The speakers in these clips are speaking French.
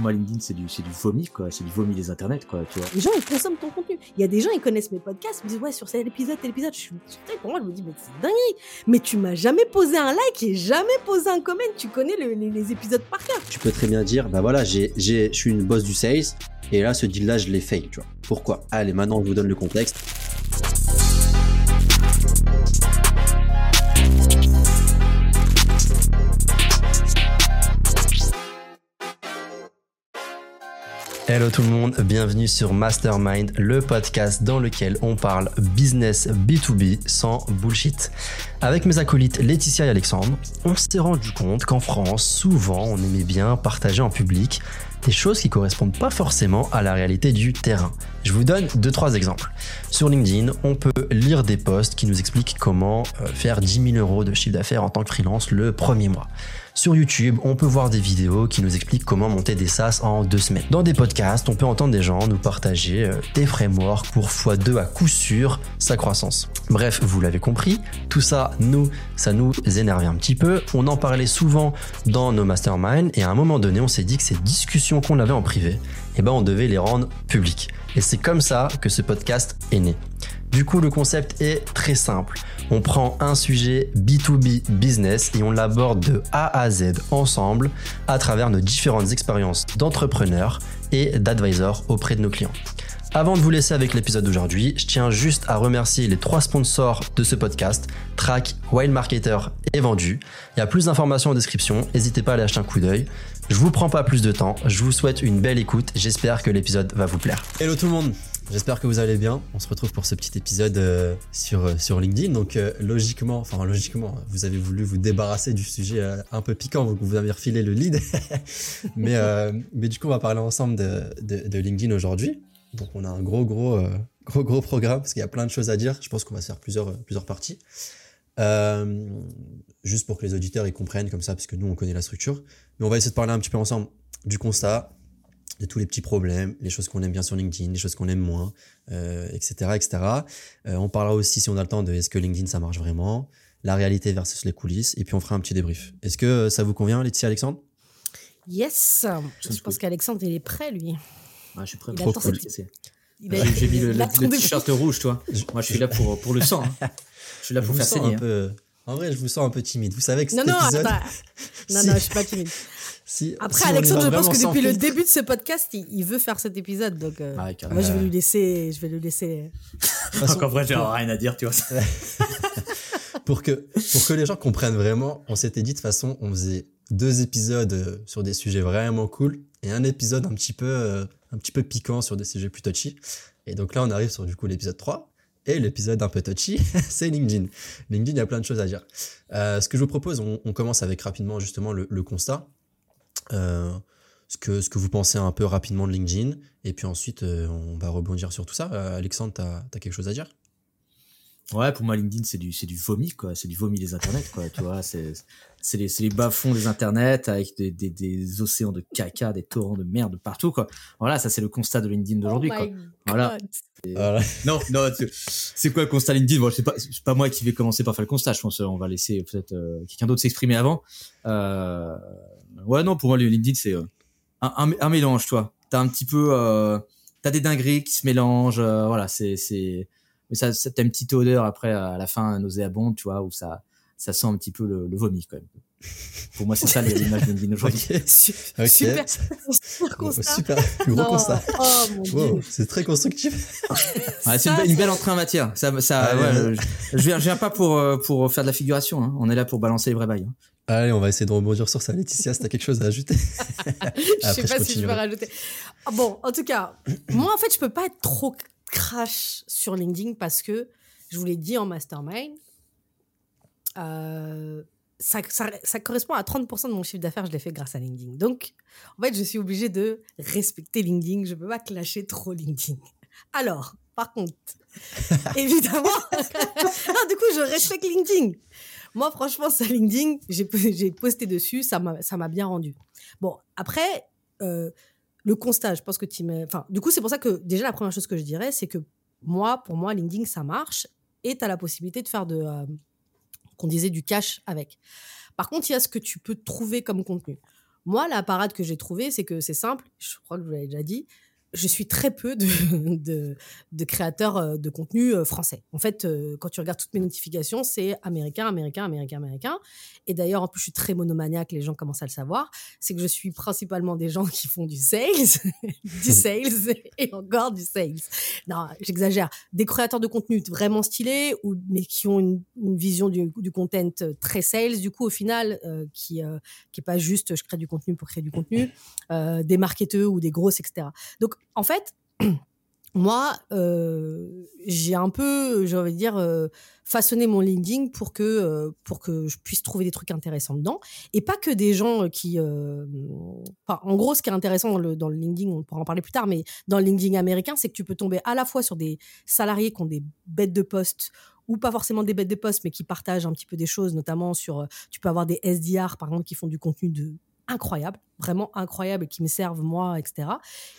Pour moi, LinkedIn, c'est du, c'est du vomi, quoi. C'est du vomi des internets, quoi, tu vois. Les gens, ils consomment ton contenu. Il y a des gens, ils connaissent mes podcasts, ils me disent, ouais, sur cet épisode, tel épisode. Je suis, pour moi, je me dis, mais c'est dingue. Mais tu m'as jamais posé un like et jamais posé un comment. Tu connais le- les, les épisodes par cœur. Tu peux très bien dire, bah voilà, j'ai, j'ai, je suis une boss du sales, et là, ce deal-là, je l'ai fail, tu vois. Pourquoi? Allez, maintenant, je vous donne le contexte. Hello tout le monde, bienvenue sur Mastermind, le podcast dans lequel on parle business B2B sans bullshit. Avec mes acolytes Laetitia et Alexandre, on s'est rendu compte qu'en France, souvent, on aimait bien partager en public des choses qui correspondent pas forcément à la réalité du terrain. Je vous donne deux trois exemples. Sur LinkedIn, on peut lire des posts qui nous expliquent comment euh, faire 10 000 euros de chiffre d'affaires en tant que freelance le premier mois. Sur YouTube, on peut voir des vidéos qui nous expliquent comment monter des SaaS en deux semaines. Dans des podcasts, on peut entendre des gens nous partager euh, des frameworks pour x2 à coup sûr sa croissance. Bref, vous l'avez compris, tout ça, nous, ça nous énervait un petit peu. On en parlait souvent dans nos masterminds et à un moment donné, on s'est dit que ces discussions qu'on avait en privé, eh ben, on devait les rendre publiques. Et c'est comme ça que ce podcast est né. Du coup, le concept est très simple. On prend un sujet B2B business et on l'aborde de A à Z ensemble à travers nos différentes expériences d'entrepreneurs et d'advisors auprès de nos clients. Avant de vous laisser avec l'épisode d'aujourd'hui, je tiens juste à remercier les trois sponsors de ce podcast, Track, Wild Marketer et Vendu. Il y a plus d'informations en description, n'hésitez pas à aller acheter un coup d'œil. Je vous prends pas plus de temps, je vous souhaite une belle écoute, j'espère que l'épisode va vous plaire. Hello tout le monde, j'espère que vous allez bien. On se retrouve pour ce petit épisode euh, sur, euh, sur LinkedIn. Donc euh, logiquement, enfin logiquement, vous avez voulu vous débarrasser du sujet un peu piquant, vous, vous avez refilé le lead. mais, du coup, on va parler ensemble de, LinkedIn aujourd'hui. Donc on a un gros gros gros gros programme parce qu'il y a plein de choses à dire. Je pense qu'on va faire plusieurs plusieurs parties. Juste pour que les auditeurs ils comprennent comme ça parce que nous on connaît la structure. Mais on va essayer de parler un petit peu ensemble du constat, de tous les petits problèmes, les choses qu'on aime bien sur LinkedIn, les choses qu'on aime moins, euh, etc. etc. Euh, on parlera aussi si on a le temps de est-ce que LinkedIn ça marche vraiment, la réalité versus les coulisses et puis on fera un petit débrief. Est-ce que euh, ça vous convient Laetitia Alexandre? Yes. Je pense qu'Alexandre, il est prêt, lui. Ah, je suis prêt. Il Trop cool. cette- C'est- Il a- J'ai mis le, le- t-shirt rouge, toi. Moi, je suis là pour, pour le sang. hein. Je suis là Je pour vous faire sens saigner. un peu En vrai, je vous sens un peu timide. Vous savez que Non, cet non, épisode attends. Non, Si. non, je suis pas timide. si- Après, si Alexandre, je pense que depuis le début de ce podcast, il, il veut faire cet épisode. Donc, euh, moi, je vais lui laisser. Je vais lui laisser. façon, Donc, en vrai, j'ai rien à dire, tu vois. pour que pour que les gens comprennent vraiment, on s'était dit de toute façon, on faisait deux épisodes euh, sur des sujets vraiment cool et un épisode un petit peu euh, un petit peu piquant sur des sujets plus touchy. Et donc là, on arrive sur du coup l'épisode 3 et l'épisode un peu touchy, c'est LinkedIn. LinkedIn, il y a plein de choses à dire. Euh, ce que je vous propose, on, on commence avec rapidement justement le, le constat. Euh, ce que, ce que vous pensez un peu rapidement de LinkedIn. Et puis ensuite, euh, on va rebondir sur tout ça. Euh, Alexandre, tu as, quelque chose à dire? Ouais, pour moi, LinkedIn, c'est du, c'est du vomi, quoi. C'est du vomi des internets, quoi. Tu vois, c'est, c'est les, c'est les bas-fonds des internets avec des, des, des océans de caca, des torrents de merde partout, quoi. Voilà, ça, c'est le constat de LinkedIn d'aujourd'hui, Oh Voilà. Voilà. Non, non, c'est- quoi le constat LinkedIn? Bon, c'est pas, c'est pas moi qui vais commencer par faire le constat. Je pense, euh, on va laisser peut-être euh, quelqu'un d'autre s'exprimer avant. Euh, ouais, non, pour moi, le LinkedIn, c'est euh, un, un, un mélange, toi. T'as un petit peu, euh, t'as des dingueries qui se mélangent. euh, voilà, c'est, c'est, mais ça, ça t'as une petite odeur après à la fin nauséabonde, tu vois, où ça, ça sent un petit peu le, le vomi quand même. Pour moi, c'est ça l'image de LinkedIn aujourd'hui. Ok. Su- Ok. Super, super constat. Super, gros Non. constat. Oh Wow, c'est très constructif. Ouais, c'est une, une belle entrée en matière. Ça, ça, ouais, vas-y. euh, je, je viens, je viens pas pour euh, pour faire de la figuration. Hein. On est là pour balancer les vrais bails. hein. Allez, on va essayer de rebondir sur ça. Laetitia, si t'as quelque chose à ajouter. je Après, sais pas je si je continuerai. rajouter. Ah bon, en tout cas, moi en fait, je peux pas être trop crash sur LinkedIn parce que je vous l'ai dit en mastermind, euh, ça, ça, ça correspond à 30% de mon chiffre d'affaires, je l'ai fait grâce à LinkedIn. Donc, en fait, je suis obligée de respecter LinkedIn. Je peux pas clasher trop LinkedIn. Alors, par contre, évidemment, non, du coup, je respecte LinkedIn. Moi, franchement, sur LinkedIn, j'ai posté dessus, ça m'a ça bien rendu. Bon, après, euh, le constat, je pense que tu m'as- Enfin, du coup, c'est pour ça que déjà, la première chose que je dirais, c'est que moi, pour moi, LinkedIn, ça marche et tu as la possibilité de faire de. euh, qu'on disait du cash avec. Par contre, il y a ce que tu peux trouver comme contenu. Moi, la parade que j'ai trouvée, c'est que c'est simple, je crois que je vous l'avez déjà dit, je suis très peu de, de, de créateurs euh, de contenu euh, français. En fait, euh, quand tu regardes toutes mes notifications, c'est américain, américain, américain, américain. Et d'ailleurs, en plus, je suis très monomaniaque, les gens commencent à le savoir. C'est que je suis principalement des gens qui font du sales, du sales et encore du sales. Non, j'exagère. Des créateurs de contenu vraiment stylés, ou, mais qui ont une, une vision du, du, content très sales, du coup, au final, euh, qui euh, qui pas juste je crée du contenu pour créer du contenu, euh, des marketeurs ou des grosses, etc. Donc, en fait, moi, euh, j'ai un peu, j'ai envie de dire, euh, façonné mon LinkedIn pour que, euh, pour que je puisse trouver des trucs intéressants dedans. Et pas que des gens qui. en gros, ce qui est intéressant dans le, dans le LinkedIn, on pourra en parler plus tard, mais dans le LinkedIn américain, c'est que tu peux tomber à la fois sur des salariés qui ont des bêtes de poste ou pas forcément des bêtes de poste, mais qui partagent un petit peu des choses, notamment sur. Tu peux avoir des SDR, par exemple, qui font du contenu de incroyable, vraiment incroyable et qui me servent moi, etc.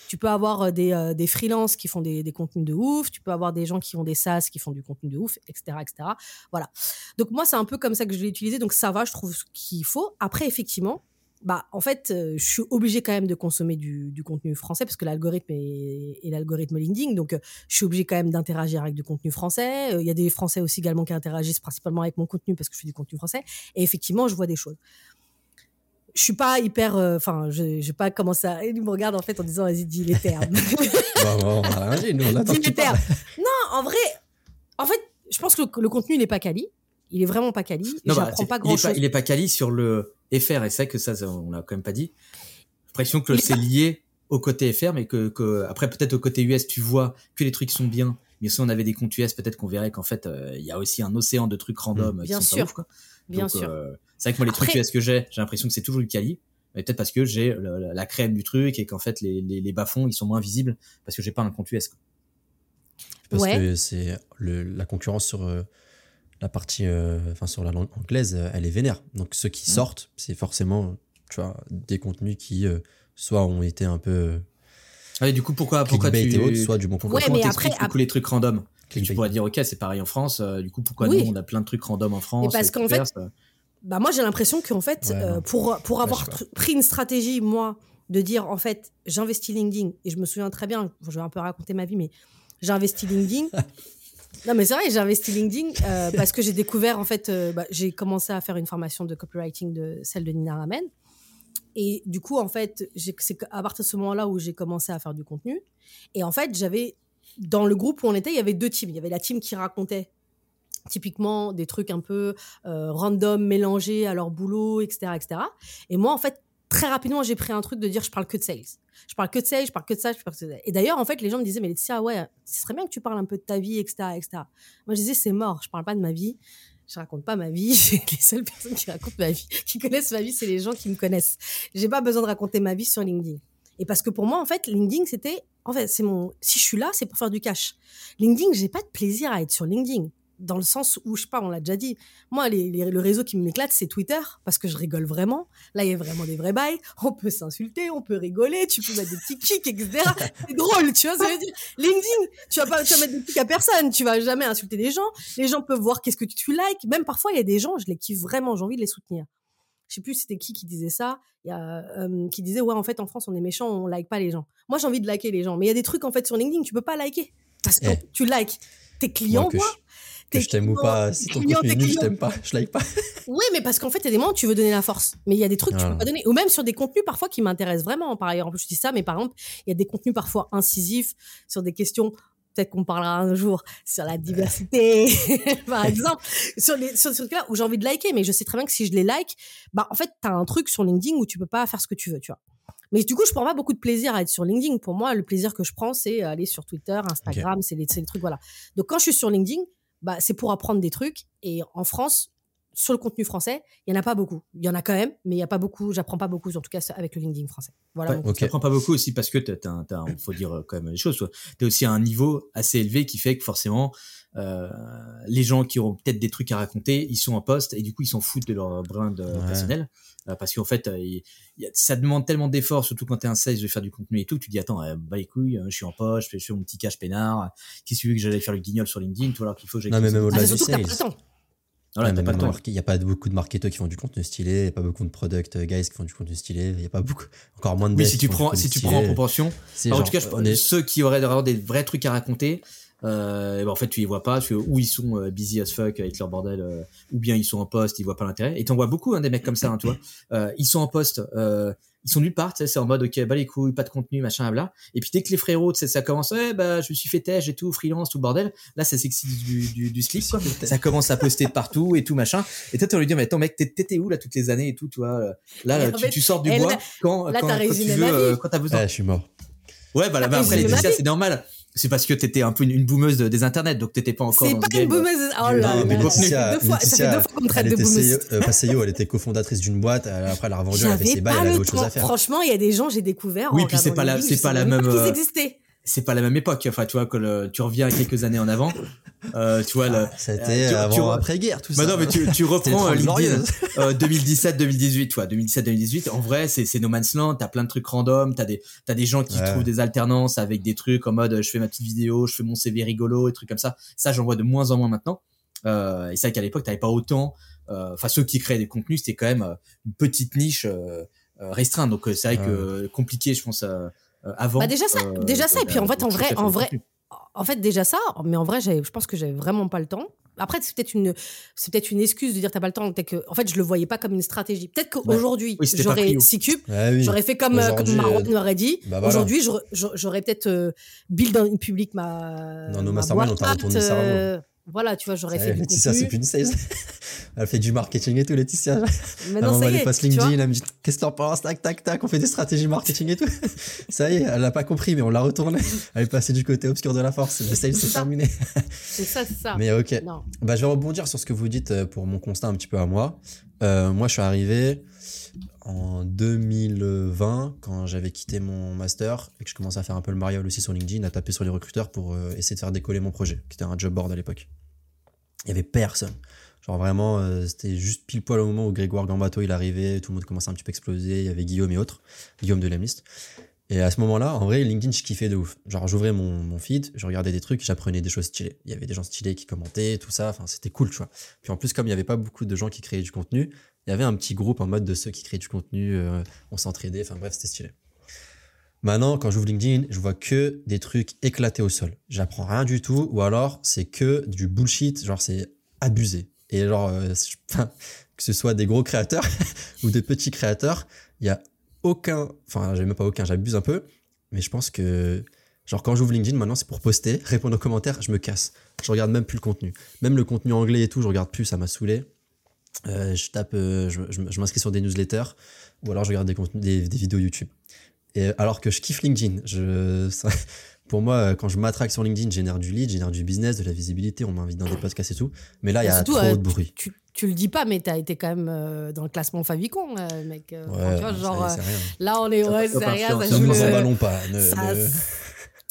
Tu peux avoir euh, des, euh, des freelances qui font des, des contenus de ouf, tu peux avoir des gens qui ont des SaaS qui font du contenu de ouf, etc. etc. Voilà. Donc moi, c'est un peu comme ça que je l'ai utilisé, donc ça va, je trouve ce qu'il faut. Après, effectivement, bah, en fait, euh, je suis obligée quand même de consommer du, du contenu français parce que l'algorithme est, l'algorithme LinkedIn. Donc, euh, je suis obligée quand même d'interagir avec du contenu français. Il y a des Français aussi également qui interagissent principalement avec mon contenu parce que je fais du contenu français. Et effectivement, je vois des choses. Je suis pas hyper. euh, Enfin, je je vais pas commencer à. Il me regarde en fait en disant vas-y, dis les termes. Bah, bah, on nous, on Dis les termes. non, en vrai, en fait, je pense que le, le contenu n'est pas quali. Il est vraiment pas quali. Bah, J'apprends c'est- pas il, grand est pas, chose. il est pas quali sur le FR, et c'est vrai que ça, ça, on l'a quand même pas dit. J'ai l'impression que c'est lié au côté FR, mais que, que après, peut-être au côté US, tu vois que les trucs sont bien. Mais si on avait des comptes US, peut-être qu'on verrait qu'en fait, euh, il y a aussi un océan de trucs random qui Bien sont sûr. pas ouf, quoi. Bien Donc, sûr. euh, c'est vrai que moi, les trucs Après- US que j'ai, j'ai l'impression que c'est toujours du quali. Mais peut-être parce que j'ai le- la, la crème du truc et qu'en fait, les, les, les bas-fonds, ils sont moins visibles parce que j'ai pas un compte US. quoi. Parce Ouais. que c'est le- la concurrence sur euh, la partie, euh, enfin sur la langue anglaise, elle est vénère. Donc ceux qui Mhm. sortent, c'est forcément, tu vois, des contenus qui euh, soit ont été un peu Ah, et du coup, pourquoi, pourquoi tu, autres, soit du bon contenu. Ouais, mais après- du coup les trucs random Tu Clickbait. pourrais dire, ok, c'est pareil en France. euh, du coup, pourquoi Oui. nous, on a plein de trucs random en France parce et qu'en fait, ça- Bah moi j'ai l'impression qu'en fait Ouais, euh, pour pour avoir pris une stratégie moi de dire en fait j'investis LinkedIn et je me souviens très bien je vais un peu raconter ma vie mais j'ai investi LinkedIn non mais c'est vrai j'ai investi LinkedIn euh, parce que j'ai découvert en fait euh, bah, j'ai commencé à faire une formation de copywriting de celle de Nina Ramen et du coup en fait c'est à partir de ce moment là où j'ai commencé à faire du contenu et en fait j'avais dans le groupe où on était il y avait deux teams il y avait la team qui racontait typiquement des trucs un peu euh, random, mélangés à leur boulot, etc., etc. Et moi, en fait, très rapidement, j'ai pris un truc de dire je parle que de sales. Je parle que de sales, je parle que de ça, je parle que de ça. Et d'ailleurs, en fait, les gens me disaient, mais Laetitia, ouais, ce serait bien que tu parles un peu de ta vie, etc., etc. Moi, je disais, c'est mort, je parle pas de ma vie. Je raconte pas ma vie. les seules personnes qui racontent ma vie, qui connaissent ma vie, c'est les gens qui me connaissent. J'ai pas besoin de raconter ma vie sur LinkedIn. Et parce que pour moi, en fait, LinkedIn, c'était, en fait, c'est mon, si je suis là, c'est pour faire du cash. LinkedIn, j'ai pas de plaisir à être sur LinkedIn. Dans le sens où, je sais pas, on l'a déjà dit. Moi, les- les- le réseau qui m'éclate, c'est Twitter, parce que je rigole vraiment. Là, il y a vraiment des vrais bails. On peut s'insulter, on peut rigoler, tu peux mettre des petits kicks, etc. C'est drôle, tu vois, ça veut dire. LinkedIn, tu vas pas, tu vas mettre des kicks à personne, tu vas jamais insulter les gens. Les gens peuvent voir qu'est-ce que tu, tu likes. Même parfois, il y a des gens, je les kiffe vraiment, j'ai envie de les soutenir. Je sais plus c'était qui qui disait ça. Il y a, euh, qui disait, ouais, en fait, en France, on est méchant, on like pas les gens. Moi, j'ai envie de liker les gens. Mais il y a des trucs, en fait, sur LinkedIn, tu peux pas liker. Parce que Eh. tu likes tes clients, Moi, que quoi. je- t'aime ou pas, si ton clients, contenu nul, je t'aime pas, je like pas. Oui, mais parce qu'en fait, il y a des moments où tu veux donner la force. Mais il y a des trucs que tu peux pas donner. Ou même sur des contenus parfois qui m'intéressent vraiment. Par plus, je dis ça, mais par exemple, il y a des contenus parfois incisifs sur des questions. Peut-être qu'on parlera un jour sur la diversité, par exemple, sur les sur ce truc-là où j'ai envie de liker, mais je sais très bien que si je les like, bah en fait, t'as un truc sur LinkedIn où tu peux pas faire ce que tu veux, tu vois. Mais du coup, je prends pas beaucoup de plaisir à être sur LinkedIn. Pour moi, le plaisir que je prends, c'est aller sur Twitter, Instagram, c'est les, les trucs, voilà. Donc, quand je suis sur LinkedIn, bah, c'est pour apprendre des trucs. Et en France, sur le contenu français, il y en a pas beaucoup. Il y en a quand même, mais il y a pas beaucoup. J'apprends pas beaucoup, en tout cas avec le LinkedIn français. Voilà. Ouais, mon- Ok. Ça prend pas beaucoup aussi parce que t'as, t'as, t'as, faut dire quand même les choses. Tu es aussi à un niveau assez élevé qui fait que forcément, euh, les gens qui auront peut-être des trucs à raconter, ils sont en poste et du coup ils s'en foutent de leur brand euh, Ouais. personnel Euh, parce qu'en fait, euh, il- il y a- ça demande tellement d'efforts, surtout quand t'es un sales de faire du contenu et tout. Tu te dis attends, euh, bah les couilles, euh, je suis en poste, je fais, mon petit cash peinard. Qu'est-ce que tu veux que j'allais faire le guignol sur LinkedIn, toi alors qu'il faut que j'aille Non, mais même Ah, au-delà c'est du sales. Voilà, t'as pas le temps. Il n'y a pas beaucoup de marketeurs qui font du contenu stylé, il n'y a pas beaucoup de product guys qui font du contenu stylé, il n'y a pas beaucoup, encore moins de Oui, devs si qui tu prends, si tu prends en proportion. En tout cas, je- on est- ceux qui auraient vraiment des vrais trucs à raconter, euh, eh ben, en fait, tu les vois pas, parce que ou ils sont euh, busy as fuck avec leur bordel, euh, ou bien ils sont en poste, ils voient pas l'intérêt. Et t'en vois beaucoup, hein, des mecs comme ça, hein, tu vois. Euh, ils sont en poste, euh, ils sont nulle part, tu sais, c'est en mode, ok, bah les couilles, pas de contenu, machin, bla. Et puis dès que les frérots, tu sais, ça commence, ouais, bah, je me suis fait tèche et tout, freelance, tout le bordel. Là, c'est sexy du, du, du slip, quoi. Ça commence à poster partout et tout, machin. Et toi, tu lui dire, mais attends, mec, t'é- t'étais où, là, toutes les années et tout, tu vois. euh, Là, tu, fait, tu sors du bois quand, là, quand, t'as quand tu veux, euh, quand t'as besoin. Ouais, je suis mort. Ouais, bah, là, bah, Ah, après, vie. c'est normal. C'est parce que t'étais un peu une, une des internets, donc t'étais pas encore C'est pas une boumeuse. Oh là là. Ça fait deux fois, ça fait deux fois qu'on me traite de boumeuse. CEO, euh, pas CEO, elle était cofondatrice d'une boîte, après elle a revendu, elle a fait ses bails, elle avait autre chose à faire. Franchement, il y a des gens, j'ai découvert. Oui, en puis c'est pas la- c'est pas la même pas euh, qu'ils existaient. C'est pas la même époque. Enfin, tu vois, que le- tu reviens à quelques années en avant. Euh, tu vois, le, C'était euh, tu- avant, tu- après-guerre, tout Bah ça. non, mais tu, tu reprends euh, LinkedIn euh, 2017-2018, tu vois, 2017-2018. En vrai, c'est c'est no man's land. T'as plein de trucs random. T'as des t'as des gens qui Ouais. trouvent des alternances avec des trucs en mode, euh, je fais ma petite vidéo, je fais mon CV rigolo, et trucs comme ça. Ça, j'en vois de moins en moins maintenant. Euh, et c'est vrai qu'à l'époque, t'avais pas autant. euh, Enfin, ceux qui créaient des contenus, c'était quand même une petite niche restreinte. Donc, c'est vrai que compliqué, je pense, euh, avant. Bah, déjà ça- euh, déjà ça, et puis en fait, en vrai- en vrai. En fait, déjà ça, mais en vrai, je pense que j'avais vraiment pas le temps. Après, c'est peut-être une, c'est peut-être une excuse de dire t'as pas le temps. que, en fait, je le voyais pas comme une stratégie. Peut-être qu'aujourd'hui, Oui, j'aurais six cubes, Ouais, oui. j'aurais fait comme, euh, comme euh, m'aurait dit. bah voilà. Aujourd'hui, j'aurais- peut-être euh, build en public ma. Nos ma masterminds, boîte, on t'a retourné euh, Voilà, tu vois, j'aurais fait du Laetitia, c'est plus une sales. Elle fait du marketing et tout, Laetitia. Elle non, ça est, tu vois. LinkedIn, elle me dit Qu'est-ce que t'en penses? Tac, tac, tac, on fait des stratégies marketing et tout. Ça y est, elle l'a pas compris, mais on l'a retourné. Elle est passée du côté obscur de la force. Le sales, c'est terminé. C'est ça, c'est ça. Mais ok. Non. Bah, je vais rebondir sur ce que vous dites euh, pour mon constat un petit peu à moi. Euh, moi, je suis arrivé en 2020 quand j'avais quitté mon master et que je commençais à faire un peu le mariole aussi sur LinkedIn, à taper sur les recruteurs pour euh, essayer de faire décoller mon projet, qui était un job board à l'époque. Il y avait personne. Genre vraiment, euh, c'était juste pile poil au moment où Grégoire Gambato il arrivait, tout le monde commençait un petit peu à exploser, il y avait Guillaume et autres, Guillaume de Lemlist. Et à ce moment-là, en vrai, LinkedIn, je kiffais de ouf. Genre, j'ouvrais mon, feed, je regardais des trucs, j'apprenais des choses stylées. Il y avait des gens stylés qui commentaient, tout ça, enfin, c'était cool, tu vois. Puis en plus, comme il n'y avait pas beaucoup de gens qui créaient du contenu, il y avait un petit groupe en mode de ceux qui créaient du contenu, euh, on s'entraidait, enfin bref, c'était stylé. Maintenant, quand j'ouvre LinkedIn, je vois que des trucs éclatés au sol. J'apprends rien du tout, ou alors c'est que du bullshit, genre c'est abusé. Et genre, euh, que ce soit des gros créateurs ou des petits créateurs, il y a aucun, enfin, j'ai même pas aucun, j'abuse un peu, mais je pense que, genre, quand j'ouvre LinkedIn, maintenant, c'est pour poster, répondre aux commentaires, je me casse. Je regarde même plus le contenu. Même le contenu anglais et tout, je regarde plus, ça m'a saoulé. Euh, je tape, euh, je, m'inscris sur des newsletters ou alors je regarde des vidéos YouTube. Et alors que je kiffe LinkedIn, je, ça- pour moi, euh, quand je m'attraque sur LinkedIn, je génère du lead, je génère du business, de la visibilité, on m'invite dans des podcasts et tout. Mais là, il y a surtout, trop euh, de bruit. Tu, tu le dis pas, mais t'as été quand même euh, dans le classement Favicon, euh, mec. euh, enfin, Ouais, tu vois, genre, est, euh, c'est rien. là, on est, ouais, c'est rien, ça ça Ne joue nous le- emballons pas. Ne, ça- ne-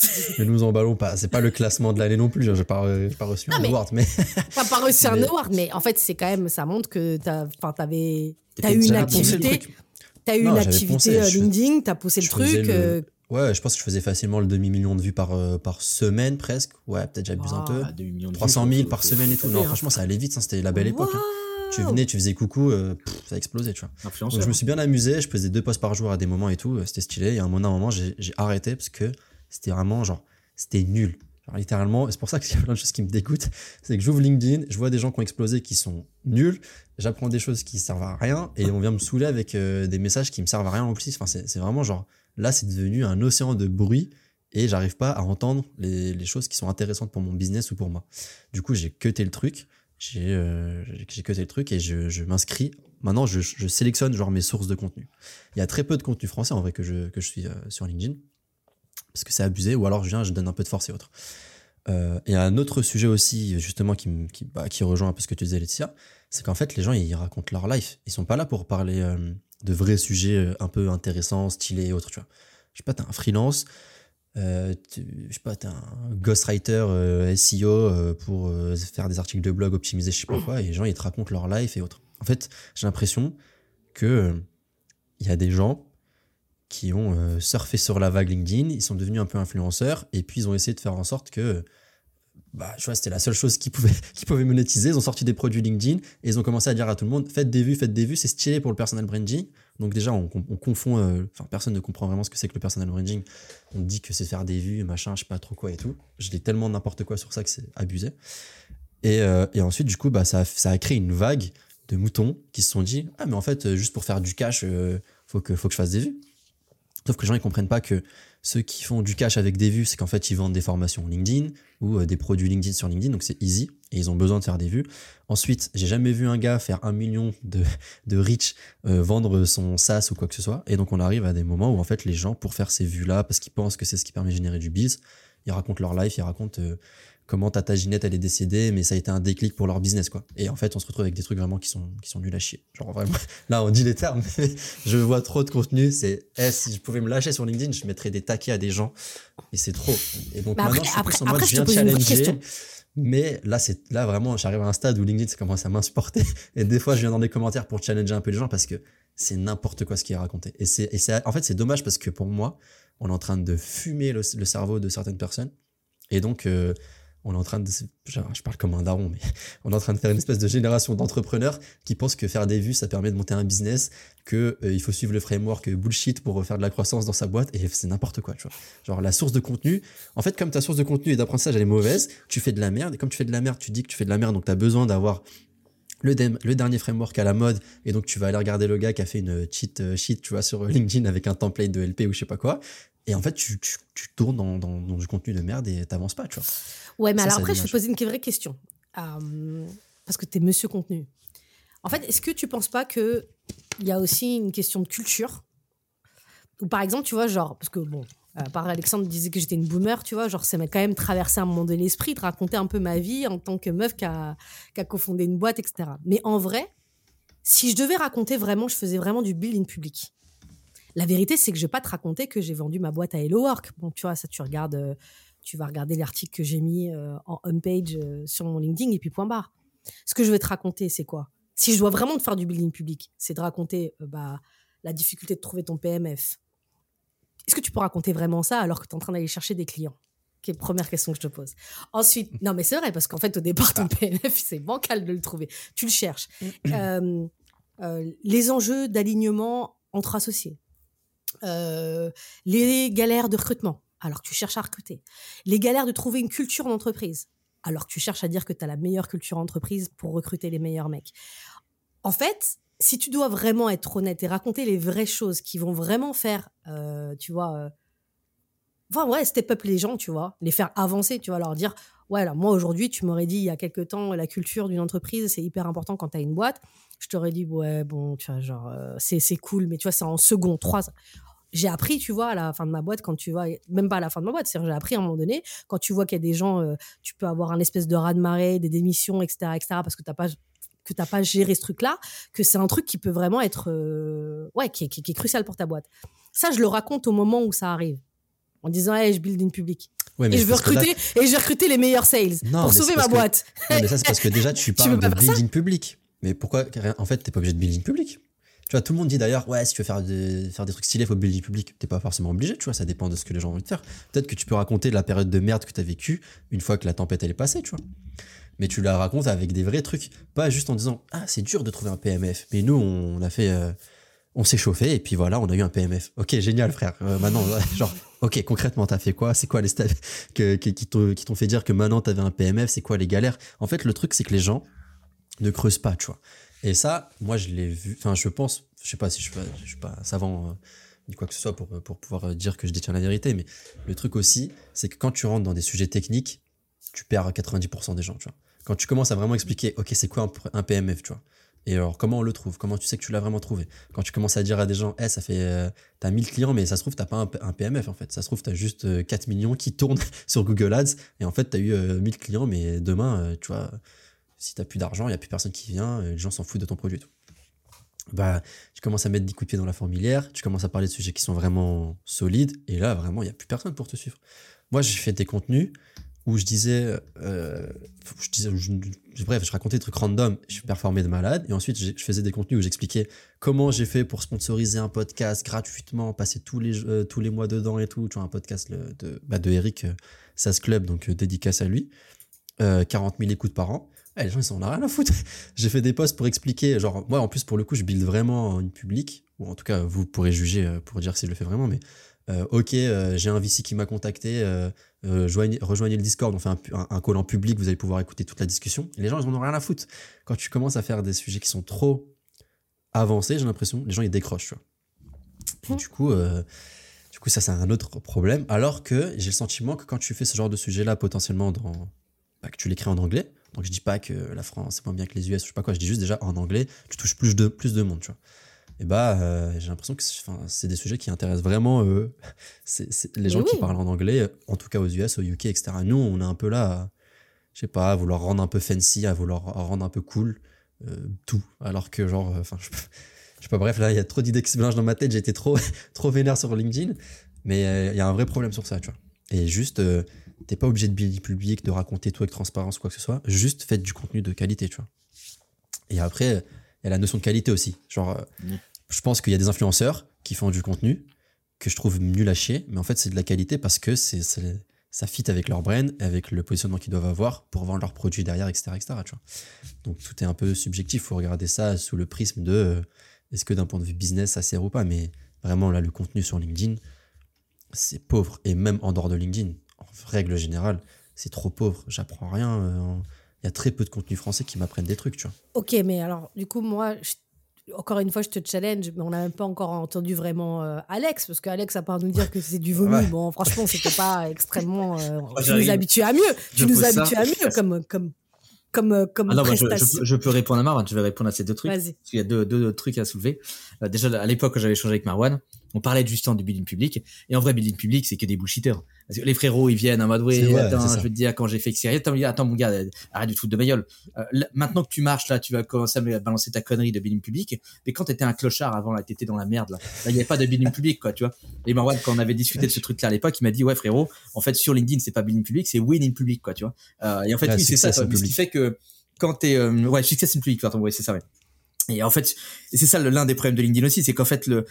ne nous emballons pas. C'est pas le classement de l'année non plus. J'ai pas, pas reçu un mais- award, mais T'as pas reçu un award, mais en fait, c'est quand même, ça montre que t'avais, t'as eu une activité, truc. T'as eu Non, une activité poncé, euh, LinkedIn, t'as poussé le truc. le- euh, Ouais, je pense que je faisais facilement le demi-million de vues par, euh, par semaine presque. Ouais, peut-être j'abuse un Ah, peu. Ah, 2 millions de vues, 300 000 faut- par faut- semaine et tout. Non, hein. franchement, ça allait vite. hein, C'était la belle époque. hein. Tu venais, tu faisais coucou, euh, pff, ça explosait, tu vois. Donc je me suis bien amusé, je faisais deux posts par jour à des moments et tout, c'était stylé. Et à un moment, un moment j'ai arrêté parce que c'était vraiment genre, c'était nul. Genre littéralement, c'est pour ça qu'il y a plein de choses qui me dégoûtent, c'est que j'ouvre LinkedIn, je vois des gens qui ont explosé qui sont nuls, j'apprends des choses qui servent à rien et on vient me saouler avec euh, des messages qui me servent à rien en plus. Enfin, c'est vraiment genre, là c'est devenu un océan de bruit et j'arrive pas à entendre les, choses qui sont intéressantes pour mon business ou pour moi. Du coup, j'ai cuté le truc, j'ai euh, cuté le truc et je, m'inscris. Maintenant, je, sélectionne genre mes sources de contenu. Il y a très peu de contenu français en vrai que je, que je suis euh, sur LinkedIn parce que c'est abusé ou alors je viens, je donne un peu de force et autres. Euh, et un autre sujet aussi, justement, qui, bah, qui rejoint un peu ce que tu disais, Laetitia, c'est qu'en fait, les gens, ils racontent leur life. Ils sont pas là pour parler euh, de vrais sujets euh, un peu intéressants, stylés et autres, tu vois. Je sais pas, t'as un freelance, euh, je sais pas, t'as un ghostwriter euh, SEO pour faire des articles de blog optimisés, je sais pas quoi, et les gens, ils te racontent leur life et autres. En fait, j'ai l'impression que il y a des gens qui ont euh, surfé sur la vague LinkedIn, ils sont devenus un peu influenceurs, et puis ils ont essayé de faire en sorte que bah, tu vois, c'était la seule chose qui pouvait, qui pouvait monétiser. Ils ont sorti des produits LinkedIn et ils ont commencé à dire à tout le monde faites des vues, faites des vues, c'est stylé pour le personal branding. Donc, déjà, on, on confond, euh, enfin, personne ne comprend vraiment ce que c'est que le personal branding. On dit que c'est faire des vues, machin, je sais pas trop quoi et tout. Je dis tellement n'importe quoi sur ça que c'est abusé. Et, euh, et, ensuite, du coup, bah, ça, ça a créé une vague de moutons qui se sont dit ah, mais en fait, juste pour faire du cash, faut, que, faut que je fasse des vues. Sauf que les gens ils comprennent pas que ceux qui font du cash avec des vues, c'est qu'en fait, ils vendent des formations LinkedIn ou euh, des produits LinkedIn sur LinkedIn, donc c'est easy et ils ont besoin de faire des vues. Ensuite, j'ai jamais vu un gars faire un million de, de euh, vendre son SaaS ou quoi que ce soit. Et donc, on arrive à des moments où en fait, les gens, pour faire ces vues-là, parce qu'ils pensent que c'est ce qui permet de générer du biz, ils racontent leur life, ils racontent euh, comment Tata Ginette elle est décédée, mais ça a été un déclic pour leur business quoi. Et en fait, on se retrouve avec des trucs vraiment qui sont qui sont nuls à chier. Genre vraiment, là on dit les termes, mais je vois trop de contenu. C'est eh, si je pouvais me lâcher sur LinkedIn, je mettrais des taquets à des gens et c'est trop. Et donc Bah maintenant, après- je suis en mode après, je viens challenger. Mais là, c'est là vraiment, j'arrive à un stade où LinkedIn ça commence à m'insupporter. Et des fois, je viens dans des commentaires pour challenger un peu les gens parce que c'est n'importe quoi ce qui est raconté. Et c'est, et c'est, en fait, c'est dommage parce que pour moi, on est en train de fumer le, le cerveau de certaines personnes. Et donc, euh, on est en train de, je, parle comme un daron, mais on est en train de faire une espèce de génération d'entrepreneurs qui pensent que faire des vues, ça permet de monter un business, que euh, il faut suivre le framework bullshit pour faire de la croissance dans sa boîte. Et c'est n'importe quoi. Genre, la source de contenu, en fait, comme ta source de contenu et d'apprentissage, elle est mauvaise, tu fais de la merde. Et comme tu fais de la merde, tu dis que tu fais de la merde, donc tu as besoin d'avoir le, le dernier framework à la mode. Et donc, tu vas aller regarder le gars qui a fait une cheat euh, sheet, tu vois, sur LinkedIn avec un template de LP ou je sais pas quoi. Et en fait, tu, tu, tu tournes dans, dans, dans du contenu de merde et t'avances pas, tu vois. Ouais, mais Ça, alors après, je vais poser une vraie question. Euh, parce que tu es monsieur contenu. En fait, est-ce que tu penses pas qu'il y a aussi une question de culture? Ou par exemple, tu vois, genre, parce que bon, euh, par Alexandre disait que j'étais une boomer, tu vois, genre, ça m'a quand même traversé un moment de l'esprit de raconter un peu ma vie en tant que meuf qui a, qui a cofondé une boîte, etc. Mais en vrai, si je devais raconter vraiment, je faisais vraiment du building public. La vérité, c'est que je vais pas te raconter que j'ai vendu ma boîte à Hello Work. Bon, tu vois, ça, tu regardes, euh, tu vas regarder l'article que j'ai mis euh, en homepage euh, sur mon LinkedIn et puis point barre. Ce que je vais te raconter, c'est quoi? Si je dois vraiment te faire du building public, c'est de raconter bah, la difficulté de trouver ton PMF. Est-ce que tu peux raconter vraiment ça alors que tu es en train d'aller chercher des clients? Qui est première question que je te pose. Ensuite, non mais c'est vrai parce qu'en fait au départ ton PMF c'est bancal de le trouver. Tu le cherches. Euh, euh, les enjeux d'alignement entre associés. Euh, les galères de recrutement, alors que tu cherches à recruter. Les galères de trouver une culture d'entreprise, alors que tu cherches à dire que tu as la meilleure culture d'entreprise pour recruter les meilleurs mecs. En fait, si tu dois vraiment être honnête et raconter les vraies choses qui vont vraiment faire, euh, tu vois, euh, enfin, ouais, step up les gens, tu vois, les faire avancer, tu vois, leur dire, ouais, alors moi aujourd'hui, tu m'aurais dit il y a quelque temps, la culture d'une entreprise, c'est hyper important quand tu as une boîte. Je t'aurais dit, ouais, bon, tu vois, genre, euh, c'est c'est cool, mais tu vois, c'est en second, trois. J'ai appris, tu vois, à la fin de ma boîte, quand tu vois, même pas à la fin de ma boîte, c'est-à-dire j'ai appris à un moment donné, quand tu vois qu'il y a des gens, euh, tu peux avoir un espèce de raz-de-marée, des démissions, etc., etc., parce que t'as pas que t'as pas géré ce truc-là, que c'est un truc qui peut vraiment être, euh, ouais, qui est, qui est- qui est crucial pour ta boîte. Ça, je le raconte au moment où ça arrive, en disant, hey, je build une public. Ouais, Et je veux là- recruter, et je vais recruter les meilleurs sales Non, pour sauver ma que- boîte. Non, mais ça, c'est parce que déjà, tu parles peux de building public. Mais pourquoi En fait, t'es pas obligé de building public. Tout le monde dit d'ailleurs, ouais, si tu veux faire des, trucs stylés, faut building public. T'es pas forcément obligé, tu vois, ça dépend de ce que les gens ont envie de faire. Peut-être que tu peux raconter la période de merde que t'as vécue une fois que la tempête elle est passée, tu vois. Mais tu la racontes avec des vrais trucs, pas juste en disant, ah, c'est dur de trouver un PMF. Mais nous, on a fait. euh, on s'est chauffé et puis voilà, on a eu un PMF. Ok, génial, frère. Euh, maintenant, genre, ok, concrètement, t'as fait quoi? C'est quoi les steps qui t'ont fait dire que maintenant t'avais un PMF C'est quoi les galères? En fait, le truc, c'est que les gens ne creusent pas, tu vois. Et ça, moi, je l'ai vu. Enfin, je pense, je sais pas si je suis pas, savant euh, ni quoi que ce soit pour, pour pouvoir euh, dire que je détiens la vérité, mais le truc aussi, c'est que quand tu rentres dans des sujets techniques, tu perds 90% des gens, tu vois. Quand tu commences à vraiment expliquer, ok, c'est quoi un, PMF, tu vois. Et alors, comment on le trouve? Comment tu sais que tu l'as vraiment trouvé? Quand tu commences à dire à des gens, eh, ça fait. euh, t'as 1000 clients, mais ça se trouve, t'as pas un, PMF, en fait. Ça se trouve, t'as juste euh, 4 millions qui tournent sur Google Ads. Et en fait, t'as eu euh, 1000 clients, mais demain, euh, tu vois, si t'as plus d'argent, il y a plus personne qui vient, euh, les gens s'en foutent de ton produit et tout. Bah, tu commences à mettre des coups de pied dans la fourmilière, tu commences à parler de sujets qui sont vraiment solides, et là, vraiment, il n'y a plus personne pour te suivre. Moi, j'ai fait des contenus où je disais, euh, je disais bref, je racontais des trucs random, je performais de malade, et ensuite je faisais des contenus où j'expliquais comment j'ai fait pour sponsoriser un podcast gratuitement, passer tous les, euh, tous les mois dedans et tout, tu vois, un podcast de, bah, de Eric, euh, SAS Club, donc dédicace à lui. euh, 40 000 écoutes par an. Eh, les gens, ils s'en ont rien à foutre. J'ai fait des posts pour expliquer. Genre, moi, en plus, pour le coup, je build vraiment une public. Ou en tout cas, vous pourrez juger euh, pour dire si je le fais vraiment. Mais euh, ok, euh, j'ai un VC qui m'a contacté. joignez- rejoignez le Discord. On fait un, un, call en public. Vous allez pouvoir écouter toute la discussion. Les gens, ils en ont rien à foutre. Quand tu commences à faire des sujets qui sont trop avancés, j'ai l'impression, les gens, ils décrochent. Et du coup, du coup, ça, c'est un autre problème. Alors que j'ai le sentiment que quand tu fais ce genre de sujet-là, potentiellement, dans, bah, que tu l'écris en anglais, donc je dis pas que la France c'est moins bien que les US je sais pas quoi, je dis juste déjà en anglais, tu touches plus de, plus de monde, tu vois. Et bah, euh, j'ai l'impression que c'est- des sujets qui intéressent vraiment euh, les gens qui parlent en anglais, en tout cas aux US, au UK, etc. Nous, on est un peu là, à, je sais pas, à vouloir rendre un peu fancy, à vouloir rendre un peu cool, euh, tout. Alors que, genre, euh, enfin, je, je sais pas, bref, là, il y a trop d'idées qui se mélangent dans ma tête, j'ai été trop, trop vénère sur LinkedIn, mais il y a un vrai problème sur ça, tu vois. Et juste, t'es pas obligé de publier- public, de raconter tout avec transparence, quoi que ce soit, juste faites du contenu de qualité, tu vois. Et après, il y a la notion de qualité aussi. Genre, euh, Mm. je pense qu'il y a des influenceurs qui font du contenu que je trouve nul à chier, mais en fait, c'est de la qualité parce que c'est, c'est- ça fit avec leur brand, avec le positionnement qu'ils doivent avoir pour vendre leurs produits derrière, etc., etc., tu vois. Donc, tout est un peu subjectif. Il faut regarder ça sous le prisme de euh, est-ce que d'un point de vue business, ça sert ou pas? Mais vraiment, là, le contenu sur LinkedIn, c'est pauvre. Et même en dehors de LinkedIn, en règle générale, c'est trop pauvre. J'apprends rien. euh, Il y a très peu de contenu français qui m'apprennent des trucs, tu vois. Ok, mais alors, du coup, moi, je- encore une fois, je te challenge, mais on n'a même pas encore entendu vraiment euh, Alex, parce qu'Alex, à part nous dire que c'est du vomi, Ouais. bon, franchement, c'était pas extrêmement. euh, tu nous habitues à mieux. Je Tu nous habitues à mieux comme, comme, comme, comme Ah non, je, peux- je peux répondre à Marwan, je vais répondre à ces deux trucs. Parce qu'il y a deux, deux trucs à soulever. Euh, déjà, à l'époque, quand j'avais échangé avec Marwan, on parlait justement du building public. Et en vrai, building public, c'est que des bullshitters. Parce que les frérots, ils viennent en mode, oui, vrai, attends, ça. je vais te dire quand j'ai fait Xeria. Attends, attends, mon gars, arrête de foutre de ma gueule. Euh, là, maintenant que tu marches, là, tu vas commencer à balancer ta connerie de building public. Mais quand t'étais un clochard avant, là, t'étais dans la merde, là. Il n'y avait pas de building public, quoi, tu vois. Et Marwan, quand on avait discuté de ce truc-là à l'époque, il m'a dit, ouais, frérot, en fait, sur LinkedIn, c'est pas building public, c'est win in public, quoi, tu vois. Euh, et en fait, Ouais, oui, c'est ça. Mais ce qui fait que quand t'es, euh, ouais, success in public, pardon, ouais, c'est ça, ouais. Et en fait, et c'est ça l'un des problèmes de LinkedIn aussi, c'est qu'en fait, le,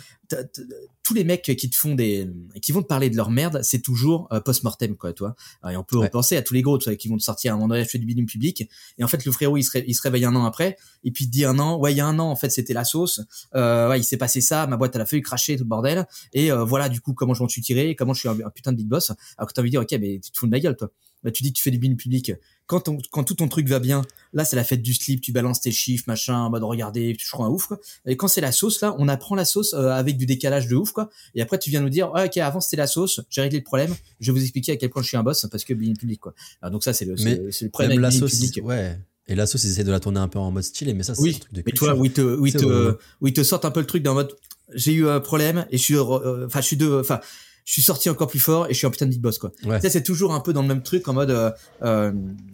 tous les mecs qui te font des, qui vont te parler de leur merde, c'est toujours euh, post-mortem, quoi, toi. Et on peut Ouais. repenser à tous les gros, tu vois, qui vont te sortir un moment donné, je fais du building public. Et en fait, le frérot, il se, il se réveille un an après, et puis il te dit un an, ouais, il y a un an, en fait, c'était la sauce, euh, ouais, il s'est passé ça, ma boîte, elle a fallu cracher, tout le bordel. Et euh, voilà, du coup, comment je m'en suis tiré, comment je suis un, un putain de big boss. Alors que t'as envie de dire, ok, mais tu te fous de ma gueule, toi. Bah, tu dis que tu fais du building public. Quand, ton- quand tout ton truc va bien, là, c'est la fête du slip, tu balances tes chiffres, machin, en mode regardez, je crois un ouf, quoi. Et quand c'est la sauce, là, on apprend la sauce euh, avec du décalage de ouf, quoi. Et après, tu viens nous dire, ah, ok, avant c'était la sauce, j'ai réglé le problème, je vais vous expliquer à quel point je suis un boss parce que building public, quoi. Alors, donc ça, c'est le, c'est le- problème Même la avec sauce, public. ouais. Et la sauce, ils essaient de la tourner un peu en mode stylé, mais ça, c'est Oui, un truc de Mais toi, culture. où ils te, où ils te, où ils te sortent un peu le truc dans mode, j'ai eu un problème et je suis, euh, enfin, je suis de, enfin, je suis sorti encore plus fort et je suis un putain de big boss, quoi. Ouais. Sais, c'est toujours un peu dans le même truc en mode, euh, euh,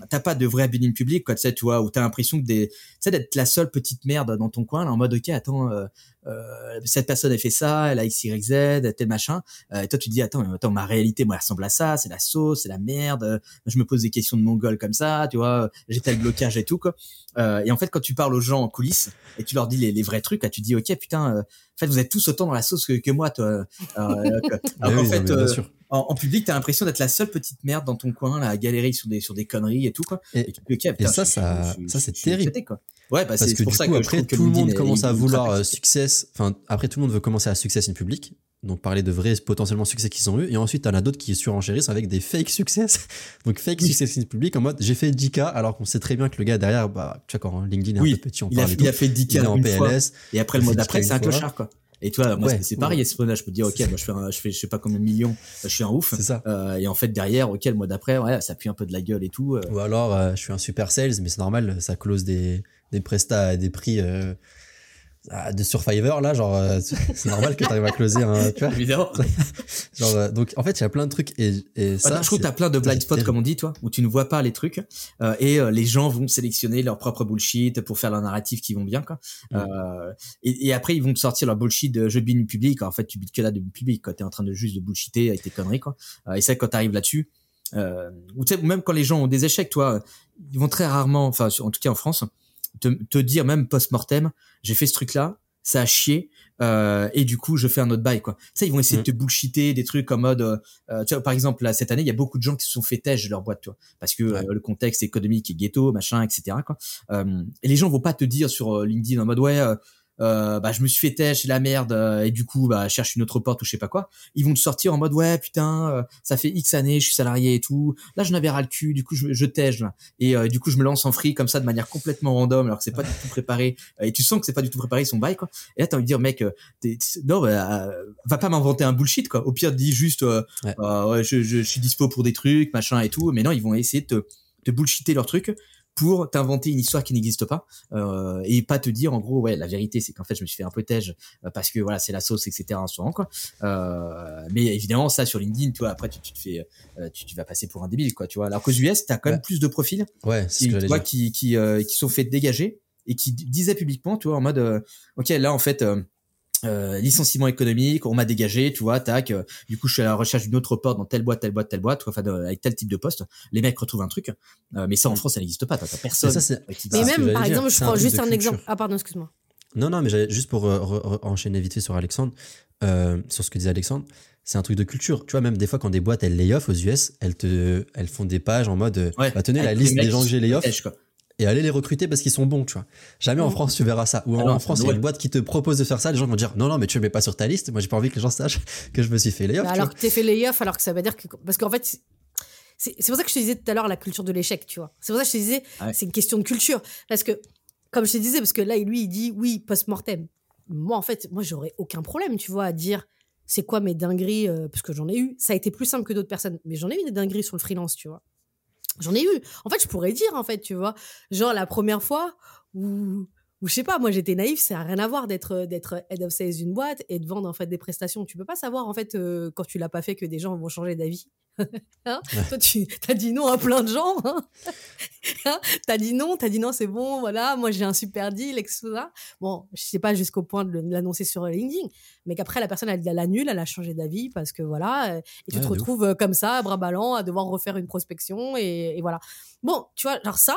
t'as pas de vrai building public, quoi, tu sais, tu vois, où t'as l'impression que des, tu sais, d'être la seule petite merde dans ton coin, là, en mode, ok, attends, euh, euh, cette personne a fait ça, elle a X, Y, Z, tel machin. Euh, et toi, tu te dis, attends, attends, ma réalité, moi, elle ressemble à ça, c'est la sauce, c'est la merde. euh, Je me pose des questions de mongol comme ça, tu vois, j'ai tel blocage et tout, quoi. Euh, et en fait, quand tu parles aux gens en coulisses et tu leur dis les, les vrais trucs, là, tu dis, ok, putain, euh, en fait, vous êtes tous autant dans la sauce que, que moi, toi. Euh, que- Ah alors oui, non, fait, mais euh, en, en public, t'as l'impression d'être la seule petite merde dans ton coin, là, à galérer sur des, sur des conneries et tout, quoi. Et- tu te dis, ok, putain, ça, je- ça- je- je- ça, c'est terrible. quoi. Ouais, bah, Parce c'est que pour du ça coup, que après, tout le monde commence à vouloir euh, success. Enfin, après, tout le monde veut commencer à success in public. Donc, parler de vrais potentiellement succès qu'ils ont eu. Et ensuite, t'en as d'autres qui surenchérissent avec des fake success. Donc, fake Oui. success in public en mode j'ai fait 10K alors qu'on sait très bien que le gars derrière, bah, tu vois, quand LinkedIn est Oui, un peu petit, on Il a, parle il a fait 10 Il est en une fois. PLS. Et après, le mois d'après, c'est un clochard, quoi. Et toi, moi, Ouais, c'est- pareil, à ce moment-là, je peux dire, ok, moi, je fais, un- je fais, je sais pas combien de millions, je suis un ouf. C'est ça. Euh, et en fait, derrière, ok, le mois d'après, ouais, ça pue un peu de la gueule et tout. euh. Ou alors, euh, je suis un super sales, mais c'est normal, ça close des, des prestats à des prix euh, de Survivor, là, genre, euh, c'est normal que tu arrives à closer un, tu vois. Évidemment. Genre, euh, donc, en fait, il y a plein de trucs et, et ça. Bah, je trouve t'as plein de blind spots, comme on dit, toi, où tu ne vois pas les trucs, euh, et les gens vont sélectionner leur propre bullshit pour faire leur narratif qui vont bien, quoi. Et, et après, ils vont te sortir leur bullshit de je bine public. En fait, tu bides que là de public, quoi. T'es en train de juste de bullshiter avec tes conneries, quoi. Et ça, quand t'arrives là-dessus, tu ou même quand les gens ont des échecs, toi, ils vont très rarement, enfin, en tout cas en France, te, te dire même post-mortem, j'ai fait ce truc-là, ça a chié. Euh, et du coup, je fais un autre bail, quoi. Ça, ils vont essayer Mm. de te bullshiter des trucs en mode, euh, euh, tu vois, par exemple, là, cette année, il y a beaucoup de gens qui se sont fait tège de leur boîte, tu vois, parce que Ouais. euh, le contexte économique est ghetto, machin, etc., quoi. Euh, et les gens vont pas te dire sur LinkedIn en mode, ouais, euh, bah, je me suis fait tèche, c'est la merde, euh, et du coup, bah, cherche une autre porte ou je sais pas quoi. Ils vont te sortir en mode, ouais, putain, euh, ça fait X années, je suis salarié et tout. Là, je n'avais ras le cul, du coup, je, je tège, là. Et euh, du coup, je me lance en free comme ça de manière complètement random, alors que c'est pas du tout préparé. Euh, Et tu sens que c'est pas du tout préparé son bail, quoi. Et là, t'as envie de dire, mec, euh, t'es- non, bah, va pas m'inventer un bullshit, quoi. Au pire, dis juste, euh, Ouais. ouais, je, je, je suis dispo pour des trucs, machin et tout. Mais non, ils vont essayer de te, te bullshiter leur truc pour t'inventer une histoire qui n'existe pas euh, et pas te dire en gros ouais la vérité c'est qu'en fait je me suis fait un peu tège euh, parce que voilà c'est la sauce etc en quoi. Euh, mais évidemment ça sur LinkedIn tu vois après tu, tu te fais euh, tu, tu vas passer pour un débile quoi tu vois. Alors qu'aux US t'as quand même Ouais. plus de profils. Ouais, qui, que tu vois, qui, qui, euh, qui sont fait dégager et qui disaient publiquement, tu vois, en mode, euh, ok, là, en fait, euh, licenciement économique, on m'a dégagé, tu vois, tac. euh, du coup, je suis à la recherche d'une autre porte dans telle boîte, telle boîte, telle boîte, enfin, avec tel type de poste. Les mecs retrouvent un truc, euh, mais ça en France, ça n'existe pas. T'as personne. Mais ça, Mais même, par dire, exemple, je prends juste un exemple. Ah, pardon, excuse-moi. Non, non, mais j'allais juste pour euh, enchaîner vite fait sur Alexandre, euh, sur ce que disait Alexandre, c'est un truc de culture. Tu vois, même des fois, quand des boîtes, elles lay off aux US, elles, te, elles font des pages en mode, Ouais. bah, tenez la liste des gens que j'ai lay off quoi. Et allez les recruter parce qu'ils sont bons, tu vois. Jamais en. France, tu verras ça. Ou en, Ah en France, il y a une boîte qui te propose de faire ça, les gens vont dire, non, non, mais tu me mets pas sur ta liste. Moi, j'ai pas envie que les gens sachent que je me suis fait lay off. Bah, tu alors que t'es fait layoff, alors que ça veut dire que. Parce qu'en fait, c'est c'est pour ça que je te disais tout à l'heure la culture de l'échec, tu vois. C'est pour ça que je te disais, Ouais. c'est une question de culture. Parce que, comme je te disais, parce que là, lui, il dit oui, post-mortem. Moi, en fait, moi, j'aurais aucun problème, tu vois, à dire c'est quoi mes dingueries, euh, parce que j'en ai eu. Ça a été plus simple que d'autres personnes, mais j'en ai eu des dingueries sur le freelance, tu vois. J'en ai eu. En fait, je pourrais dire, en fait, tu vois, genre la première fois où, où je sais pas, moi j'étais naïf, ça n'a rien à voir d'être d'être head of sales d'une boîte et de vendre en fait des prestations. Tu peux pas savoir en fait euh, quand tu l'as pas fait que des gens vont changer d'avis. Hein? Toi, tu as dit non à plein de gens. Hein? Hein? T'as dit non, t'as dit non, c'est bon, voilà, moi j'ai un super deal, etc. Bon, je sais pas jusqu'au point de l'annoncer sur LinkedIn, mais qu'après la personne elle, elle annule, elle a changé d'avis parce que voilà, euh, et tu Ouais, te ouf. retrouves euh, comme ça, bras ballants, à devoir refaire une prospection et, et voilà. Bon, tu vois, genre ça,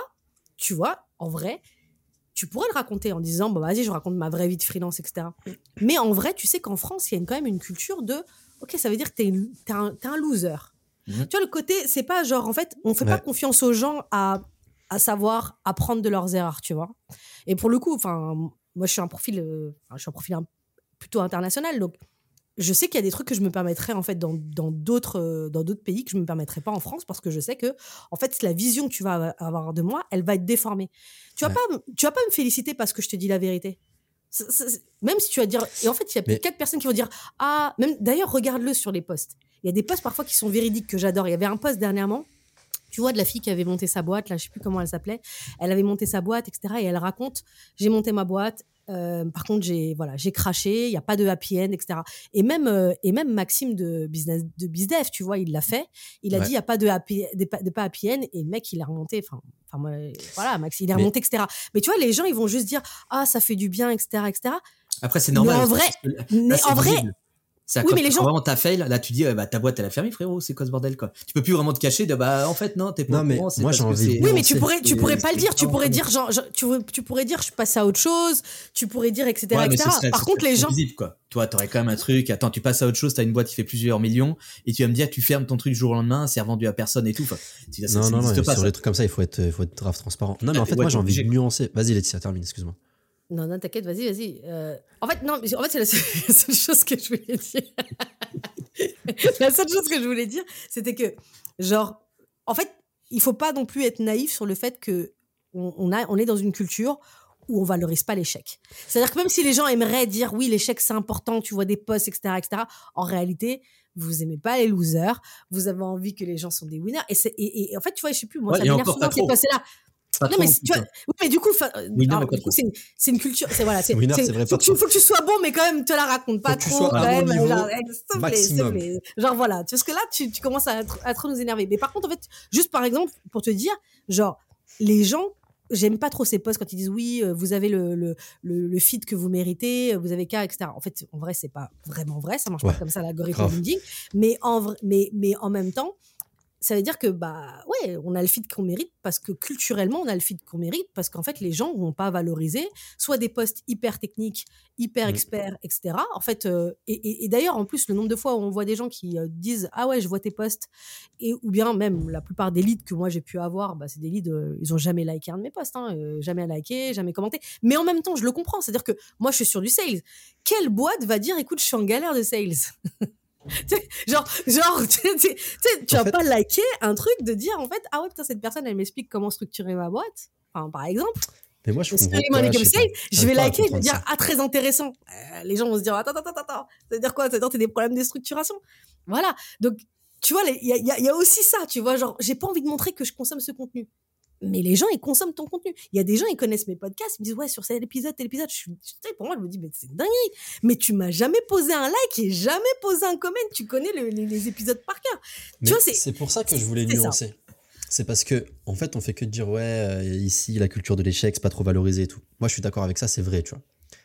tu vois, en vrai, tu pourrais le raconter en disant, bon, vas-y, je raconte ma vraie vie de freelance, etc. Mais en vrai, tu sais qu'en France, il y a quand même une culture de, ok, ça veut dire que t'es, une- t'es un, t'es un loser. Mhm. Tu vois, le côté, c'est pas genre, en fait, on fait pas confiance aux gens à, à savoir apprendre de leurs erreurs, tu vois. Et pour le coup, enfin, moi, je suis un profil, euh, je suis un profil un- plutôt international, donc je sais qu'il y a des trucs que je me permettrais en fait dans d'autres euh, dans d'autres pays que je me permettrais pas en France parce que je sais que en fait la vision que tu vas avoir de moi elle va être déformée. Tu vas Ouais. pas tu vas pas me féliciter parce que je te dis la vérité. Même si tu vas dire et en fait il y a Mais- quatre personnes qui vont dire ah même d'ailleurs regarde-le sur les posts. Il y a des posts parfois qui sont véridiques que j'adore. Il y avait un post dernièrement tu vois de la fille qui avait monté sa boîte là je sais plus comment elle s'appelait. Elle avait monté sa boîte etc et elle raconte j'ai monté ma boîte euh, par contre, j'ai voilà, j'ai craché. Il y a pas de happy end, etc. Et même euh, et même Maxime de business de bizdev, tu vois, il l'a fait. Il a Ouais. dit il y a pas de happy de, de pas happy end et le mec il a remonté. Enfin, enfin voilà, Maxime il a Mais- remonté, etc. Mais tu vois, les gens ils vont juste dire ah ça fait du bien, etc., etc. Après, c'est normal. Mais en vrai- Mais en vrai, à Oui, mais les gens- vraiment t'as fail, là tu dis euh, bah ta boîte elle a fermé frérot, c'est quoi ce bordel quoi? Tu peux plus vraiment te cacher de bah en fait non t'es pas Non, mais courant, moi, j'ai envie Oui, mais tu pourrais, tu pourrais pas le dire. Tu pourrais dire, genre, tu, pourrais- tu pourrais dire, je passe à autre chose. Tu pourrais dire, etc., Ouais, mais etc. serait- Par contre, les gens, visible, quoi. Toi, t'aurais quand même un truc. Attends, tu passes à autre chose. T'as une boîte qui fait plusieurs millions et tu vas me dire, tu fermes ton truc du jour au lendemain, c'est revendu à personne et tout. Enfin, ça, Non, ça non, non, pas. sur ça. les trucs comme ça, il faut être, il faut être grave transparent. Non, mais en fait, moi, j'ai envie de nuancer. Vas-y, Laetitia, termine, excuse-moi. Non, non, t'inquiète, vas-y, vas-y. Euh, En fait, non, en fait, c'est la seule, chose que je voulais dire. la seule chose que je voulais dire, c'était que, genre, en fait, il faut pas non plus être naïf sur le fait que on, on a, on est dans une culture où on valorise pas l'échec. C'est-à-dire que même si les gens aimeraient dire oui, l'échec c'est important, tu vois des posts, etc., etc., en réalité, vous aimez pas les losers, vous avez envie que les gens sont des winners. Et, et, et en fait, tu vois, je sais plus, moi, Ouais, ça m'énerve souvent pas ces trop. Non, mais tu vois, oui, mais du coup, trop. c'est une, culture. C'est voilà, c'est. Vrai, faut, que tu, faut que tu sois bon, mais quand même, te la raconte pas trop. sois quand même, niveau genre, eh, plaît. Genre voilà, parce que là, tu, tu commences à, trop- à trop nous énerver. Mais par contre, en fait, juste par exemple, pour te dire, genre, les gens. J'aime pas trop ces posts quand ils disent oui, euh, vous avez le, le, le, le feed que vous méritez, euh, vous avez qu'à, etc. En fait, en vrai, c'est pas vraiment vrai, ça marche Ouais, pas comme ça l'algorithme. Mais en, vrai- mais, mais en même temps, ça veut dire que bah ouais, on a le feed qu'on mérite parce que culturellement on a le feed qu'on mérite parce qu'en fait les gens vont pas valoriser soit des postes hyper techniques, hyper Mm. experts, etc. En fait, euh, et, et- et d'ailleurs en plus le nombre de fois où on voit des gens qui euh, disent ah ouais je vois tes posts et ou bien même la plupart des leads que moi j'ai pu avoir, bah, c'est des leads euh, ils ont jamais liké un de mes posts, hein, jamais liké, jamais commenté. Mais en même temps je le comprends, c'est-à-dire que moi je suis sur du sales. Quelle boîte va dire écoute je suis en galère de sales? genre, genre, tu sais, vas fait- pas liker un truc de dire en fait, ah ouais, putain, cette personne, elle m'explique comment structurer ma boîte. Enfin, par exemple, Mais moi, je comprends pas, je sais pas. je vais liker, je vais comprendre dire, ça. ah, très intéressant. Euh, les gens vont se dire, attends, attends, attends, attends. Ça veut dire quoi? Ça veut dire que t'as des problèmes de structuration. Voilà. Donc, tu vois, il y a, y a aussi ça, tu vois, genre, j'ai pas envie de montrer que je consomme ce contenu. Mais les gens, ils consomment ton contenu. Il y a des gens, ils connaissent mes podcasts, ils me disent, ouais, sur cet épisode, tel épisode. Je suis, pour moi, je me dis, mais c'est une dinguerie. Mais tu m'as jamais posé un like et jamais posé un comment. Tu connais le- les, les épisodes par cœur. Mais vois, c'est- pour ça que je voulais nuancer. C'est parce que, en fait, on fait que dire, ouais, euh, ici, la culture de l'échec, c'est pas trop valorisé et tout. Moi, je suis d'accord avec ça, c'est vrai, tu vois.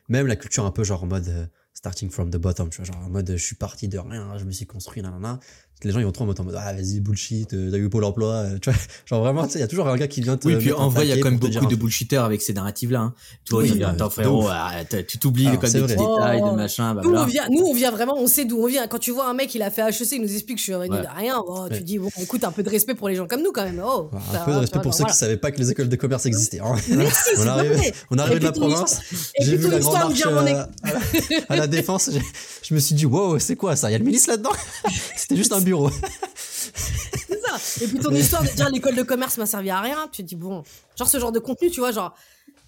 Même la culture un peu genre en mode euh, starting from the bottom, tu vois, genre en mode je suis parti de rien, je me suis construit, nanana. Les gens, ils vont trop en mode, en mode, ah, vas-y, bullshit, euh, t'as eu Pôle emploi, euh, tu vois. Genre vraiment, il y a toujours un gars qui vient te. Oui, puis en vrai, il y a quand même beaucoup de bullshitters avec ces narratifs-là. Hein. Tu vois, Oui, euh, attends, frérot, ouf. arrête, tu t'oublies des vrai. petits détails, Oh. de machin. Bah, Nous, on vient, nous, on vient vraiment, on sait d'où on vient. Quand tu vois un mec, il a fait HEC, il nous explique que je suis venu Ouais. de rien. oh, Ouais. Tu dis, bon, écoute, un peu de respect pour les gens comme nous, quand même. Oh, Ouais, ça Un peu de respect pour ceux voilà. qui savaient pas que les écoles de commerce existaient. hein. On arrive, on arrive de la province. J'ai vu la grande marche euh, à, la, défense. Je me suis dit, wow, c'est quoi ça? Il y a le milice là-dedans? C'était juste un bureau. C'est ça. Et puis ton histoire de dire l'école de commerce m'a servi à rien, tu te dis bon, genre ce genre de contenu, tu vois, genre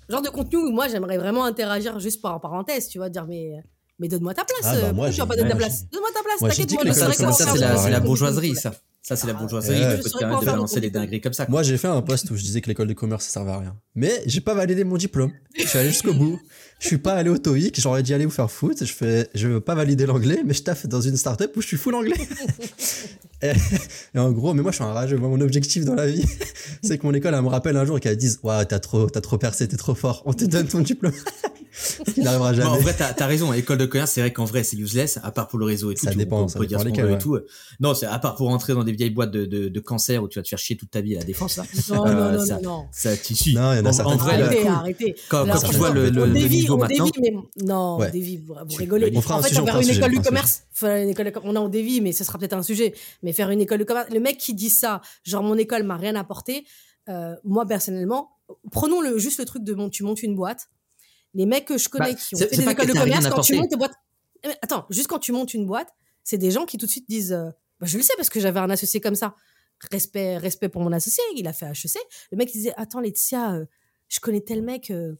genre de contenu où moi j'aimerais vraiment interagir juste par parenthèse, tu vois, dire mais mais donne-moi ta place. Ah, bah, euh, moi, pourquoi tu vas pas donner ta place? Donne-moi ta place, t'inquiète, moi c'est la, ça c'est contenu. la ça. Ça, c'est la Ah, bourgeoiserie peut Je te permettre de balancer des dingueries comme ça. Moi, j'ai fait un post où je disais que l'école de commerce, ça servait à rien. Mais j'ai pas validé mon diplôme. Je suis allé jusqu'au bout. Je suis pas allé au TOEIC. J'aurais dit aller vous faire foutre. Je fais, je veux pas valider l'anglais, mais je taffe dans une startup où je suis full anglais. et, et en gros, mais moi, je suis un rageux. Moi, mon objectif dans la vie, c'est que mon école, elle me rappelle un jour et qu'elle dise, ouais, t'as trop, t'as trop percé, t'es trop fort. On te donne ton diplôme. Ce qui n'arrivera Bon, en jamais. vrai, t'as as raison. École de commerce, c'est vrai qu'en vrai, c'est useless, à part pour le réseau et tout. Ça tu- dépend, on ça peut dire dépend ce qu'on lesquels, veut et tout. Non, c'est à part pour rentrer dans des vieilles boîtes de, de, de cancer où tu vas te faire chier toute ta vie à la défense, là. Non, Euh, non, non, ça- non, non. Ça, tu suis. Non, il y en a En- certaines en vrai, Arrêtez, arrêtez. Quand, tu vois le, le, niveau on maintenant. dévie, mais non, Ouais. dévie, vous, rigolez. on fera un en fait, sujet, on faire un une école du un commerce. Une école on a on dévie, mais ce sera peut-être un sujet. Mais faire une école de commerce, le mec qui dit ça, genre mon école m'a rien apporté. euh, moi personnellement, prenons le juste le truc de mon, tu montes une boîte. Les mecs que je connais Bah, qui ont fait des écoles de commerce, quand tu montes une boîte, Eh, attends, juste quand tu montes une boîte, c'est des gens qui tout de suite disent, euh, bah, je le sais parce que j'avais un associé comme ça. Respect, respect pour mon associé, il a fait HEC. Le mec il disait, attends Laetitia, euh, je connais tel mec. euh,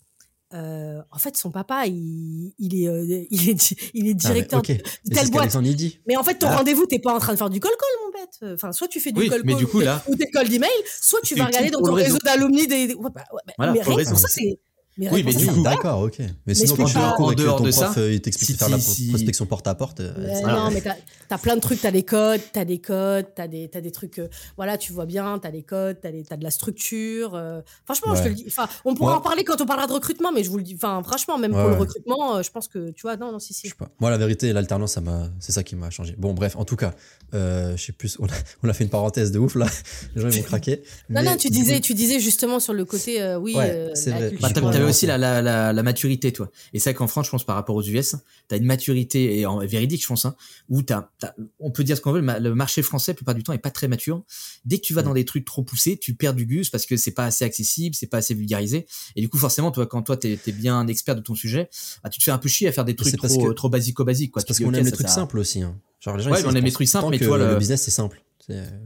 euh, en fait, son papa, il, il est, euh, il est, il est Ah, directeur de telle boîte. dit. Mais en fait, ton Ah. rendez-vous, t'es pas en train de faire du call-call, mon bête. Enfin, soit tu fais du Oui, call-call ou t'es- là- ou call d'email, soit tu vas regarder dans ton réseau réseau. d'alumni des. des- ouais, bah, ouais, bah, Voilà, mais rien pour ça, c'est. Mais Oui, mais du coup- D'accord, ok. Mais Mais sinon, quand tu vas en cours en et que dehors ton de prof, ça, euh, il t'explique si- de faire la si- prospection porte à porte, euh, Voilà. non, mais t'as as plein de trucs, t'as des codes, t'as des codes, t'as des, t'as des trucs, euh, voilà, tu vois bien, t'as des codes, t'as des- t'as de la structure. euh, franchement, je te le dis. Enfin, on pourra en parler quand on parlera de recrutement, mais je vous le dis. Enfin, franchement, même Ouais, pour le recrutement, euh, je pense que, tu vois, non, non, si, Je si. sais pas. Moi, la vérité, l'alternance, ça m'a, c'est ça qui m'a changé. Bon, bref, en tout cas, euh, je sais plus, on a, on a fait une parenthèse de ouf là. Les gens ils vont craquer. Non, non, tu disais, coup- tu disais justement sur le côté, oui, la vrai. culture, Lancé. aussi la, la, la, la maturité, toi. Et c'est vrai qu'en France, je pense, par rapport aux US, t'as une maturité, et en véridique, je pense, hein, où t'as, t'as- on peut dire ce qu'on veut, le ma- le marché français, la plupart du temps, est pas très mature. Dès que tu vas dans des trucs trop poussés, tu perds du gus parce que c'est pas assez accessible, c'est pas assez vulgarisé. Et du coup, forcément, toi, quand toi, t'es, t'es bien expert de ton sujet, bah, tu te fais un peu chier à faire des trucs trop, que- trop basico-basiques. C'est parce Tu qu'on aime les trucs simples aussi. Hein. Genre les gens Ouais, ils mais on aime les trucs simples, mais tu le le- business c'est simple.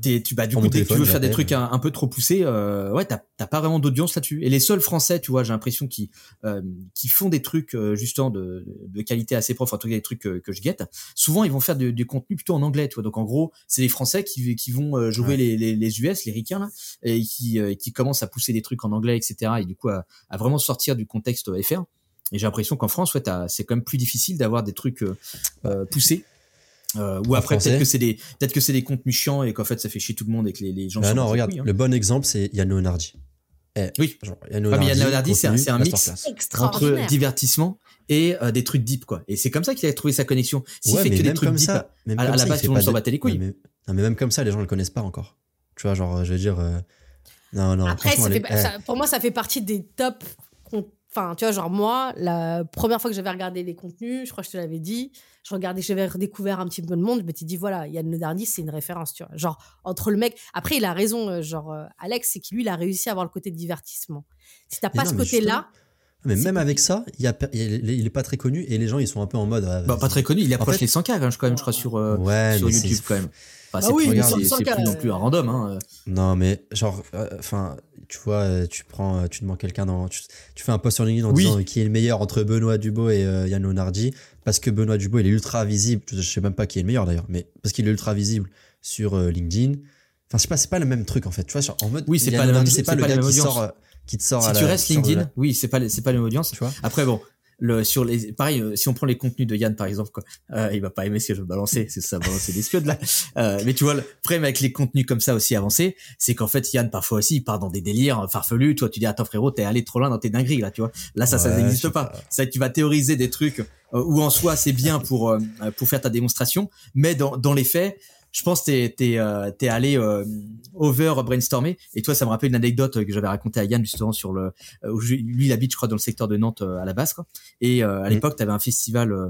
T'es- tu, bah, du coup, mon dès que tu veux faire des trucs un, un peu trop poussés, euh, ouais, t'as t'as pas vraiment d'audience là-dessus. Et les seuls Français, tu vois, j'ai l'impression qui euh, qui font des trucs euh, justement de, de qualité assez propre, en tout cas des trucs que, que je guette. Souvent, ils vont faire du, du contenu plutôt en anglais, tu vois. Donc en gros, c'est les Français qui qui vont euh, jouer Ouais. les, les les US, les ricains là, et qui euh, qui commencent à pousser des trucs en anglais, etc. Et du coup, à, à vraiment sortir du contexte FR. Et j'ai l'impression qu'en France, ouais, t'as- c'est quand même plus difficile d'avoir des trucs euh, poussés. Euh, ou après peut-être que c'est des peut-être que c'est des contenus chiants et qu'en fait ça fait chier tout le monde et que les, les gens Bah s'en non, regarde, couilles, hein. le bon exemple c'est Yann Leonardi. Eh, Oui. Genre, Yann Ah, Leonardi, c'est un- contenu, c'est un mix. entre divertissement et euh, des trucs deep quoi. Et c'est comme ça qu'il a trouvé sa connexion. S'il Ouais, fait que des même trucs comme deep, ça, même à- à comme la ça, base, tout le monde s'en battait les couilles. Non, mais, non, mais même comme ça, les gens le connaissent pas encore. Tu vois, genre, je veux dire. euh, non, non. Après, elle fait eh, ça- pour moi, ça fait partie des tops. Enfin, tu vois, genre moi, la première fois que j'avais regardé les contenus, je crois que je te l'avais dit, je regardais, j'avais redécouvert un petit peu le monde, je m'étais dit, voilà, Yann Le c'est une référence, tu vois. Genre, entre le mec. Après, il a raison, euh, genre, euh, Alex, c'est que lui, il a réussi à avoir le côté divertissement. Si t'as pas non, ce côté-là, Mais c'est même avec ça, il, y a, il, est- il est pas très connu et les gens ils sont un peu en mode. ah, Bah, pas très connu, il approche fait- les 100K quand même, je- quand même, je crois, sur, euh, Ouais, sur c'est- YouTube quand même. Enfin, Bah c'est oui, plus, c'est- c'est cas, non plus un random. Hein. Non, mais genre, euh, enfin, tu vois, euh, tu prends, euh, tu demandes quelqu'un dans, tu, tu fais un post sur LinkedIn en Oui. disant euh, qui est le meilleur entre Benoît Dubo et euh, Yann Leonardi, parce que Benoît Dubo il est ultra visible. Je sais même pas qui est le meilleur d'ailleurs, mais parce qu'il est ultra visible sur euh, LinkedIn. Enfin, je sais pas, c'est pas le même truc en fait. Tu vois, genre, en mode, Oui, c'est Yann pas même- c'est c'est le pas la gars même qui audience. sort, euh, qui te sort Si à tu la- restes LinkedIn, la- oui, c'est pas, c'est pas la même audience. tu vois. Après, bon, le, sur les, pareil, euh, si on prend les contenus de Yann, par exemple, quoi, euh, il va pas aimer ce que je vais balancer, c'est ça, balancer des skiodes, là. Euh, mais tu vois, le problème avec les contenus comme ça aussi avancés, c'est qu'en fait, Yann, parfois aussi, il part dans des délires farfelus. Toi, tu dis, attends, frérot, t'es allé trop loin dans tes dingueries, là, tu vois. Là, ça, ça Ouais, n'existe pas. pas. Ça, tu vas théoriser des trucs euh, où en soi, c'est bien pour, euh, pour faire ta démonstration, mais dans, dans les faits, je pense que t'es t'es euh, t'es allé euh, over brainstormer. Et toi ça me rappelle une anecdote que j'avais racontée à Yann justement sur le euh, où lui il habite je crois dans le secteur de Nantes euh, à la base quoi. Et euh, à Mm. l'époque t'avais un festival euh,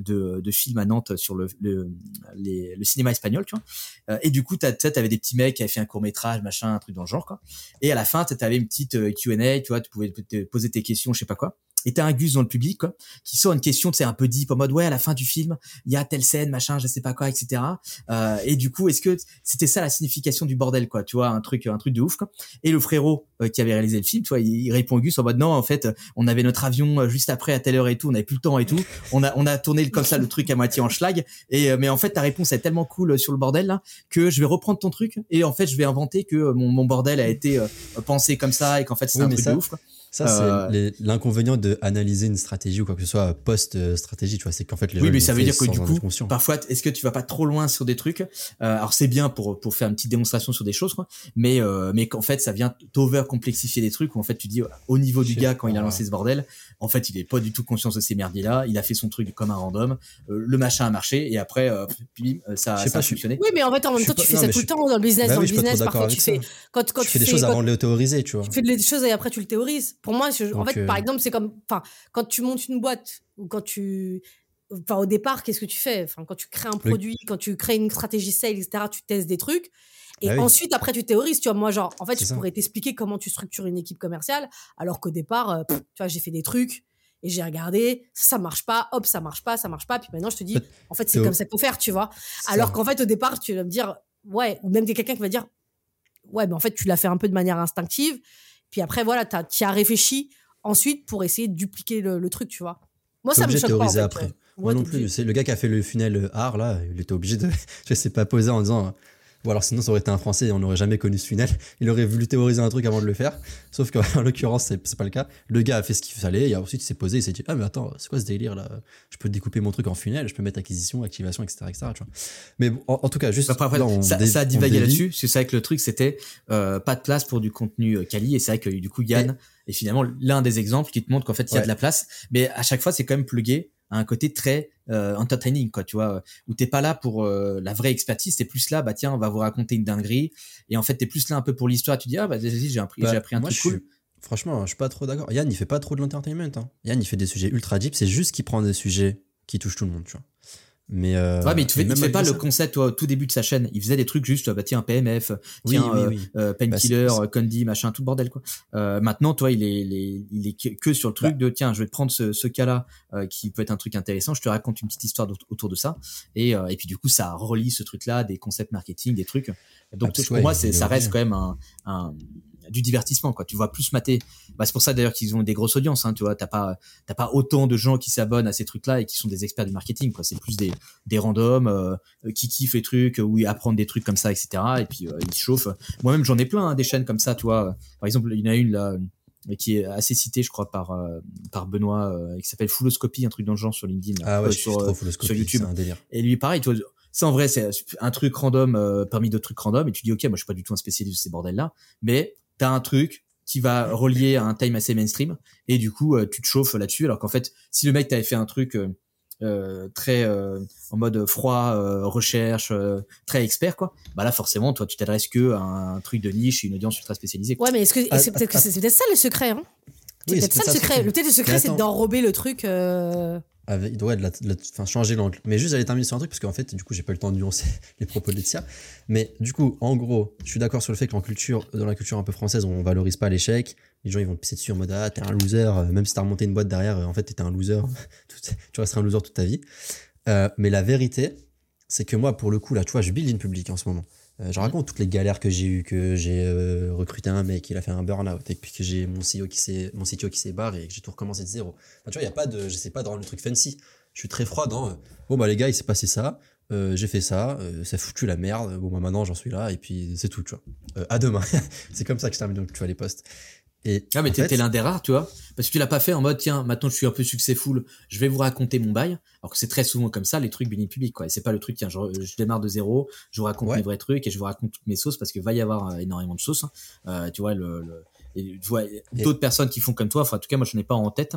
de de films à Nantes sur le le les- le cinéma espagnol tu vois. Euh, et du coup t'as- t'avais des petits mecs qui avaient fait un court métrage machin un truc dans le genre quoi. Et à la fin t'avais une petite euh, Q&A tu vois tu pouvais te poser tes questions je sais pas quoi et t'as un Gus dans le public quoi qui sort une question tu sais un peu deep en mode ouais à la fin du film il y a telle scène machin je sais pas quoi etc euh, et du coup, est-ce que c'était ça la signification du bordel, quoi Tu vois, un truc, un truc de ouf. Quoi. Et le frérot euh, qui avait réalisé le film, tu vois, il, il répond au Gus en mode non, en fait, on avait notre avion euh, juste après à telle heure et tout, on avait plus le temps et tout. On a, on a tourné comme ça le truc à moitié en schlag. Et euh, mais en fait, ta réponse est tellement cool euh, sur le bordel là que je vais reprendre ton truc et en fait, je vais inventer que euh, mon, mon bordel a été euh, pensé comme ça et qu'en fait, c'est Oui, un truc ça- de ouf. Quoi. Ça, Euh, c'est les- l'inconvénient de analyser une stratégie ou quoi que ce soit post-stratégie, tu vois. C'est qu'en fait, les gens. Oui, mais ça veut dire que du coup, parfois, est-ce que tu vas pas trop loin sur des trucs? Euh, Alors c'est bien pour pour faire une petite démonstration sur des choses, quoi. Mais euh, mais qu'en fait, ça vient t'over complexifier des trucs où en fait tu dis au niveau du gars quand il a lancé ce bordel, en fait, il est pas du tout conscient de ces merdiers là. Il a fait son truc comme un random. euh, le machin a marché et après, euh, bim, euh, ça, Je sais ça pas, a suis- fonctionné. oui, mais en fait, en même temps, pas- tu fais non, ça tout le temps dans le business. Bah dans le business, parfois, tu fais. Quand, quand tu fais des choses avant de les théoriser, tu vois. tu fais des choses et après tu le théorises. Pour moi, je- en Donc, fait, euh, par exemple, c'est comme, enfin, quand tu montes une boîte ou quand tu, enfin, au départ, qu'est-ce que tu fais? Enfin, quand tu crées un produit, quand tu crées une stratégie sales, etc., tu testes des trucs. Et Ah oui. ensuite, après, tu théorises. Tu vois, moi, genre, en fait, je ça. pourrais t'expliquer comment tu structures une équipe commerciale, alors qu'au départ, euh, pff, tu vois, j'ai fait des trucs et j'ai regardé, ça marche pas, hop, ça marche pas, ça marche pas. Puis maintenant, je te dis, En fait, c'est comme ça qu'il faut faire, tu vois. Alors qu'en fait, au départ, tu vas me dire, ouais, ou même quelqu'un qui va dire, ouais, mais en fait, tu l'as fait un peu de manière instinctive. Puis après, voilà, tu as réfléchi ensuite pour essayer de dupliquer le, le truc, tu vois. Moi, ça me choque pas. en fait. après. Moi non plus. C'est le gars qui a fait le funnel euh, art là, il était obligé de, je sais pas, poser en disant. Ou alors sinon ça aurait été un français et on n'aurait jamais connu ce funnel. Il aurait voulu théoriser un truc avant de le faire. Sauf qu'en l'occurrence c'est pas le cas. Le gars a fait ce qu'il fallait et ensuite il s'est posé, il s'est dit ah mais attends c'est quoi ce délire là? Je peux découper mon truc en funnel, je peux mettre acquisition, activation, etc. etc. tu vois. Mais bon, en, en tout cas juste. Après, après, là, on ça, a divagué là-dessus. C'est ça que le truc, c'était euh, pas de place pour du contenu euh, quali. Et c'est vrai que du coup, Yann est finalement l'un des exemples qui te montre qu'en fait, il y a Ouais. de la place. Mais à chaque fois, c'est quand même plugué un côté très euh, entertaining, quoi, tu vois, où t'es pas là pour euh, la vraie expertise, t'es plus là, bah tiens, on va vous raconter une dinguerie. Et en fait, t'es plus là un peu pour l'histoire. Tu dis, ah bah vas-y, j'ai appris, Bah, j'ai appris un moi, truc suis- cool. Franchement, je suis pas trop d'accord. Yann, il fait pas trop de l'entertainment. Hein. Yann, il fait des sujets ultra deep. C'est juste qu'il prend des sujets qui touchent tout le monde, tu vois. Mais euh, ouais, mais il te fait, il même te fait pas le concept toi, au tout début de sa chaîne. Il faisait des trucs juste, bah tiens, PMF, tiens, oui, euh, oui. euh, Bah, Painkiller, euh, Condi, machin, tout le bordel quoi. Euh, maintenant, toi, il est, il est, il est que- sur le truc Bah. de tiens, je vais te prendre ce, ce cas-là euh, qui peut être un truc intéressant. Je te raconte une petite histoire autour de ça, et, euh, et puis du coup, ça relie ce truc-là, des concepts marketing, des trucs. Donc Ah, pour moi, c'est, ça reste quand même un, un du divertissement quoi. Tu vois plus mater. Bah, c'est pour ça d'ailleurs qu'ils ont des grosses audiences. Hein, tu vois, t'as pas t'as pas autant de gens qui s'abonnent à ces trucs-là et qui sont des experts du marketing quoi. C'est plus des des randoms euh, qui kiffent les trucs, où ils apprennent des trucs comme ça, etc. Et puis euh, ils se chauffent. Moi-même, j'en ai plein hein, des chaînes comme ça, tu vois. Par exemple, il y en a une là euh, qui est assez citée, je crois, par euh, par Benoît, euh, qui s'appelle Fulloscopy, un truc dans le genre sur LinkedIn, là. Ah ouais, sur, YouTube. Un délire. Et lui, pareil, tu vois, ça en vrai, c'est un truc random euh, parmi d'autres trucs random. Et tu dis, ok, moi, je suis pas du tout un spécialiste de ces bordels-là, mais t'as un truc qui va relier à un time assez mainstream. Et du coup, euh, tu te chauffes là-dessus. Alors qu'en fait, si le mec t'avait fait un truc euh, euh, très euh, en mode froid, euh, recherche, euh, très expert quoi. Bah là forcément, toi tu t'adresses que à un truc de niche, une audience ultra spécialisée. quoi. Ouais, mais est-ce que Ah, c'est peut-être que c'est peut-être ça le secret hein C'est Oui, peut-être c'est ça le ça, secret. peut-être le secret, c'est d'enrober le truc. euh, avec, ouais, de la, changer l'angle. Mais juste, j'allais terminer sur un truc, parce qu'en fait, du coup, j'ai pas eu le temps de nuancer les propos de Laetitia. Mais du coup, en gros, je suis d'accord sur le fait qu'en culture, dans la culture un peu française, on valorise pas l'échec. Les gens, ils vont pisser dessus en mode, ah, t'es un loser, euh, même si t'as remonté une boîte derrière, euh, en fait, t'étais un loser. Tu resteras un loser toute ta vie. Euh, mais la vérité, c'est que moi, pour le coup, là, tu vois, je build in public en ce moment. Euh, je raconte toutes les galères que j'ai eues, que j'ai euh, recruté un mec, il a fait un burn-out, et puis que j'ai mon CEO qui s'est, mon CTO qui s'est barré, et que j'ai tout recommencé de zéro. Tu vois, il y a pas de, j'essaie pas de rendre le truc fancy. Je suis très froid dans, euh, bon, bah, les gars, il s'est passé ça, euh, j'ai fait ça, ça foutu la merde, bon, bah, maintenant, j'en suis là, et puis c'est tout, tu vois. À demain. c'est comme ça que je termine, donc, tu vois, les posts. Et, Ah mais fait, t'es l'un des rares, tu vois, parce que tu l'as pas fait en mode tiens maintenant je suis un peu successful, je vais vous raconter mon bail, alors que c'est très souvent comme ça les trucs building public quoi. Et c'est pas le truc tiens je, je démarre de zéro, je vous raconte Ouais. mes vrais trucs et je vous raconte toutes mes sauces parce que va y avoir euh, énormément de sauces. hein. Euh, tu vois le, le- et tu vois d'autres personnes qui font comme toi. Enfin en tout cas moi je n'ai pas en tête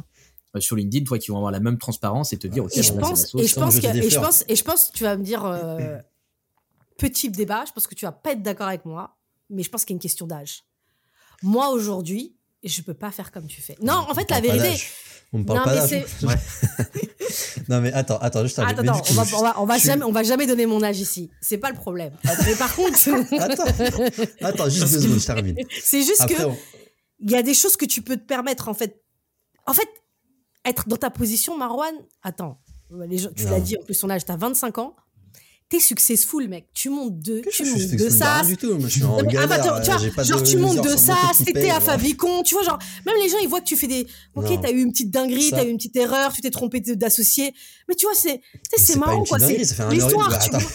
euh, sur LinkedIn, toi qui vont avoir la même transparence et te dire ok Et je pense, sauce. et je Comme pense, et je pense, et je pense, que tu vas me dire euh, petit débat. Je pense que tu vas pas être d'accord avec moi, mais je pense qu'il y a une question d'âge. Moi aujourd'hui, je peux pas faire comme tu fais. Non, en fait la vérité. On me parle Non, pas mais non, mais attends, attends, juste un Attends, attends, on va, on va, on va suis- jamais, on va jamais donner mon âge ici. C'est pas le problème. mais par contre, Attends, attends, juste deux secondes, je termine. c'est juste Après, que on- il y a des choses que tu peux te permettre en fait. En fait, être dans ta position, Marwan. Attends, les gens, tu l'as dit en plus, son âge, t'as 25 ans. T'es successful, mec. Tu montes de, tu montes de ça. du tout. Je suis en mais, ah, bah, galère. tu vois, j'ai pas genre de tu montes de ça, c'était à. Favicon, tu vois, genre, même les gens, ils voient que tu fais des, ok, t'as eu une petite dinguerie, t'as eu une petite erreur, tu t'es trompé d'associé, mais tu vois, c'est, c'est marrant, quoi, c'est l'histoire, tu Attends, vois.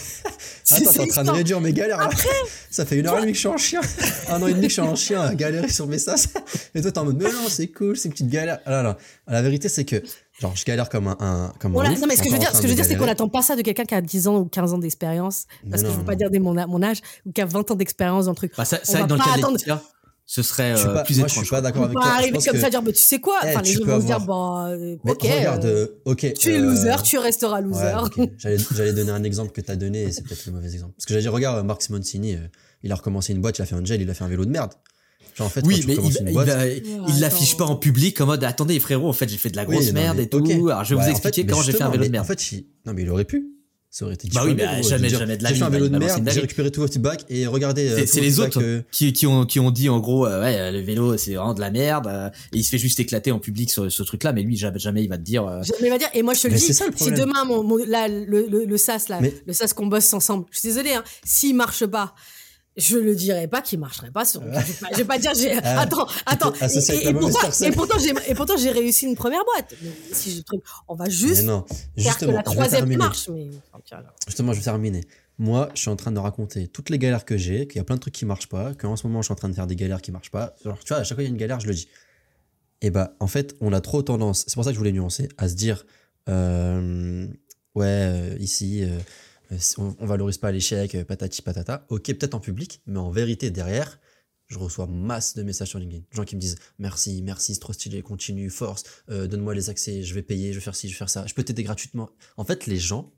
Attends, t'es en train de réduire mes galères. là. Ça fait une heure et demie que je suis en chien. Un an et demi que je suis en chien à galérer sur mes sas. Et toi, t'es en mode, mais non, c'est cool, c'est une petite galère. Ah là là. La vérité, c'est que, genre, je galère comme un, un comme Voilà, un non, mais ce que je veux dire, ce que je veux dire, c'est qu'on n'attend pas ça de quelqu'un qui a 10 ans ou 15 ans d'expérience, parce Mais que je non. veux pas dire des- mon, âge, ou qui a 20 ans d'expérience dans le truc. Bah, ça, on ça va dans le pas cas de attendre- ce serait Je suis euh, pas, plus moi, je suis étrange. pas d'accord avec toi. pas arriver comme que- ça, dire, bah, tu sais quoi, Eh, enfin, les tu gens peux vont se dire, avoir- bah, euh, Mais ok, regarde, euh, euh, ok. tu es euh, loser, tu resteras loser. Ouais. J'allais donner un exemple que t'as donné et c'est peut-être le mauvais exemple. Parce que j'allais dire, regarde, Marc Simoncini, il a recommencé une boîte, il a fait un gel, il a fait un vélo de merde. Genre, en fait, Oui, mais il, l'affiche pas en public en mode attendez frérot en fait j'ai fait de la Oui, grosse non, merde mais et tout. Alors je vais Ouais, vous expliquer fait, comment j'ai fait un vélo de merde. En fait, il- non, mais il aurait pu. Ça aurait été Bah oui, mais gros, jamais, dire, jamais de la J'ai vie, fait un vélo de merde, j'ai récupéré tout votre bac et regardez. euh, C'est les autres euh, qui, qui, ont, qui ont dit en gros euh, ouais le vélo c'est vraiment de la merde euh, et il se fait juste éclater en public sur ce truc là mais lui jamais, jamais il va te dire Jamais il va dire, et moi je te le dis, c'est ça, le si demain, mon, mon- là, le, le, le SAS, là, Mais- le SAS qu'on bosse ensemble, je suis désolée, hein, s'il marche pas, je le dirais pas qu'il marcherait pas. Sur, je, vais pas, je vais pas dire, j'ai, Ah, attends, attends. Et, pourtant, personne. et pourtant, j'ai, et pourtant, j'ai réussi une première boîte. Mais si je truc, on va Mais juste non, faire que la troisième marche. Mais, enfin. Justement, je vais terminer. Moi, je suis en train de raconter toutes les galères que j'ai, qu'il y a plein de trucs qui marchent pas, qu'en ce moment, je suis en train de faire des galères qui marchent pas. Genre, tu vois, à chaque fois, il y a une galère, je le dis. Et bah, en fait, on a trop tendance, c'est pour ça que je voulais nuancer, à se dire, euh, ouais, euh, ici, euh, on, on valorise pas l'échec, euh, patati patata. Ok, peut-être en public, mais en vérité, derrière, je reçois masse de messages sur LinkedIn. Gens qui me disent merci, merci, c'est trop stylé, continue, force, euh, donne-moi les accès, je vais payer, je vais faire ci, je vais faire ça, je peux t'aider gratuitement. En fait, les gens,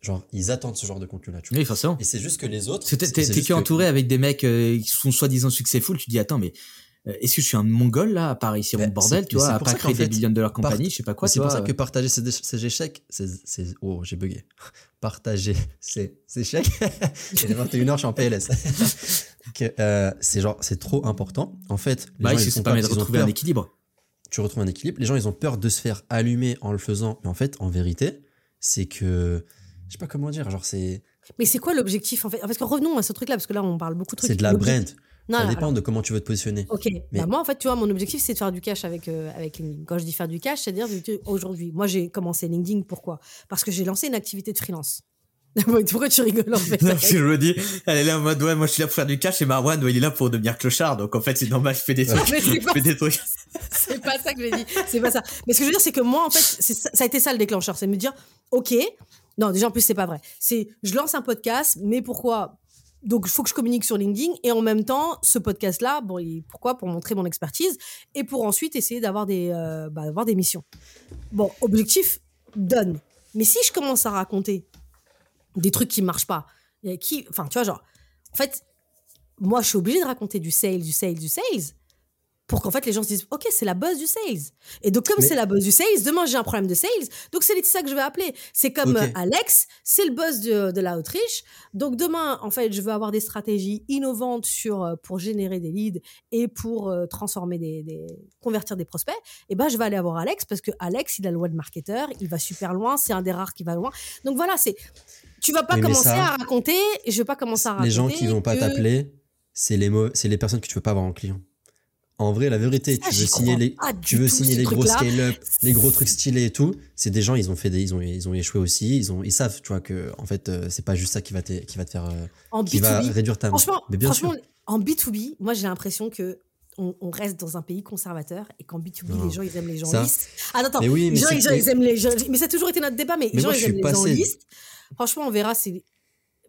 genre, ils attendent ce genre de contenu-là, tu vois. oui forcément Et c'est juste que les autres. que t'es- que entouré avec des mecs euh, qui sont soi-disant successful tu te dis attends mais euh, est-ce que je suis un mongol là à part Mais mon bordel tu vois c'est à pour pas ça créer des billions de leur compagnie je sais pas quoi c'est pour ça que euh, partager ses, ses échecs, c'est, oh, j'ai bugué. Partager ses, ses échecs. Il est 21h, je suis en PLS. Euh, c'est genre, c'est trop important. En fait, les bah gens, ils font permet de retrouver un équilibre Tu retrouves un équilibre. Les gens, ils ont peur de se faire allumer en le faisant. Mais en fait, en vérité, c'est que, je sais pas comment dire, genre, c'est, Mais c'est quoi l'objectif en fait? Parce que revenons à ce truc-là, parce que là, on parle beaucoup de trucs. c'est de la brand. Non, ça dépend de comment tu veux te positionner. Ok. Mais- Bah, moi, en fait, tu vois, mon objectif, c'est de faire du cash avec, euh, avec LinkedIn. Quand je dis faire du cash, c'est-à-dire aujourd'hui. Moi, j'ai commencé LinkedIn. Pourquoi? Parce que j'ai lancé une activité de freelance. Pourquoi tu rigoles en fait? Non, parce que je me dis, elle est là en mode, ouais, moi je suis là pour faire du cash et Marwan, ouais, il est là pour devenir clochard. Donc en fait, c'est normal, je fais des trucs. Je pas fais des trucs. C'est pas ça que j'ai dit. C'est pas ça. Mais ce que je veux dire, c'est que moi, en fait, ça, ça a été ça le déclencheur. C'est de me dire, OK. Non, déjà, en plus, c'est pas vrai. C'est, je lance un podcast, mais pourquoi Donc, il faut que je communique sur LinkedIn. Et en même temps, ce podcast-là, bon, pourquoi? Pour montrer mon expertise et pour ensuite essayer d'avoir des, euh, bah, avoir des missions. Bon, objectif, done. Mais si je commence à raconter des trucs qui marchent pas, qui, enfin, tu vois, genre, en fait, moi, je suis obligée de raconter du sales, du sales, du sales, pour qu'en fait les gens se disent, ok, c'est la buzz du sales. Et donc comme Mais- c'est la buzz du sales, demain j'ai un problème de sales, donc c'est ça que je vais appeler. C'est comme euh, Alex, c'est le buzz de, de la Autriche. Donc demain, en fait, je veux avoir des stratégies innovantes sur euh, pour générer des leads et pour euh, transformer des, des- convertir des prospects. Et ben je vais aller avoir Alex parce que Alex, il a le web marketeur, il va super loin, c'est un des rares qui va loin. Donc voilà, c'est tu vas pas mais commencer ça- à raconter, je vais pas commencer à raconter Les gens qui vont pas que- t'appeler, c'est les, c'est les personnes que tu veux pas avoir en client. En vrai, la vérité, Ça, tu veux signer les, pas du tu veux tout, signer ce les gros scale-up, les gros trucs stylés et tout. C'est des gens, ils ont fait des, ils ont, ils ont échoué aussi. Ils ont, ils savent, tu vois que en fait, euh, c'est pas juste ça qui va te, qui va te faire, euh, en qui va B2B. réduire ta. Franchement, mais bien franchement sûr. en B2B, moi j'ai l'impression que on, on reste dans un pays conservateur et qu'en B2B, Non. les gens ils aiment les gens Ça- lisses. Ah, attends, attends. Mais oui, mais les gens, les gens, ils aiment les gens. Mais ça a toujours été notre débat, mais, les gens moi, ils aiment les gens passé- lisses. Franchement, on verra. C'est.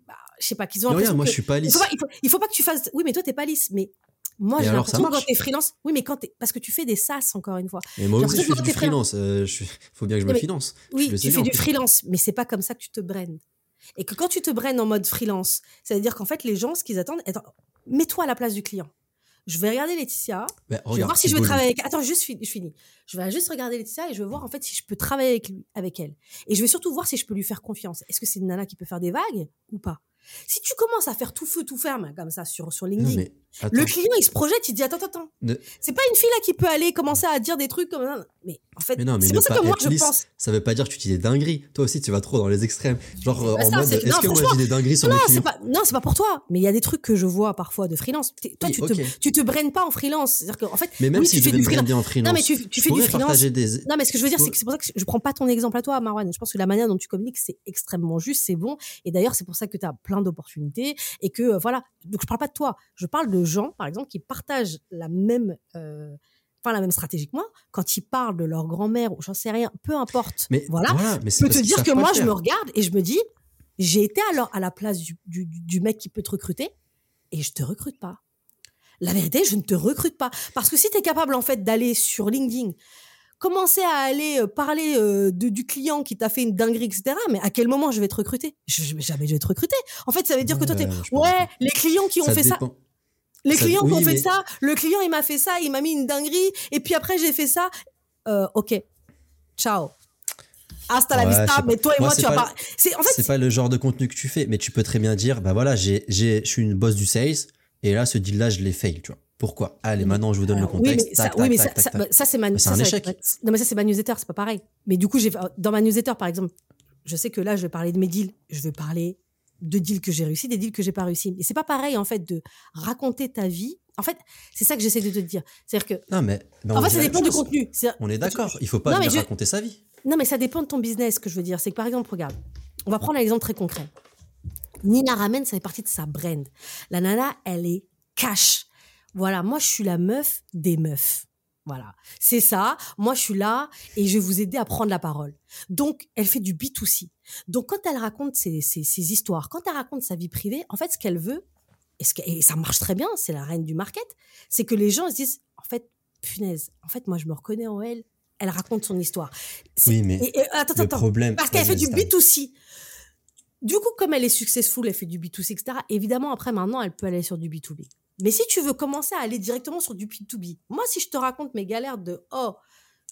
Bah, je sais pas, qu'ils ont l'impression regarde, moi, que- je suis pas Il lisse. faut, pas, il, faut, il faut pas que tu fasses. Oui, mais toi, t'es pas lisse. Mais moi, j'ai l'impression quand t'es freelance. Oui, mais quand t'es. Parce que tu fais des SaaS, encore une fois. Mais moi aussi, je fais du freelance. euh, suis- faut bien que je me mais- finance. Oui, Je tu fais du freelance, mais c'est pas comme ça que tu te braines. Et que quand tu te braines en mode freelance, ça veut dire qu'en fait, les gens, ce qu'ils attendent. Attends, mets-toi à la place du client. Je vais regarder Laetitia. Bah, Je vais regarde, voir si je veux travailler avec. Attends, juste je finis. Je vais juste regarder Laetitia et je vais voir en fait si je peux travailler avec, lui, avec elle. Et je vais surtout voir si je peux lui faire confiance. Est-ce que c'est une nana qui peut faire des vagues ou pas? Si tu commences à faire tout feu, tout ferme comme ça sur, sur Non, LinkedIn, mais attends. le client il se projette, il dit attends, attends, attends. Ne- C'est pas une fille là qui peut aller commencer à dire des trucs comme. Mais en fait, c'est pour ça que moi je lisse, pense. ça veut pas dire que tu dis des dingueries. Toi aussi, tu vas trop dans les extrêmes. Genre euh, Bah, en ça, mode, est-ce non, que moi je dis des dingueries sur Non, clients pas, non, c'est pas pour toi. Mais il y a des trucs que je vois parfois de freelance. Toi, Oui, tu, ok. te, tu te braines pas en freelance. C'est-à-dire qu'en fait, Mais même oui, si tu je fais du freelance. en freelance, Non, mais tu, fais du freelance. des. Non, mais ce que je veux dire, c'est que c'est pour ça que je prends pas ton exemple à toi, Marwan. Je pense que la manière dont tu communiques, c'est extrêmement juste, c'est bon. Et d'ailleurs, c'est pour ça que tu as plein d'opportunités et que, euh, voilà. Donc, je parle pas de toi. Je parle de gens, par exemple, qui partagent la même, euh, enfin, la même stratégie que moi. Quand ils parlent de leur grand-mère ou j'en sais rien, peu importe. Mais voilà. mais Je peux te dire que moi, je me regarde et je me dis, j'ai été alors à la place du, du, du mec qui peut te recruter et je te recrute pas. La vérité, je ne te recrute pas. Parce que si tu es capable, en fait, d'aller sur LinkedIn, commencer à aller euh, parler euh, de, du client qui t'a fait une dinguerie, etc., mais à quel moment je vais te recruter? Je, Jamais je vais te recruter. En fait, ça veut dire que toi, t'es, ouais, les clients qui ont Ça fait ça. Les Ça- clients qui ont fait mais- ça, le client, il m'a fait ça, il m'a mis une dinguerie, et puis après, j'ai fait ça. Euh, ok. Ciao. Hasta la Ouais, vista, mais toi et Moi, tu vas pas-. C'est, en fait, pas le genre de contenu que tu fais, mais tu peux très bien dire, bah voilà, j'ai, j'ai, je suis une boss du sales, et là, ce deal-là, je l'ai fail, tu vois. Pourquoi? Allez, maintenant, je vous donne le contexte. Oui, mais ça, bah, c'est ma. Mais c'est un échec. Non, mais ça, c'est ma newsletter, c'est pas pareil. Mais du coup, j'ai dans ma newsletter, par exemple, je sais que là, je vais parler de mes deals. Je vais parler de deals que j'ai réussi, des deals que j'ai pas réussi. Et c'est pas pareil, en fait, de raconter ta vie. En fait, c'est ça que j'essaie de te dire. C'est-à-dire que. Non, mais. En fait, ça dépend du contenu. On est d'accord. Il faut pas Non, mais je- raconter sa vie. Non, mais ça dépend de ton business, ce que je veux dire. C'est que par exemple, regarde, on va prendre un exemple très concret. Nina Ramen, ça fait partie de sa brand. La nana, elle est cash. Voilà, moi, je suis la meuf des meufs. Voilà, c'est ça. Moi, je suis là et je vais vous aider à prendre la parole. Donc, elle fait du B2C. Donc, quand elle raconte ses, ses- ses histoires, quand elle raconte sa vie privée, en fait, ce qu'elle veut, et, ce que- et ça marche très bien, c'est la reine du market, c'est que les gens se disent, en fait, punaise, en fait, moi, je me reconnais en elle. Elle raconte son histoire. Oui, mais et- et- attends, le attends. problème. Parce qu'elle fait du vas-y, termine. B2C. Du coup, comme elle est successful, elle fait du B2C, etc. Évidemment, après, maintenant, elle peut aller sur du B2B. Mais si tu veux commencer à aller directement sur du B2B, moi, si je te raconte mes galères de oh,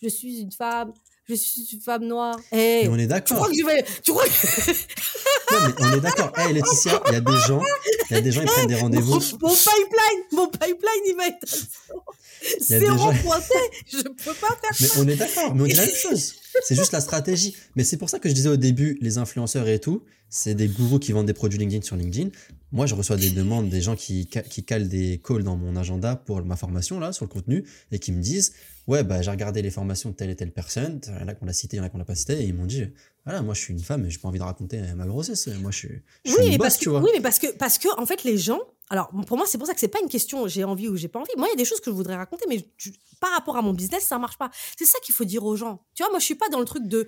je suis une femme, je suis une femme noire, hey, Mais on est tu d'accord. crois que je vais. Tu crois que. Non, mais on est d'accord. Hey, Laetitia, il y a des gens, il y a des gens, ils prennent des rendez-vous. Mon, mon pipeline, mon pipeline, il va être. Zéro gens- pointé, je peux pas faire Mais on est d'accord, mais on dit la même chose. C'est juste la stratégie. Mais c'est pour ça que je disais au début, les influenceurs et tout, c'est des gourous qui vendent des produits LinkedIn sur LinkedIn. Moi, je reçois des demandes des gens qui, qui calent des calls dans mon agenda pour ma formation, là, sur le contenu, et qui me disent Ouais, bah, j'ai regardé les formations de telle et telle personne. Il y en a qu'on l'a cité, il y en a qu'on l'a pas cité, et ils m'ont dit Voilà, moi, je suis une femme et j'ai pas envie de raconter ma grossesse. Moi, je suis, suis Oui, une mais boss, parce que, tu vois. oui, mais parce que, parce que, en fait, les gens. Alors, pour moi, c'est pour ça que c'est pas une question j'ai envie ou j'ai pas envie. Moi, il y a des choses que je voudrais raconter, mais je- par rapport à mon business, ça marche pas. C'est ça qu'il faut dire aux gens. Tu vois, moi, je suis pas dans le truc de.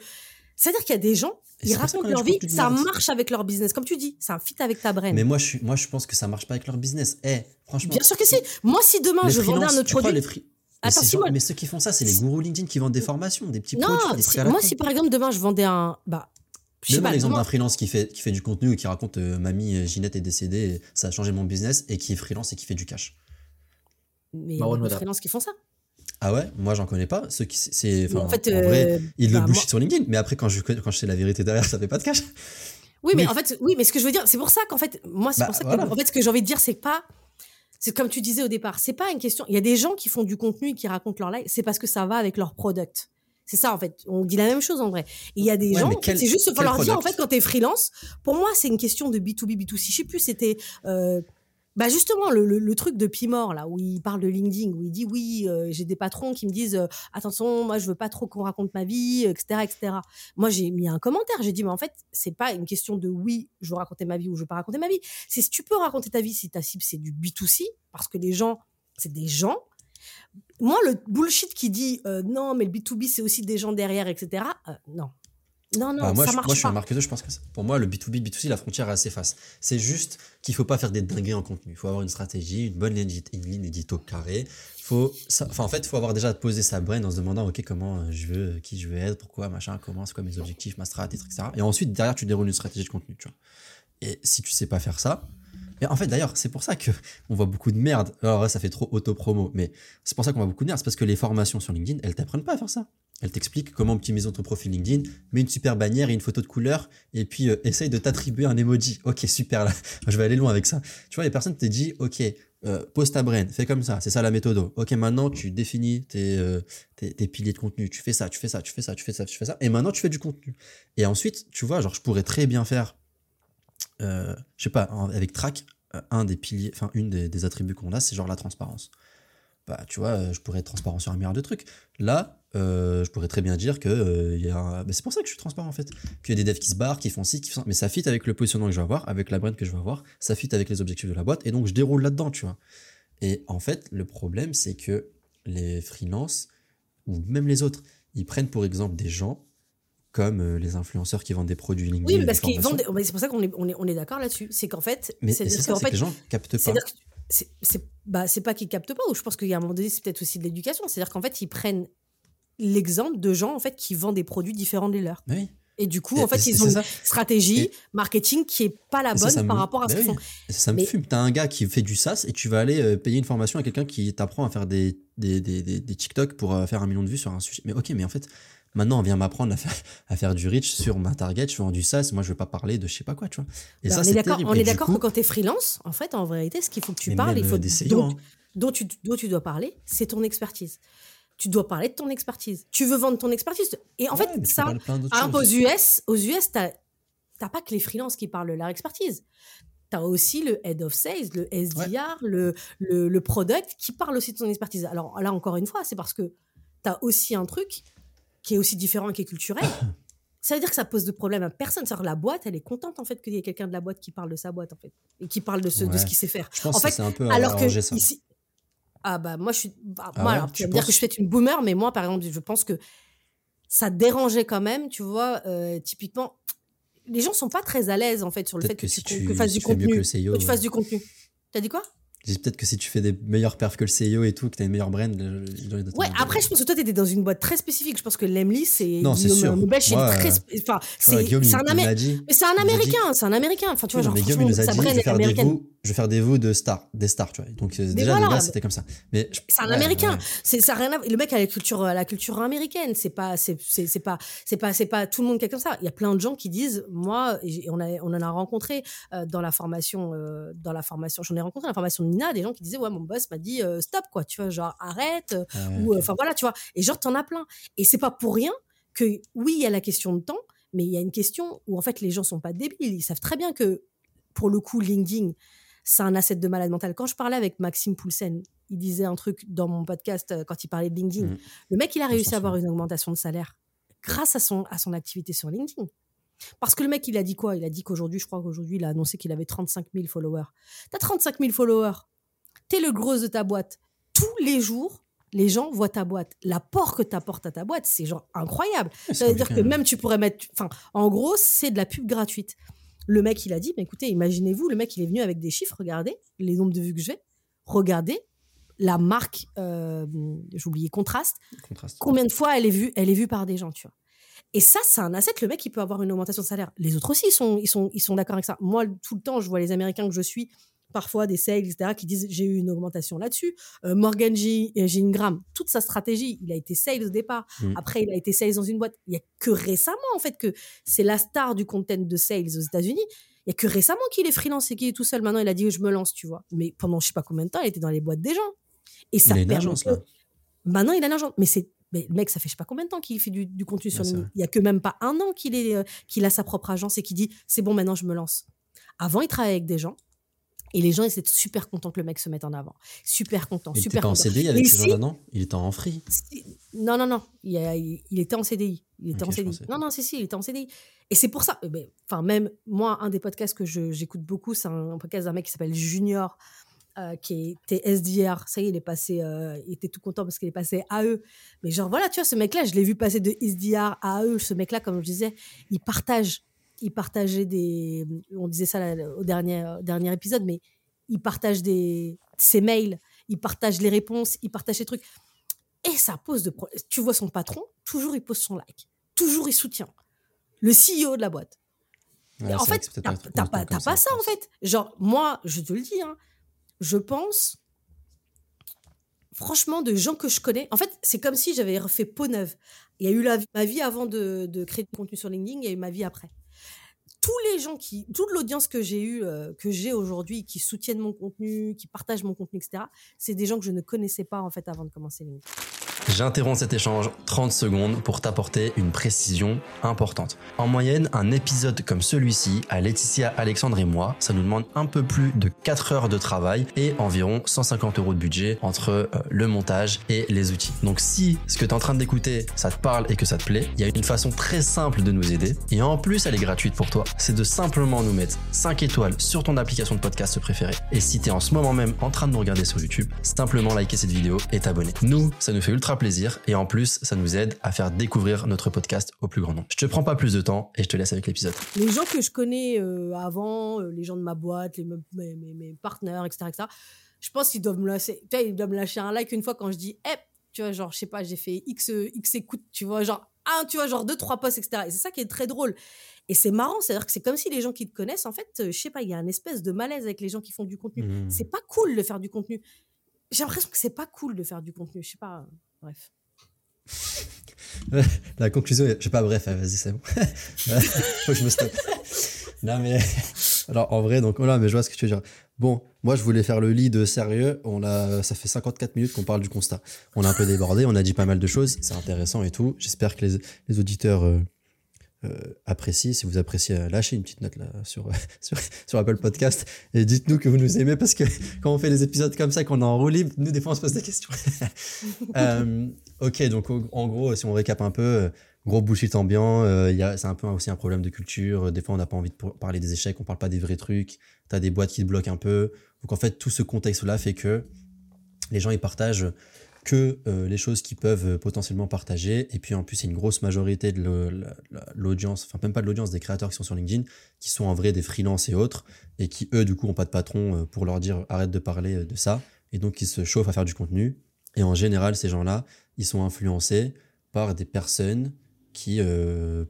C'est-à-dire qu'il y a des gens, ils racontent a leur vie, ça marche avec leur business. Comme tu dis, ça fit avec ta brain. Mais moi je, suis, moi, je pense que ça marche pas avec leur business. Eh, franchement. Bien sûr que si. Moi, si demain, je vendais un autre produit. Mais, ceux qui font ça, c'est les gourous LinkedIn qui vendent des formations, des petits Non, produits, des moi, con. si par exemple, demain, je vendais un. Bah, Je sais pas, l'exemple d'un freelance qui fait, qui fait du contenu et qui raconte euh, Mamie euh, Ginette est décédée, ça a changé mon business, et qui est freelance et qui fait du cash. Mais il y a Marwan beaucoup de Wada. freelances qui font ça. Ah ouais? Moi, j'en connais pas. Ceux qui, c'est, en fait, en vrai, euh, ils le bah, bullshit sur LinkedIn, mais après, quand je, quand je sais la vérité derrière, ça fait pas de cash. Oui, mais en fait, oui, mais ce que je veux dire, c'est pour ça qu'en fait, moi, c'est Bah, pour ça que, voilà. en fait, ce que j'ai envie de dire, c'est que pas, c'est comme tu disais au départ, c'est pas une question. Il y a des gens qui font du contenu et qui racontent leur life, c'est parce que ça va avec leur product. C'est ça, en fait. On dit la même chose, en vrai. Et il y a des Ouais, gens, c'est juste, quel leur dire, en fait, quand t'es freelance, pour moi, c'est une question de B2B, B2C. Je sais plus, c'était, euh, bah justement, le, le, le truc de Pimor, là, où il parle de LinkedIn, où il dit, oui, euh, j'ai des patrons qui me disent, euh, attention, moi, je veux pas trop qu'on raconte ma vie, etc., etc. Moi, j'ai mis un commentaire. J'ai dit, mais en fait, c'est pas une question de oui, je veux raconter ma vie ou je veux pas raconter ma vie. C'est si tu peux raconter ta vie, si ta cible, c'est du B2C, parce que les gens, c'est des gens. Moi, le bullshit qui dit euh, non, mais le B2B, c'est aussi des gens derrière, etc. euh, non. Non, non, Bah, moi, ça je, marche moi, je suis un marketeur, je pense que ça- pour moi, le B2B, B2C, la frontière est assez face. C'est juste qu'il faut pas faire des dingueries en contenu. Il faut avoir une stratégie, une bonne ligne, une ligne édito carrée. Faut, ça- en fait, il faut avoir déjà posé sa brain en se demandant, OK, comment je veux, qui je veux être, pourquoi, machin, comment, c'est quoi mes objectifs, ma strat, etc. Et ensuite, derrière, tu déroules une stratégie de contenu, tu vois. Et si tu sais pas faire ça, et en fait, d'ailleurs, c'est pour ça que on voit beaucoup de merde. Alors là, ça fait trop auto-promo, mais c'est pour ça qu'on voit beaucoup de merde. C'est parce que les formations sur LinkedIn, elles t'apprennent pas à faire ça. Elles t'expliquent comment optimiser ton profil LinkedIn, mets une super bannière et une photo de couleur, et puis euh, essaye de t'attribuer un emoji. Ok, super, là, je vais aller loin avec ça. Tu vois, les personnes te disent, ok, euh, pose ta brain, fais comme ça, c'est ça la méthode. Ok, maintenant tu définis tes, euh, tes, tes piliers de contenu, tu fais ça, tu fais ça, tu fais ça, tu fais ça, tu fais ça, et maintenant tu fais du contenu. Et ensuite, tu vois, genre, je pourrais très bien faire, euh, je sais pas, avec Track, euh, un des piliers, enfin, une des, attributs qu'on a, c'est genre la transparence. Bah, tu vois, euh, je pourrais être transparent sur un milliard de trucs. Là, je pourrais très bien dire que bah, c'est pour ça que je suis transparent en fait. Qu'il y a des devs qui se barrent, qui font ci, qui font ça. Mais ça fit avec le positionnement que je vais avoir, avec la brand que je vais avoir, ça fit avec les objectifs de la boîte, et donc je déroule là-dedans, tu vois. Et en fait, le problème, c'est que les freelances, ou même les autres, ils prennent pour exemple des gens comme euh, les influenceurs qui vendent des produits LinkedIn. Oui, mais parce qu'ils vendent. des- C'est pour ça qu'on est, on est, on est d'accord là-dessus. C'est qu'en fait, Mais c'est ça, fait, que les gens captent pas. C'est- bah, pas qu'ils captent pas, ou je pense qu'il y a un moment donné, c'est peut-être aussi de l'éducation. C'est-à-dire qu'en fait, ils prennent l'exemple de gens en fait qui vendent des produits différents des leurs. Oui. Et du coup, Et- en fait, ils ont une stratégie Et- marketing qui est pas la ça, bonne ça par me- rapport à ce Bah qu'ils oui. font. Ça, ça me Mais- fume. T'as un gars qui fait du SaaS et tu vas aller euh, payer une formation à quelqu'un qui t'apprend à faire des, des, des, des, des TikTok pour euh, faire un million de vues sur un sujet. Mais ok, mais en fait, maintenant on vient m'apprendre à faire, à faire du reach sur ma target, je vends du SaaS, moi je veux pas parler de je sais pas quoi, tu vois. Et Bah, ça, on est d'accord, on est d'accord que quand tu es freelance, en fait, en vérité, ce qu'il faut que tu parles, il faut des dont, hein. dont tu, dont tu dois parler, c'est ton expertise. Tu dois parler de ton expertise. Tu veux vendre ton expertise. Et en Ouais, fait, ça, exemple, aux. US, aux US, t'as t'as pas que les freelances qui parlent de leur expertise. Tu as aussi le head of sales, le SDR, le, le, le product qui parle aussi de son expertise. Alors là, encore une fois, c'est parce que tu as aussi un truc qui est aussi différent et qui est culturel. ça veut dire que ça pose de problème à personne. Que la boîte, elle est contente en fait qu'il y ait quelqu'un de la boîte qui parle de sa boîte en fait et qui parle de ce, de Ouais. ce qu'il sait faire. Je pense en fait, c'est un peu Alors que ça. ici, ah bah moi je suis, bah, Ah moi ouais, alors, tu vas me dire que je suis une boomer, mais moi par exemple, je pense que ça dérangeait quand même, tu vois, euh, typiquement, les gens sont pas très à l'aise en fait sur le fait que, que si tu, fasses du tu fais mieux contenu, que le CEO. que tu fasses euh, du contenu. T'as dit quoi? Peut-être que si tu fais des meilleurs perfs que le CEO et tout, que t'as une meilleure brand, Ouais, avoir- après je pense que toi t'étais dans une boîte très spécifique. Je pense que Lemly c'est Non, c'est sûr. Nobel, c'est très, euh, enfin Tu c'est un Amé- c'est un américain, c'est un américain. Enfin tu vois non, genre mais Guillaume, il nous a dit, je vais faire des vous, je vais faire des vous de stars, des stars, tu vois. Donc euh, déjà voilà. de base c'était comme ça. Mais je- C'est un ouais, américain. ouais. C'est ça rien à... Le mec a la culture, la culture américaine. C'est pas, c'est, c'est, pas, c'est pas, c'est pas tout le monde qui est comme ça. Il y a plein de gens qui disent, moi, on a, on en a rencontré euh, dans la formation, euh, dans la formation. J'en ai rencontré la formation Nina, des gens qui disaient, ouais, mon boss m'a dit euh, stop quoi, tu vois, genre arrête. euh, Ouais, ou ok. enfin voilà, tu vois. Et genre t'en as plein. Et c'est pas pour rien que oui, il y a la question de temps, mais il y a une question où en fait les gens sont pas débiles. Ils savent très bien que pour le coup, LinkedIn, c'est un asset de malade mental. Quand je parlais avec Maxime Poulsen, il disait un truc dans mon podcast euh, quand il parlait de LinkedIn. Mhm. Le mec, il a réussi à avoir une augmentation de salaire grâce à son, à son activité sur LinkedIn. Parce que le mec, il a dit quoi? Il a dit qu'aujourd'hui, je crois qu'aujourd'hui, il a annoncé qu'il avait 35 000 followers. T'as 35 000 followers. T'es le gros de ta boîte. Tous les jours, les gens voient ta boîte. L'apport que t'apportes à ta boîte, c'est genre incroyable. Ça veut dire que même tu pourrais mettre. Enfin, en gros, c'est de la pub gratuite. Le mec, il a dit, mais écoutez, imaginez-vous, le mec, il est venu avec des chiffres, regardez les nombres de vues que j'ai, regardez la marque, euh, j'ai oublié, Contraste, Contraste. combien de fois elle est vue, elle est vue par des gens, tu vois. Et ça, c'est un asset. Le mec, il peut avoir une augmentation de salaire. Les autres aussi, ils sont, ils sont, ils sont d'accord avec ça. Moi, tout le temps, je vois les Américains que je suis, parfois des sales, etc., qui disent j'ai eu une augmentation là-dessus. Euh, Morgan G, Ingram, toute sa stratégie, il a été sales au départ. Mm. Après, il a été sales dans une boîte. Il y a que récemment, en fait, que c'est la star du content de sales aux États-Unis. Il y a que récemment qu'il est freelance et qu'il est tout seul. Maintenant, il a dit je me lance, tu vois. Mais pendant je sais pas combien de temps, il était dans les boîtes des gens. Et ça Il a une agence, là. Maintenant, il a l'argent. Mais c'est mais le mec, ça fait je sais pas combien de temps qu'il fait du, du contenu sur LinkedIn. Il y a que même pas un an qu'il est euh, qu'il a sa propre agence et qu'il dit c'est bon maintenant je me lance. Avant, il travaillait avec des gens et les gens ils étaient super contents que le mec se mette en avant. Super contents, Il était super pas en. CDI avec ces si- gens-là, non? Il était en free. si- Non, non, non. Il, a- était en CDI. Il était en CDI. pensais. Non, non, si, si, il était en CDI. Et c'est pour ça. euh, Enfin, même moi, un des podcasts que j'écoute beaucoup, c'est un podcast d'un mec qui s'appelle Junior, euh, qui était SDR. Ça y est, il est passé. euh, il était tout content parce qu'il est passé à eux. Mais genre, voilà, tu vois, ce mec-là, je l'ai vu passer de SDR à eux. Ce mec-là, comme je disais, il partage. Il partageait des. On disait ça là, au dernier, au dernier épisode, mais il partage des, ses mails, il partage les réponses, il partage les trucs. Et ça pose de problèmes. Tu vois son patron, toujours il pose son like. Toujours il soutient. Le CEO de la boîte. Ouais, en fait, t'as pas, pas ça, en fait. Genre, moi, je te le dis, hein, je pense, franchement, de gens que je connais. En fait, c'est comme si j'avais refait peau neuve. Il y a eu la, ma vie avant de, de créer du contenu sur LinkedIn, il y a eu ma vie après. Tous les gens qui, toute l'audience que j'ai eue, euh, que j'ai aujourd'hui, qui soutiennent mon contenu, qui partagent mon contenu, etc., c'est des gens que je ne connaissais pas, en fait, avant de commencer LinkedIn. J'interromps cet échange 30 secondes pour t'apporter une précision importante. En moyenne, un épisode comme celui-ci, à Laetitia, Alexandre et moi, ça nous demande un peu plus de 4 heures de travail et environ 150 euros de budget entre euh, le montage et les outils. Donc si ce que tu es en train d'écouter, ça te parle et que ça te plaît, il y a une façon très simple de nous aider et en plus elle est gratuite pour toi. C'est de simplement nous mettre 5 étoiles sur ton application de podcast préférée. Et si tu es en ce moment même en train de nous regarder sur YouTube, simplement liker cette vidéo et t'abonner. Nous, ça nous fait ultra plaisir et en plus, ça nous aide à faire découvrir notre podcast au plus grand nombre. Je te prends pas plus de temps et je te laisse avec l'épisode. les gens que je connais euh, avant, euh, les gens de ma boîte, les, me- mes, mes, mes partenaires, etc., etc., je pense qu'ils doivent me lâcher, tu vois, ils doivent me lâcher un like une fois quand je dis, hé, tu vois, genre, je sais pas, j'ai fait X, euh, X écoute, tu vois, genre, un, tu vois, genre deux, trois posts, etc. Et c'est ça qui est très drôle. Et c'est marrant, c'est-à-dire que c'est comme si les gens qui te connaissent, en fait, je sais pas, il y a un espèce de malaise avec les gens qui font du contenu. Mmh. C'est pas cool de faire du contenu. J'ai l'impression que c'est pas cool de faire du contenu, je sais pas, bref. La conclusion, je sais pas, bref, vas-y, c'est bon. Faut que je me stoppe. Non, mais. Alors, en vrai, donc, voilà, mais je vois ce que tu veux dire. Bon, moi, je voulais faire le lead sérieux. On a, ça fait 54 minutes qu'on parle du constat. On a un peu débordé, on a dit pas mal de choses. C'est intéressant et tout. J'espère que les, les auditeurs euh, euh. Si vous appréciez, euh, lâchez une petite note là sur, sur, sur Apple Podcast et dites-nous que vous nous aimez parce que quand on fait des épisodes comme ça, qu'on est en roue libre, nous, des fois, on se pose des questions. Euh, ok, donc en gros, si on récap un peu, euh, gros bullshit ambiant, euh, il y a- c'est un peu aussi un problème de culture. Des fois, on n'a pas envie de parler des échecs, on parle pas des vrais trucs. T'as des boîtes qui te bloquent un peu. Donc en fait, tout ce contexte-là fait que les gens ils partagent que euh, les choses qu'ils peuvent euh, potentiellement partager. Et puis en plus, il y a une grosse majorité de l'audience, enfin même pas de l'audience, des créateurs qui sont sur LinkedIn, qui sont en vrai des freelances et autres, et qui eux, du coup, ont pas de patron euh, pour leur dire arrête de parler de ça. Et donc, ils se chauffent à faire du contenu. Et en général, ces gens-là, ils sont influencés par des personnes qui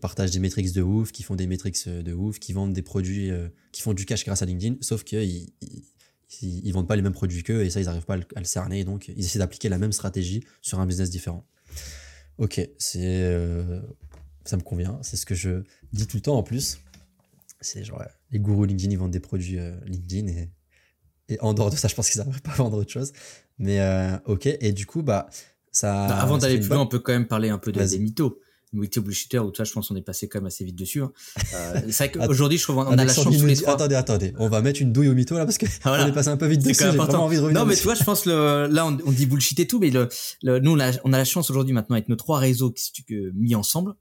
partagent des métriques de ouf, qui font des métriques de ouf, qui vendent des produits, qui font du cash grâce à LinkedIn, sauf qu'ils ils, ils, vendent pas les mêmes produits qu'eux et ça, ils n'arrivent pas à le, à le cerner. Donc, ils essaient d'appliquer la même stratégie sur un business différent. Ok, c'est euh, ça me convient. C'est ce que je dis tout le temps en plus. C'est genre, ouais, les gourous LinkedIn, ils vendent des produits euh, LinkedIn et, et en dehors de ça, je pense qu'ils n'arrivent pas à vendre autre chose. Mais euh, ok, et du coup, bah, ça. Bah, avant d'aller plus loin, on peut quand même parler un peu de, des mythos. Mythos bullshitter, où toi, je pense qu'on est passé quand même assez vite dessus. hein. Euh, c'est vrai qu'aujourd'hui, je trouve qu'on a la chance tous les dit- trois. Attendez, attendez, on va mettre une douille au mytho là parce que Voilà. on est passé un peu vite dessus. J'ai vraiment envie de revenir. Non, mais dessus. tu vois, je pense le, là, on, on dit bullshit et tout, mais le, le- nous, on a, on a la chance aujourd'hui maintenant avec nos trois réseaux qui, mis ensemble.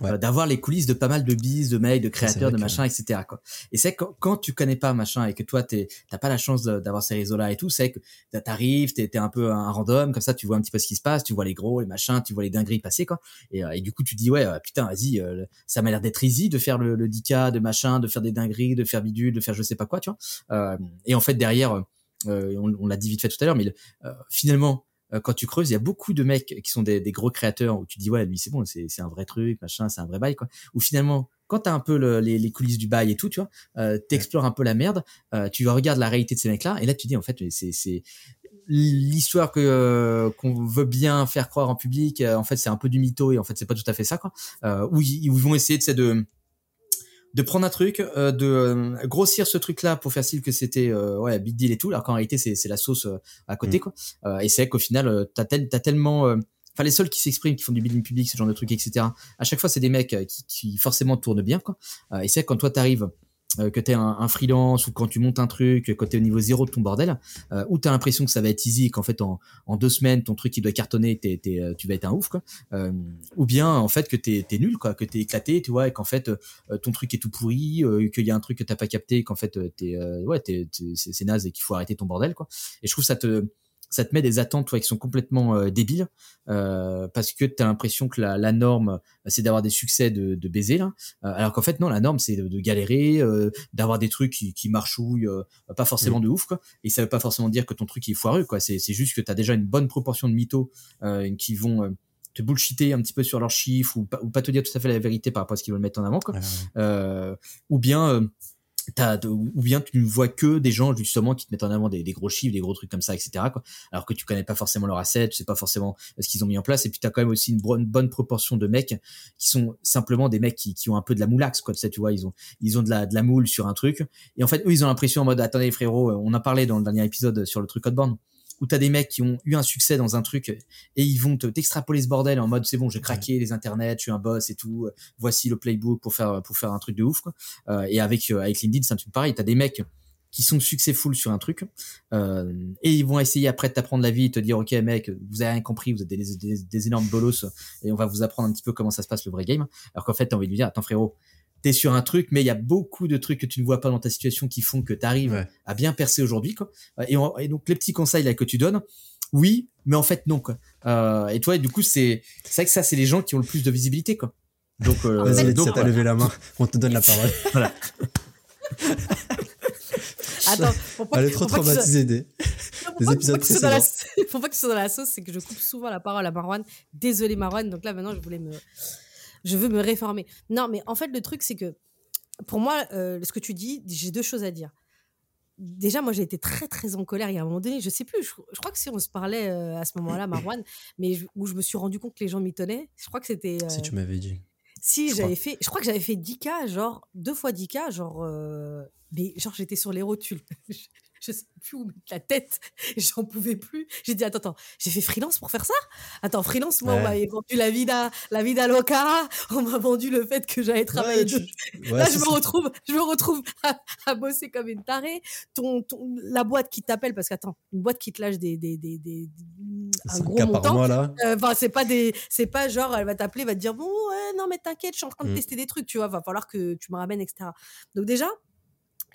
Ouais. euh, d'avoir les coulisses de pas mal de bises, de mails, de créateurs, de que- machin, etc. Quoi. Et c'est que quand, quand tu connais pas machin et que toi t'es- t'as pas la chance d'avoir ces réseaux-là et tout, c'est que t'arrives, t'es es un peu un random, comme ça tu vois un petit peu ce qui se passe, tu vois les gros, les machins, tu vois les dingueries passer quoi. Et, euh, et du coup tu dis ouais euh, putain vas-y, ça m'a l'air d'être easy de faire le, le 10K, de machin, de faire des dingueries, de faire bidule, de faire je sais pas quoi, tu vois. Euh, et en fait derrière, euh, on, on l'a dit vite fait tout à l'heure, mais le- euh, finalement quand tu creuses, il y a beaucoup de mecs qui sont des, gros créateurs où tu dis ouais, lui c'est bon, c'est un vrai truc, machin, c'est un vrai bail quoi. Ou finalement, quand t'as un peu le- les, coulisses du bail et tout, tu vois, euh, t'explores un peu la merde, euh, tu regardes la réalité de ces mecs-là, et là tu dis en fait, c'est l'histoire que euh, qu'on veut bien faire croire en public, euh, en fait c'est un peu du mytho et en fait c'est pas tout à fait ça quoi. Euh, où ils, vont essayer de de de prendre un truc, euh, de euh, grossir ce truc-là pour faire style que c'était euh, ouais big deal et tout, alors qu'en réalité c'est c'est la sauce euh, à côté Mm. quoi. Euh, et c'est vrai qu'au final euh, t'as tel, t'as tellement euh, Enfin, les seuls qui s'expriment, qui font du building public, ce genre de trucs, etc. À chaque fois, c'est des mecs qui, qui forcément tournent bien, quoi. Euh, et c'est vrai que quand toi t'arrives, euh, que t'es un, un freelance ou quand tu montes un truc, quand t'es au niveau zéro de ton bordel, euh, où t'as l'impression que ça va être easy, et qu'en fait en, en deux semaines ton truc il doit cartonner, t'es, euh, tu vas être un ouf, quoi. Euh, ou bien en fait que t'es, t'es nul, quoi, que t'es éclaté, tu vois, et qu'en fait euh, ton truc est tout pourri, qu'il y a un truc que t'as pas capté, qu'en fait t'es, ouais, t'es- c'est, naze et qu'il faut arrêter ton bordel, quoi. Et je trouve ça te ça te met des attentes toi, qui sont complètement euh, débiles euh, parce que tu as l'impression que la, la norme euh, c'est d'avoir des succès de, de baiser là. Alors qu'en fait non la norme c'est de, de galérer d'avoir des trucs qui, qui marchouillent pas forcément de ouf quoi. Et ça veut pas forcément dire que ton truc est foireux quoi. C'est c'est juste que tu as déjà une bonne proportion de mythos qui vont te bullshiter un petit peu sur leurs chiffres ou pas, ou pas te dire tout à fait la vérité par rapport à ce qu'ils veulent mettre en avant quoi. Ouais, euh, ou bien euh, t'as de- ou bien tu ne vois que des gens justement qui te mettent en avant des, gros chiffres des gros trucs comme ça etc quoi. Alors que tu connais pas forcément leur asset tu sais pas forcément ce qu'ils ont mis en place et puis t'as quand même aussi une bonne, proportion de mecs qui sont simplement des mecs qui, qui ont un peu de la moulaxe quoi tu sais tu vois ils ont ils ont de la de la moule sur un truc et en fait eux ils ont l'impression en mode attendez frérot euh, on a parlé dans le dernier épisode sur le truc Hotborn où t'as des mecs qui ont eu un succès dans un truc et ils vont te t'extrapoler ce bordel en mode c'est bon j'ai craqué les internets je suis un boss et tout voici le playbook pour faire pour faire un truc de ouf quoi. Euh, et avec euh, avec LinkedIn c'est un truc pareil. T'as des mecs qui sont successful sur un truc euh, et ils vont essayer après de t'apprendre la vie te dire ok mec vous avez rien compris vous êtes des, des, des énormes bolos et on va vous apprendre un petit peu comment ça se passe le vrai game. Alors qu'en fait t'as envie de lui dire attends frérot t'es sur un truc mais il y a beaucoup de trucs que tu ne vois pas dans ta situation qui font que t'arrives Ouais. à bien percer aujourd'hui quoi et, on- et donc les petits conseils là que tu donnes oui mais en fait non quoi euh, et toi du coup c'est c'est vrai que ça c'est les gens qui ont le plus de visibilité quoi donc euh, Vas-y, fait- Laetitia, donc, t'as levé la main. On te donne la parole. Attends, faut pas, Elle est trop tu traumatisée des, épisodes faut pas que tu sois dans la- précédents. Faut pas que tu sois dans la sauce, c'est que je coupe souvent la parole à Marwan. Désolée Marwan, donc là maintenant je voulais me, je veux me réformer. Non, mais en fait le truc c'est que pour moi, euh, ce que tu dis, j'ai deux choses à dire. Déjà, moi, j'ai été très, très en colère. Il y a un moment donné, je sais plus, je, je crois que si on se parlait euh, à ce moment-là, Marwan, mais je- où je me suis rendu compte que les gens m'y tenaient, je crois que c'était. euh, Si tu m'avais dit. si j'avais fait, je crois que j'avais fait 10K, genre deux fois 10K, genre, euh, mais genre j'étais sur les rotules. je, sais plus où mettre la tête, j'en pouvais plus. J'ai dit attends, attends, j'ai fait freelance pour faire ça? Attends, freelance, moi on m'avait vendu la vida, la vida loca, on m'a vendu le fait que j'allais travailler. Ouais, ouais, Là, je me retrouve, je me retrouve à, à bosser comme une tarée. Ton, ton, la boîte qui t'appelle, parce qu'attends, une boîte qui te lâche des, des, des, des- un 5K gros montant. Euh, Enfin, c'est pas des, c'est pas genre, elle va t'appeler, va te dire bon, ouais, non mais t'inquiète, je suis en train de Mm. tester des trucs, tu vois, va falloir que tu me ramènes, etc. Donc déjà,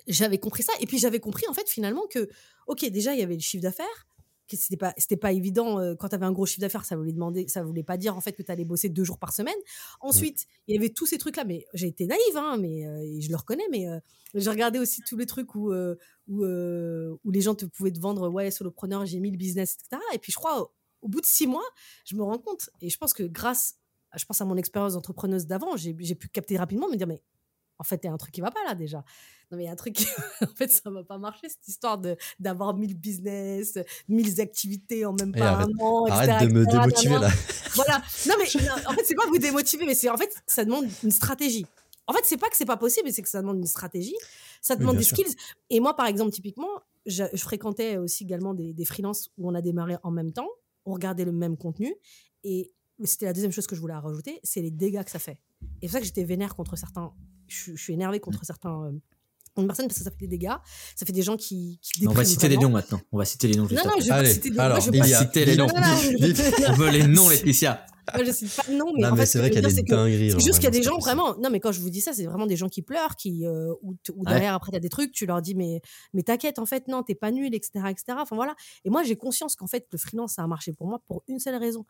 j'avais compris ça, et puis j'avais compris en fait finalement que, ok, déjà il y avait le chiffre d'affaires, que c'était pas, c'était pas évident euh, quand t'avais un gros chiffre d'affaires, ça voulait demander, ça voulait pas dire en fait que t'allais bosser deux jours par semaine. Ensuite, il y avait tous ces trucs là, mais j'ai été naïve, hein, mais euh, je le reconnais, mais euh, j'ai regardé aussi tous les trucs où euh, où, où les gens te pouvaient te vendre, ouais, solopreneur, j'ai mis le business, etc. Et puis je crois, au, au bout de six mois, je me rends compte, et je pense que grâce, à- je pense à mon expérience d'entrepreneuse d'avant, j'ai j'ai pu capter rapidement, me dire, mais en fait, il y a un truc qui va pas là déjà. Non, mais il y a un truc, qui- en fait, ça va pas marcher, cette histoire de d'avoir 1000 business, 1000 activités en même Eh, pas arrête- un an, etc. Arrête de me etc. démotiver, là. Voilà. Non, mais non, en fait, c'est pas vous démotiver, mais c'est en fait, ça demande une stratégie. En fait, c'est pas que c'est pas possible, mais c'est que ça demande une stratégie. Ça demande des sûr. skills. Et moi, par exemple, typiquement, je, je fréquentais aussi également des, des freelances où on a démarré en même temps, on regardait le même contenu. Et c'était la deuxième chose que je voulais rajouter, c'est les dégâts que ça fait. Et c'est pour ça que j'étais vénère contre certains. Je, suis- je suis énervée contre certains. euh, personnes parce que ça fait des dégâts. Ça fait des gens qui. qui on va citer les noms maintenant on va citer les noms juste Non, non, je vais Allez, citer des alors, moi, je vais citer les noms. On veut les noms Laetitia Moi, je cite pas de nom, mais Non, en mais c'est ce vrai qu'il y a des dingueries. c'est juste qu'il y a des gens vraiment. Non, mais quand je vous dis ça, c'est vraiment des gens qui pleurent, qui euh, ou, ou Ouais. derrière après t'as des trucs, tu leur dis mais mais t'inquiète en fait non t'es pas nul etc etc. Enfin voilà. Et moi j'ai conscience qu'en fait le freelance ça a marché pour moi pour une seule raison,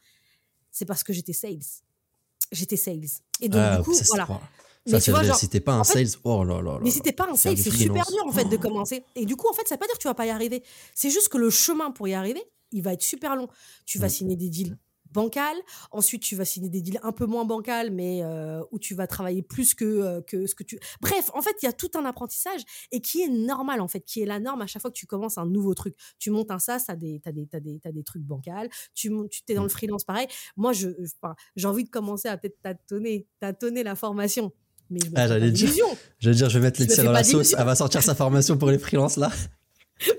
c'est parce que j'étais sales. J'étais sales. Et donc Ah, du coup voilà. Pas- Mais Ça, tu vois genre si t'es pas un en fait- sales, oh là là mais si t'es pas un sales, c'est super dur en fait de commencer. Et du coup, en fait, ça veut pas dire que tu vas pas y arriver. C'est juste que le chemin pour y arriver, il va être super long. Tu vas Mm. signer des deals bancals, ensuite tu vas signer des deals un peu moins bancals, mais euh, où tu vas travailler plus que, euh, que ce que tu... Bref, en fait, il y a tout un apprentissage et qui est normal, en fait, qui est la norme à chaque fois que tu commences un nouveau truc. Tu montes un SaaS, tu as des, t'as des, t'as des, t'as des trucs bancals, tu tu t'es dans le freelance, pareil. Moi, je, je- enfin, j'ai envie de commencer à peut-être tâtonner, tâtonner la formation. Mais Ah, j'allais dire. Je veux dire, je vais mettre Laetitia dans la sauce. Elle va sortir sa formation pour les freelances là.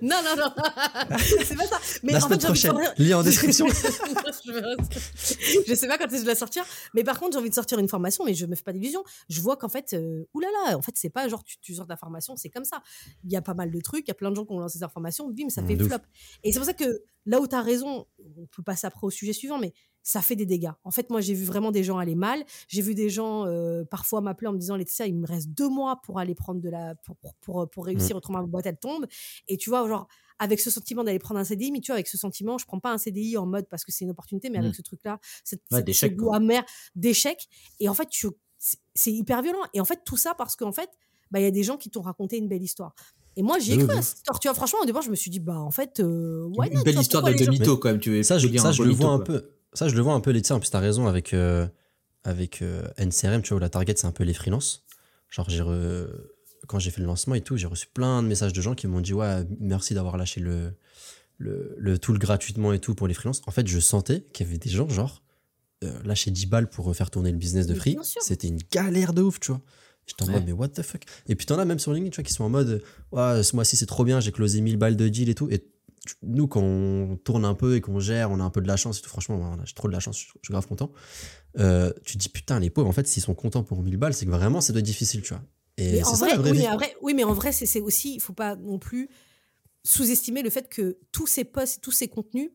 Non, non, non. c'est pas ça. Mais la en semaine fait, prochaine. Lien en description. je, vais- sais pas quand est-ce que je vais la sortir, mais par contre j'ai envie de sortir une formation, mais je me fais pas d'illusions. Je vois qu'en fait, euh, oulala, en fait c'est pas genre tu, tu sors ta formation, c'est comme ça. Il y a pas mal de trucs, il y a plein de gens qui ont lancé leur formation, bim, ça Mm, fait flop. Et c'est pour ça que là où tu as raison, on peut passer après au sujet suivant, mais ça fait des dégâts. En fait, moi j'ai vu vraiment des gens aller mal. J'ai vu des gens euh, parfois m'appeler en me disant Laetitia, il me reste deux mois pour aller prendre de la pour pour, pour, pour réussir, autrement ma boîte elle tombe. Et tu vois genre avec ce sentiment d'aller prendre un CDI, mais tu vois, avec ce sentiment, je prends pas un CDI en mode parce que c'est une opportunité, mais avec Mm. ce truc-là, c'est Ouais, c'est- d'échec, ce goût amer d'échec. Et en fait, tu- c'est hyper violent. Et en fait, tout ça parce qu'en fait, bah, il y a des gens qui t'ont raconté une belle histoire. Et moi, j'y ai cru à cette histoire. Tu vois, franchement, au départ, je me suis dit, bah, en fait, euh, why Une not, belle histoire de, de mytho, quand même. Tu veux, Ça, je, ça, je le vois un peu. Ça, je le vois un peu, Laetitia. En plus, t'as raison avec, euh, avec euh, NCRM, tu vois, où la target, c'est un peu les freelances. Genre, j'ai re- quand j'ai fait le lancement et tout, j'ai reçu plein de messages de gens qui m'ont dit Ouais, merci d'avoir lâché le, le, le tool gratuitement et tout pour les freelances. En fait, je sentais qu'il y avait des gens, genre, euh, lâcher 10 balles pour faire tourner le business de free. C'était une galère de ouf, tu vois. J'étais en Ouais. mode, mais what the fuck? Et puis t'en as même sur LinkedIn, tu vois, qui sont en mode, ouais, ce mois-ci c'est trop bien, j'ai closé 1000 balles de deal et tout. Et nous, quand on tourne un peu et qu'on gère, on a un peu de la chance et tout, franchement, j'ai trop de la chance, je suis grave content. Euh, tu te dis, putain, les pauvres, en fait, s'ils sont contents pour 1000 balles, c'est que vraiment, ça doit être difficile, tu vois. Et c'est ça vrai, la vraie oui, vie. mais en vrai, oui, mais en vrai, c'est aussi, il faut pas non plus sous-estimer le fait que tous ces posts, tous ces contenus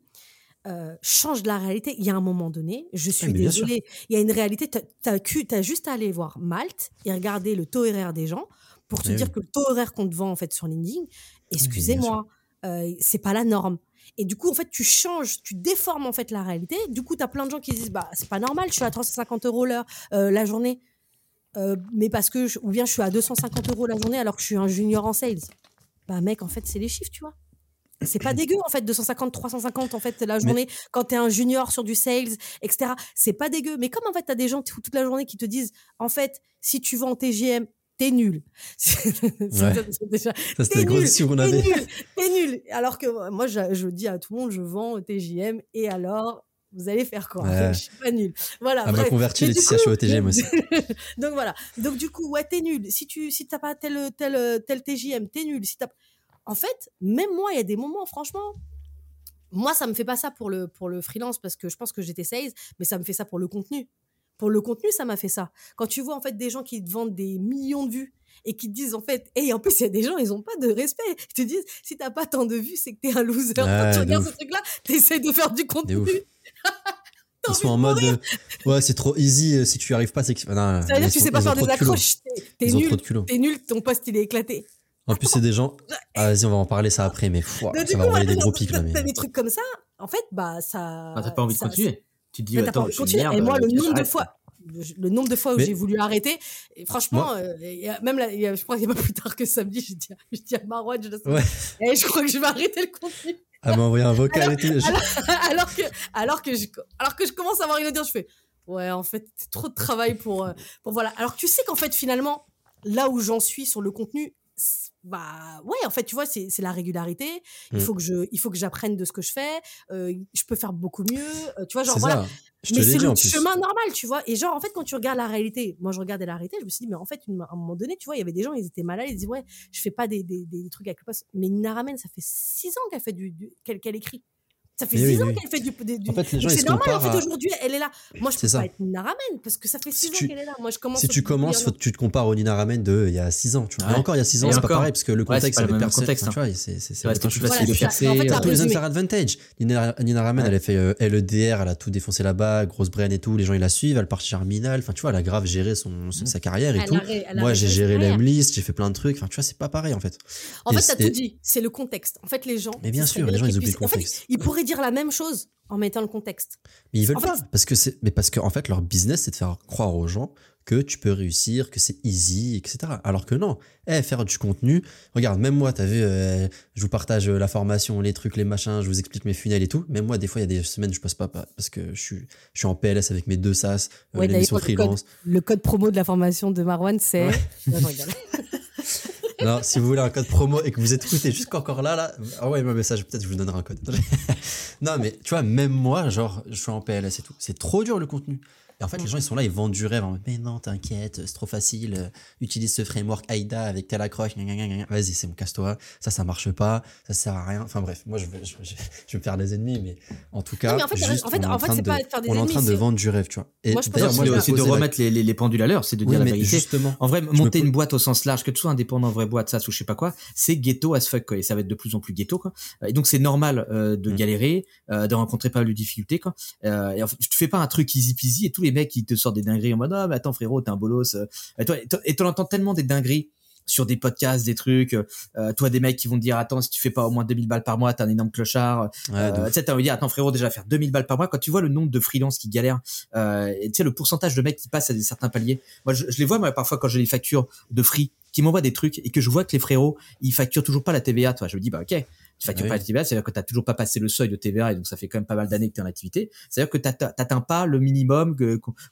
euh, changent la réalité. Il y a un moment donné, je suis sûr. désolée, il y a une réalité. Tu as, juste à aller voir Malte et regarder le taux horaire des gens pour te Mais dire oui. que le taux horaire qu'on te vend en fait sur LinkedIn, excusez-moi, euh, c'est pas la norme. Et du coup, en fait, tu changes, tu déformes en fait la réalité. Du coup, tu as plein de gens qui disent bah c'est pas normal, je suis à 350 euros l'heure euh, la journée. Euh, mais parce que je- ou bien je suis à 250 euros la journée alors que je suis un junior en sales. Bah mec, en fait, c'est les chiffres, tu vois. C'est pas dégueu en fait 250 350 en fait la journée quand t'es un junior sur du sales etc c'est pas dégueu mais comme en fait t'as des gens toute la journée qui te disent en fait si tu vends en TGM t'es nul déjà- Ça, c'était t'es les nul, qu'on t'es avait. nul, t'es nul. Alors que moi, je, je dis à tout le monde, je vends au TJM et alors, vous allez faire quoi? Ouais. Je suis pas nul. Voilà. Elle m'a bref. converti, je suis au TGM aussi. Donc voilà. Donc du coup, ouais, t'es nul. Si tu si t'as pas tel tel tel TJM, t'es nul. Si t'as en fait, même moi, il y a des moments, franchement. Moi, ça me fait pas ça pour le, pour le freelance parce que je pense que j'étais sales, mais ça me fait ça pour le contenu. Pour le contenu, ça m'a fait ça. Quand tu vois en fait des gens qui te vendent des millions de vues et qui te disent en fait, et en plus il y a des gens, ils ont pas de respect. Ils te disent, si t'as pas tant de vues, c'est que t'es un loser. Quand tu de regardes ouf. ce truc-là, t'essayes de faire du contenu. Ils sont en de mode, euh, ouais, c'est trop easy, euh, si tu y arrives pas, c'est que. Ça veut dire que tu sais pas faire des accroches. T'es- T'es Ils ont trop nul. de culot. T'es nul, ton poste il est éclaté. En plus, c'est des gens. Ah, vas-y, on va en parler ça après, mais Donc, ça du va coup, envoyer des gros t'as- pics là. Mais... t'as des trucs comme ça. En fait, bah ça. Bah, t'as pas envie de continuer. Tu te dis, pas attends, je merde. Et moi, le euh, nombre de fois, le nombre de fois où Mais- j'ai voulu arrêter, et franchement, Moi- euh, y même là, y je crois qu'il n'y a pas plus tard que samedi, j'ai dit, je dis à Marwan, je, Ouais. et je crois que je vais arrêter le contenu. Elle m'a envoyé un vocal et tout. je- Alors, alors que, alors que je, alors que je commence à avoir une audience, je fais, ouais, en fait, trop de travail pour, euh, pour voilà. Alors que tu sais qu'en fait, finalement, là où j'en suis sur le contenu, bah ouais, en fait, tu vois, c'est c'est la régularité. Il Mm. faut que je, il faut que j'apprenne de ce que je fais. euh, je peux faire beaucoup mieux. tu vois, genre voilà. ça. Je te mais c'est le chemin normal, tu vois. Et genre, en fait, quand tu regardes la réalité, moi, je regardais la réalité, je me suis dit, mais en fait, une- à un moment donné, tu vois, il y avait des gens, ils étaient malades, ils disaient, ouais, je fais pas des, des, des trucs avec le poste. Mais Nina Ramen, ça fait six ans qu'elle fait du, du- qu'elle qu'elle écrit. Ça fait Mais six oui, ans oui. qu'elle fait du. du- du- En fait, c'est normal, en fait, à- aujourd'hui, elle est là. Moi, je peux ça. pas être Nina Ramen parce que ça fait six Si ans tu- qu'elle est là. Moi, je commence Si tu commences, faut tu te compares au Nina Ramen de il y a 6 ans. Tu vois. Ouais. Mais encore, il y a 6 ans, c'est pas pareil parce que le Ouais, c'est contexte, pas même percé. contexte, hein. tu vois, c'est- c'est- c'est Ouais, autre c'était plus facile de percer. En fait, Tous les. Unfair Advantage. Nina, Nina Ramen, Ouais. elle a fait euh, LEDR, elle a tout défoncé là-bas, grosse brain et tout. Les gens, ils la suivent, elle part chez Germinal. Enfin, tu vois, elle a grave géré son, son- sa carrière et tout. Moi, j'ai géré l'Emlist, j'ai fait plein de trucs. Enfin, tu vois, c'est pas pareil en fait. En fait, t'as tout dit. C'est le contexte. En fait, les gens. Mais bien sûr, les gens, ils oublient le puissent- en fait, contexte. ils pourraient dire la même chose en mettant le contexte. Mais ils veulent En pas fait- parce que c'est mais parce que en fait leur business c'est de faire croire aux gens que tu peux réussir, que c'est easy, etc. Alors que non, eh, faire du contenu, regarde, même moi, t'as vu, euh, je vous partage la formation, les trucs, les machins, je vous explique mes funnels et tout. Même moi, des fois, il y a des semaines, je passe pas, pas parce que je suis, je suis en PLS avec mes deux SaaS, euh, Ouais, l'émission le code- freelance. Le code promo de la formation de Marwan, c'est. Non. Non, si vous voulez un code promo et que vous êtes écouté jusqu'encore là, là, envoyez-moi un message, peut-être je vous donnerai un code. non, mais tu vois, même moi, genre, je suis en PLS et tout. C'est trop dur le contenu. Et en fait, les gens, ils sont là, ils vendent du rêve. mais non, t'inquiète, c'est trop facile. euh, Utilise ce framework AIDA avec telle accroche. Vas-y, c'est mon casse-toi. Ça, ça marche pas. Ça sert à rien. Enfin bref, moi, je vais, je, je vais me faire des ennemis, mais en tout cas, Non, mais en fait, juste, en fait- on est en fait, train c'est de- pas faire des on est en ennemis, train de c'est- vendre du rêve, tu vois. Et Moi, je d'ailleurs, c'est je de remettre les, les, les pendules à l'heure, c'est de Oui, dire la vérité. justement. En vrai, monter une boîte au sens large, que tu sois indépendant, vraie boîte, ça ou je sais pas quoi, c'est ghetto as fuck, quoi. Et ça va être de plus en plus ghetto, quoi. Et donc, c'est normal euh, de Mm. galérer, euh, de rencontrer pas mal de difficultés, quoi. Euh, et en fait, tu te fais pas un truc easy peasy et tous les mecs qui te sortent des dingueries en mode, ah, mais attends, frérot, t'es un bolos. euh. Et toi, et t'en entends tellement des dingueries sur des podcasts, des trucs, euh, toi, des mecs qui vont te dire, attends, si tu fais pas au moins 2000 balles par mois, t'es un énorme clochard. Ouais, Euh, tu sais, t'as envie de dire, attends frérot, déjà faire 2000 balles par mois, quand tu vois le nombre de freelances qui galèrent, euh, tu sais, le pourcentage de mecs qui passent à des certains paliers, moi je, je les vois moi, parfois quand j'ai les factures de free, qui m'envoient des trucs et que je vois que les frérots, ils facturent toujours pas la TVA, toi. Je me dis, bah ok, factures Oui. pas la TVA, c'est-à-dire que t'as toujours pas passé le seuil de TVA et donc ça fait quand même pas mal d'années que t'es en activité. C'est-à-dire que t'atte- t'atteins pas le minimum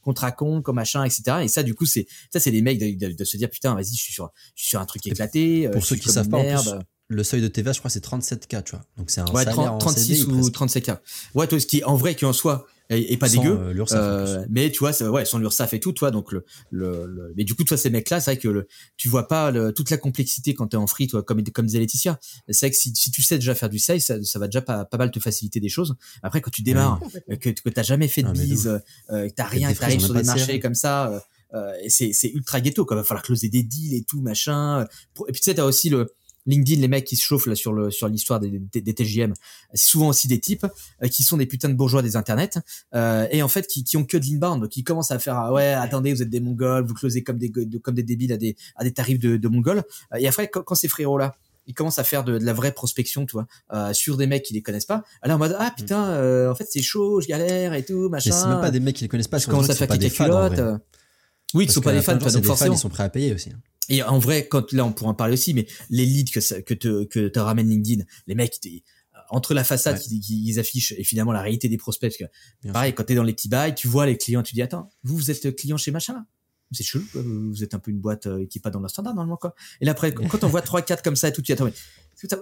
qu'on te raconte, comme machin, etc. Et ça, du coup, c'est ça, c'est les mecs de, de- de se dire, putain, vas-y, je suis sur, je suis sur un truc éclaté. euh, pour ceux qui savent pas, en plus, le seuil de TVA, je crois, c'est 37K, tu vois. Donc c'est un Ouais, salaire 30, en 36 CDI, ou presque. 37 k. Ouais, toi, ce qui en vrai qui en soit est pas Sans, dégueu. euh, Euh, mais tu vois, ouais, sans l'URSSAF et tout, toi, donc le, le, le- mais du coup, toi, ces mecs-là, c'est vrai que le, tu vois pas le, toute la complexité quand t'es en free, toi, comme, comme disait Laetitia. C'est vrai que si, si tu sais déjà faire du sales, ça, ça va déjà pas, pas mal te faciliter des choses. Après, quand tu démarres, euh, que, que t'as jamais fait de Ah, bise, euh, euh, que t'as rien, que t'arrives sur des marchés CRM. comme ça, euh, et c'est, c'est ultra ghetto, quoi. Va falloir closer des deals et tout, machin. Et puis tu sais, t'as aussi le, LinkedIn, les mecs qui se chauffent là sur le sur l'histoire des, des, des TJM, c'est souvent aussi des types euh, qui sont des putains de bourgeois des internets euh, et en fait qui, qui ont que de l'inbound, donc ils commencent à faire ah ouais attendez vous êtes des mongols, vous closez comme des de- comme des débiles à des à des tarifs de, de mongols Euh, et après quand, quand ces frérots là ils commencent à faire de, de la vraie prospection, tu vois, euh, sur des mecs qui les connaissent pas. Alors en mode ah putain, euh, en fait c'est chaud, je galère et tout, machin. Mais c'est même pas des mecs qui les connaissent pas, je commence à faire pas cliquer des fans, en culotte. vrai. euh. Oui, qui sont pas des fans, c'est donc des fans, forcément. ils sont prêts à payer aussi. Et en vrai, quand là, on pourra en parler aussi, mais les leads que ça, que te, que te ramène LinkedIn, les mecs, t'es- entre la façade Ouais. qu'ils affichent et finalement la réalité des prospects, parce que Bien pareil, quand t'es dans les petits bails, tu vois les clients, tu dis, attends, vous, vous êtes client chez machin, C'est chelou, quoi. vous êtes un peu une boîte euh, qui est pas dans le standard, normalement, quoi. Et là, après, quand on voit 3, 4 comme ça et tout, tu dis, attends, mais,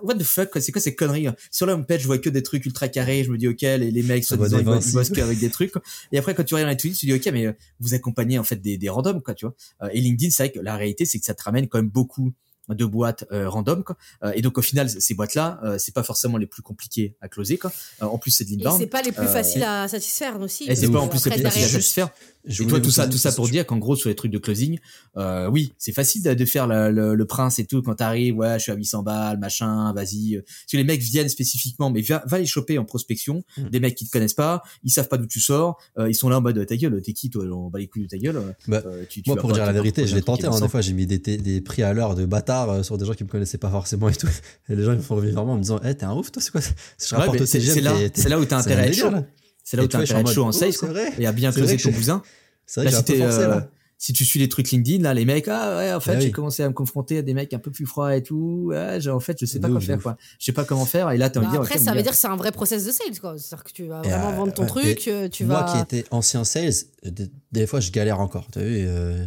what the fuck, quoi, c'est quoi ces conneries? hein? Sur la homepage, je vois que des trucs ultra carrés, je me dis, ok, les, les mecs, Ça soi va disant, des ils, bossent qu'avec des trucs, quoi. Et après, quand tu regardes les tweets, tu dis, ok, mais euh, vous accompagnez, en fait, des, des randoms, quoi, tu vois. Euh, et LinkedIn, c'est vrai que la réalité, c'est que ça te ramène quand même beaucoup de boîtes euh, random quoi. Euh, et donc au final ces boîtes là c'est pas forcément les plus compliquées à closer quoi. Euh, en plus c'est de l'inbound c'est pas les plus Euh, faciles à satisfaire aussi. et c'est pas en plus les plus faciles à satisfaire Je et toi vous tout ça tout ça pour dire qu'en gros sur les trucs de closing euh, oui c'est facile de, de faire le, le, le prince et tout quand t'arrives ouais je suis à 800 balles machin vas-y parce que les mecs viennent spécifiquement mais va, va les choper en prospection Mm. des mecs qui te connaissent pas ils savent pas d'où tu sors euh, ils sont là en mode ta gueule t'es qui toi? On bat les couilles de ta gueule euh, Bah, euh, tu, tu Moi, vas pour dire la vérité, je un l'ai tenté. hein, des fois, j'ai mis des prix à l'heure de bâtard euh, sur des gens qui me connaissaient pas forcément et tout. Et les gens, ils me font revenir vraiment en me disant, eh, t'es un ouf, toi, c'est quoi Je rapporte au c'est là là où t'as intérêt à être chaud là. c'est là où t'as intérêt à être chaud en sales oh, quoi vrai. et à bien vrai ton bousin C'est vrai que j'ai si, euh, là. si tu suis les trucs LinkedIn, là, les mecs, ah ouais, en fait, Ah j'ai oui. commencé à me confronter à des mecs un peu plus froids et tout. Ouais, j'ai- en fait, je sais pas quoi ouf, de faire, ouf. quoi. Je sais pas comment faire. Et là, t'as Bah, envie de dire, après, ok, ça veut dire que c'est un vrai process de sales, quoi. C'est-à-dire que tu vas Et, vraiment euh, vendre ton ouais, truc, euh, tu Moi vas. qui étais ancien sales, des, des fois, je galère encore. Tu as vu euh,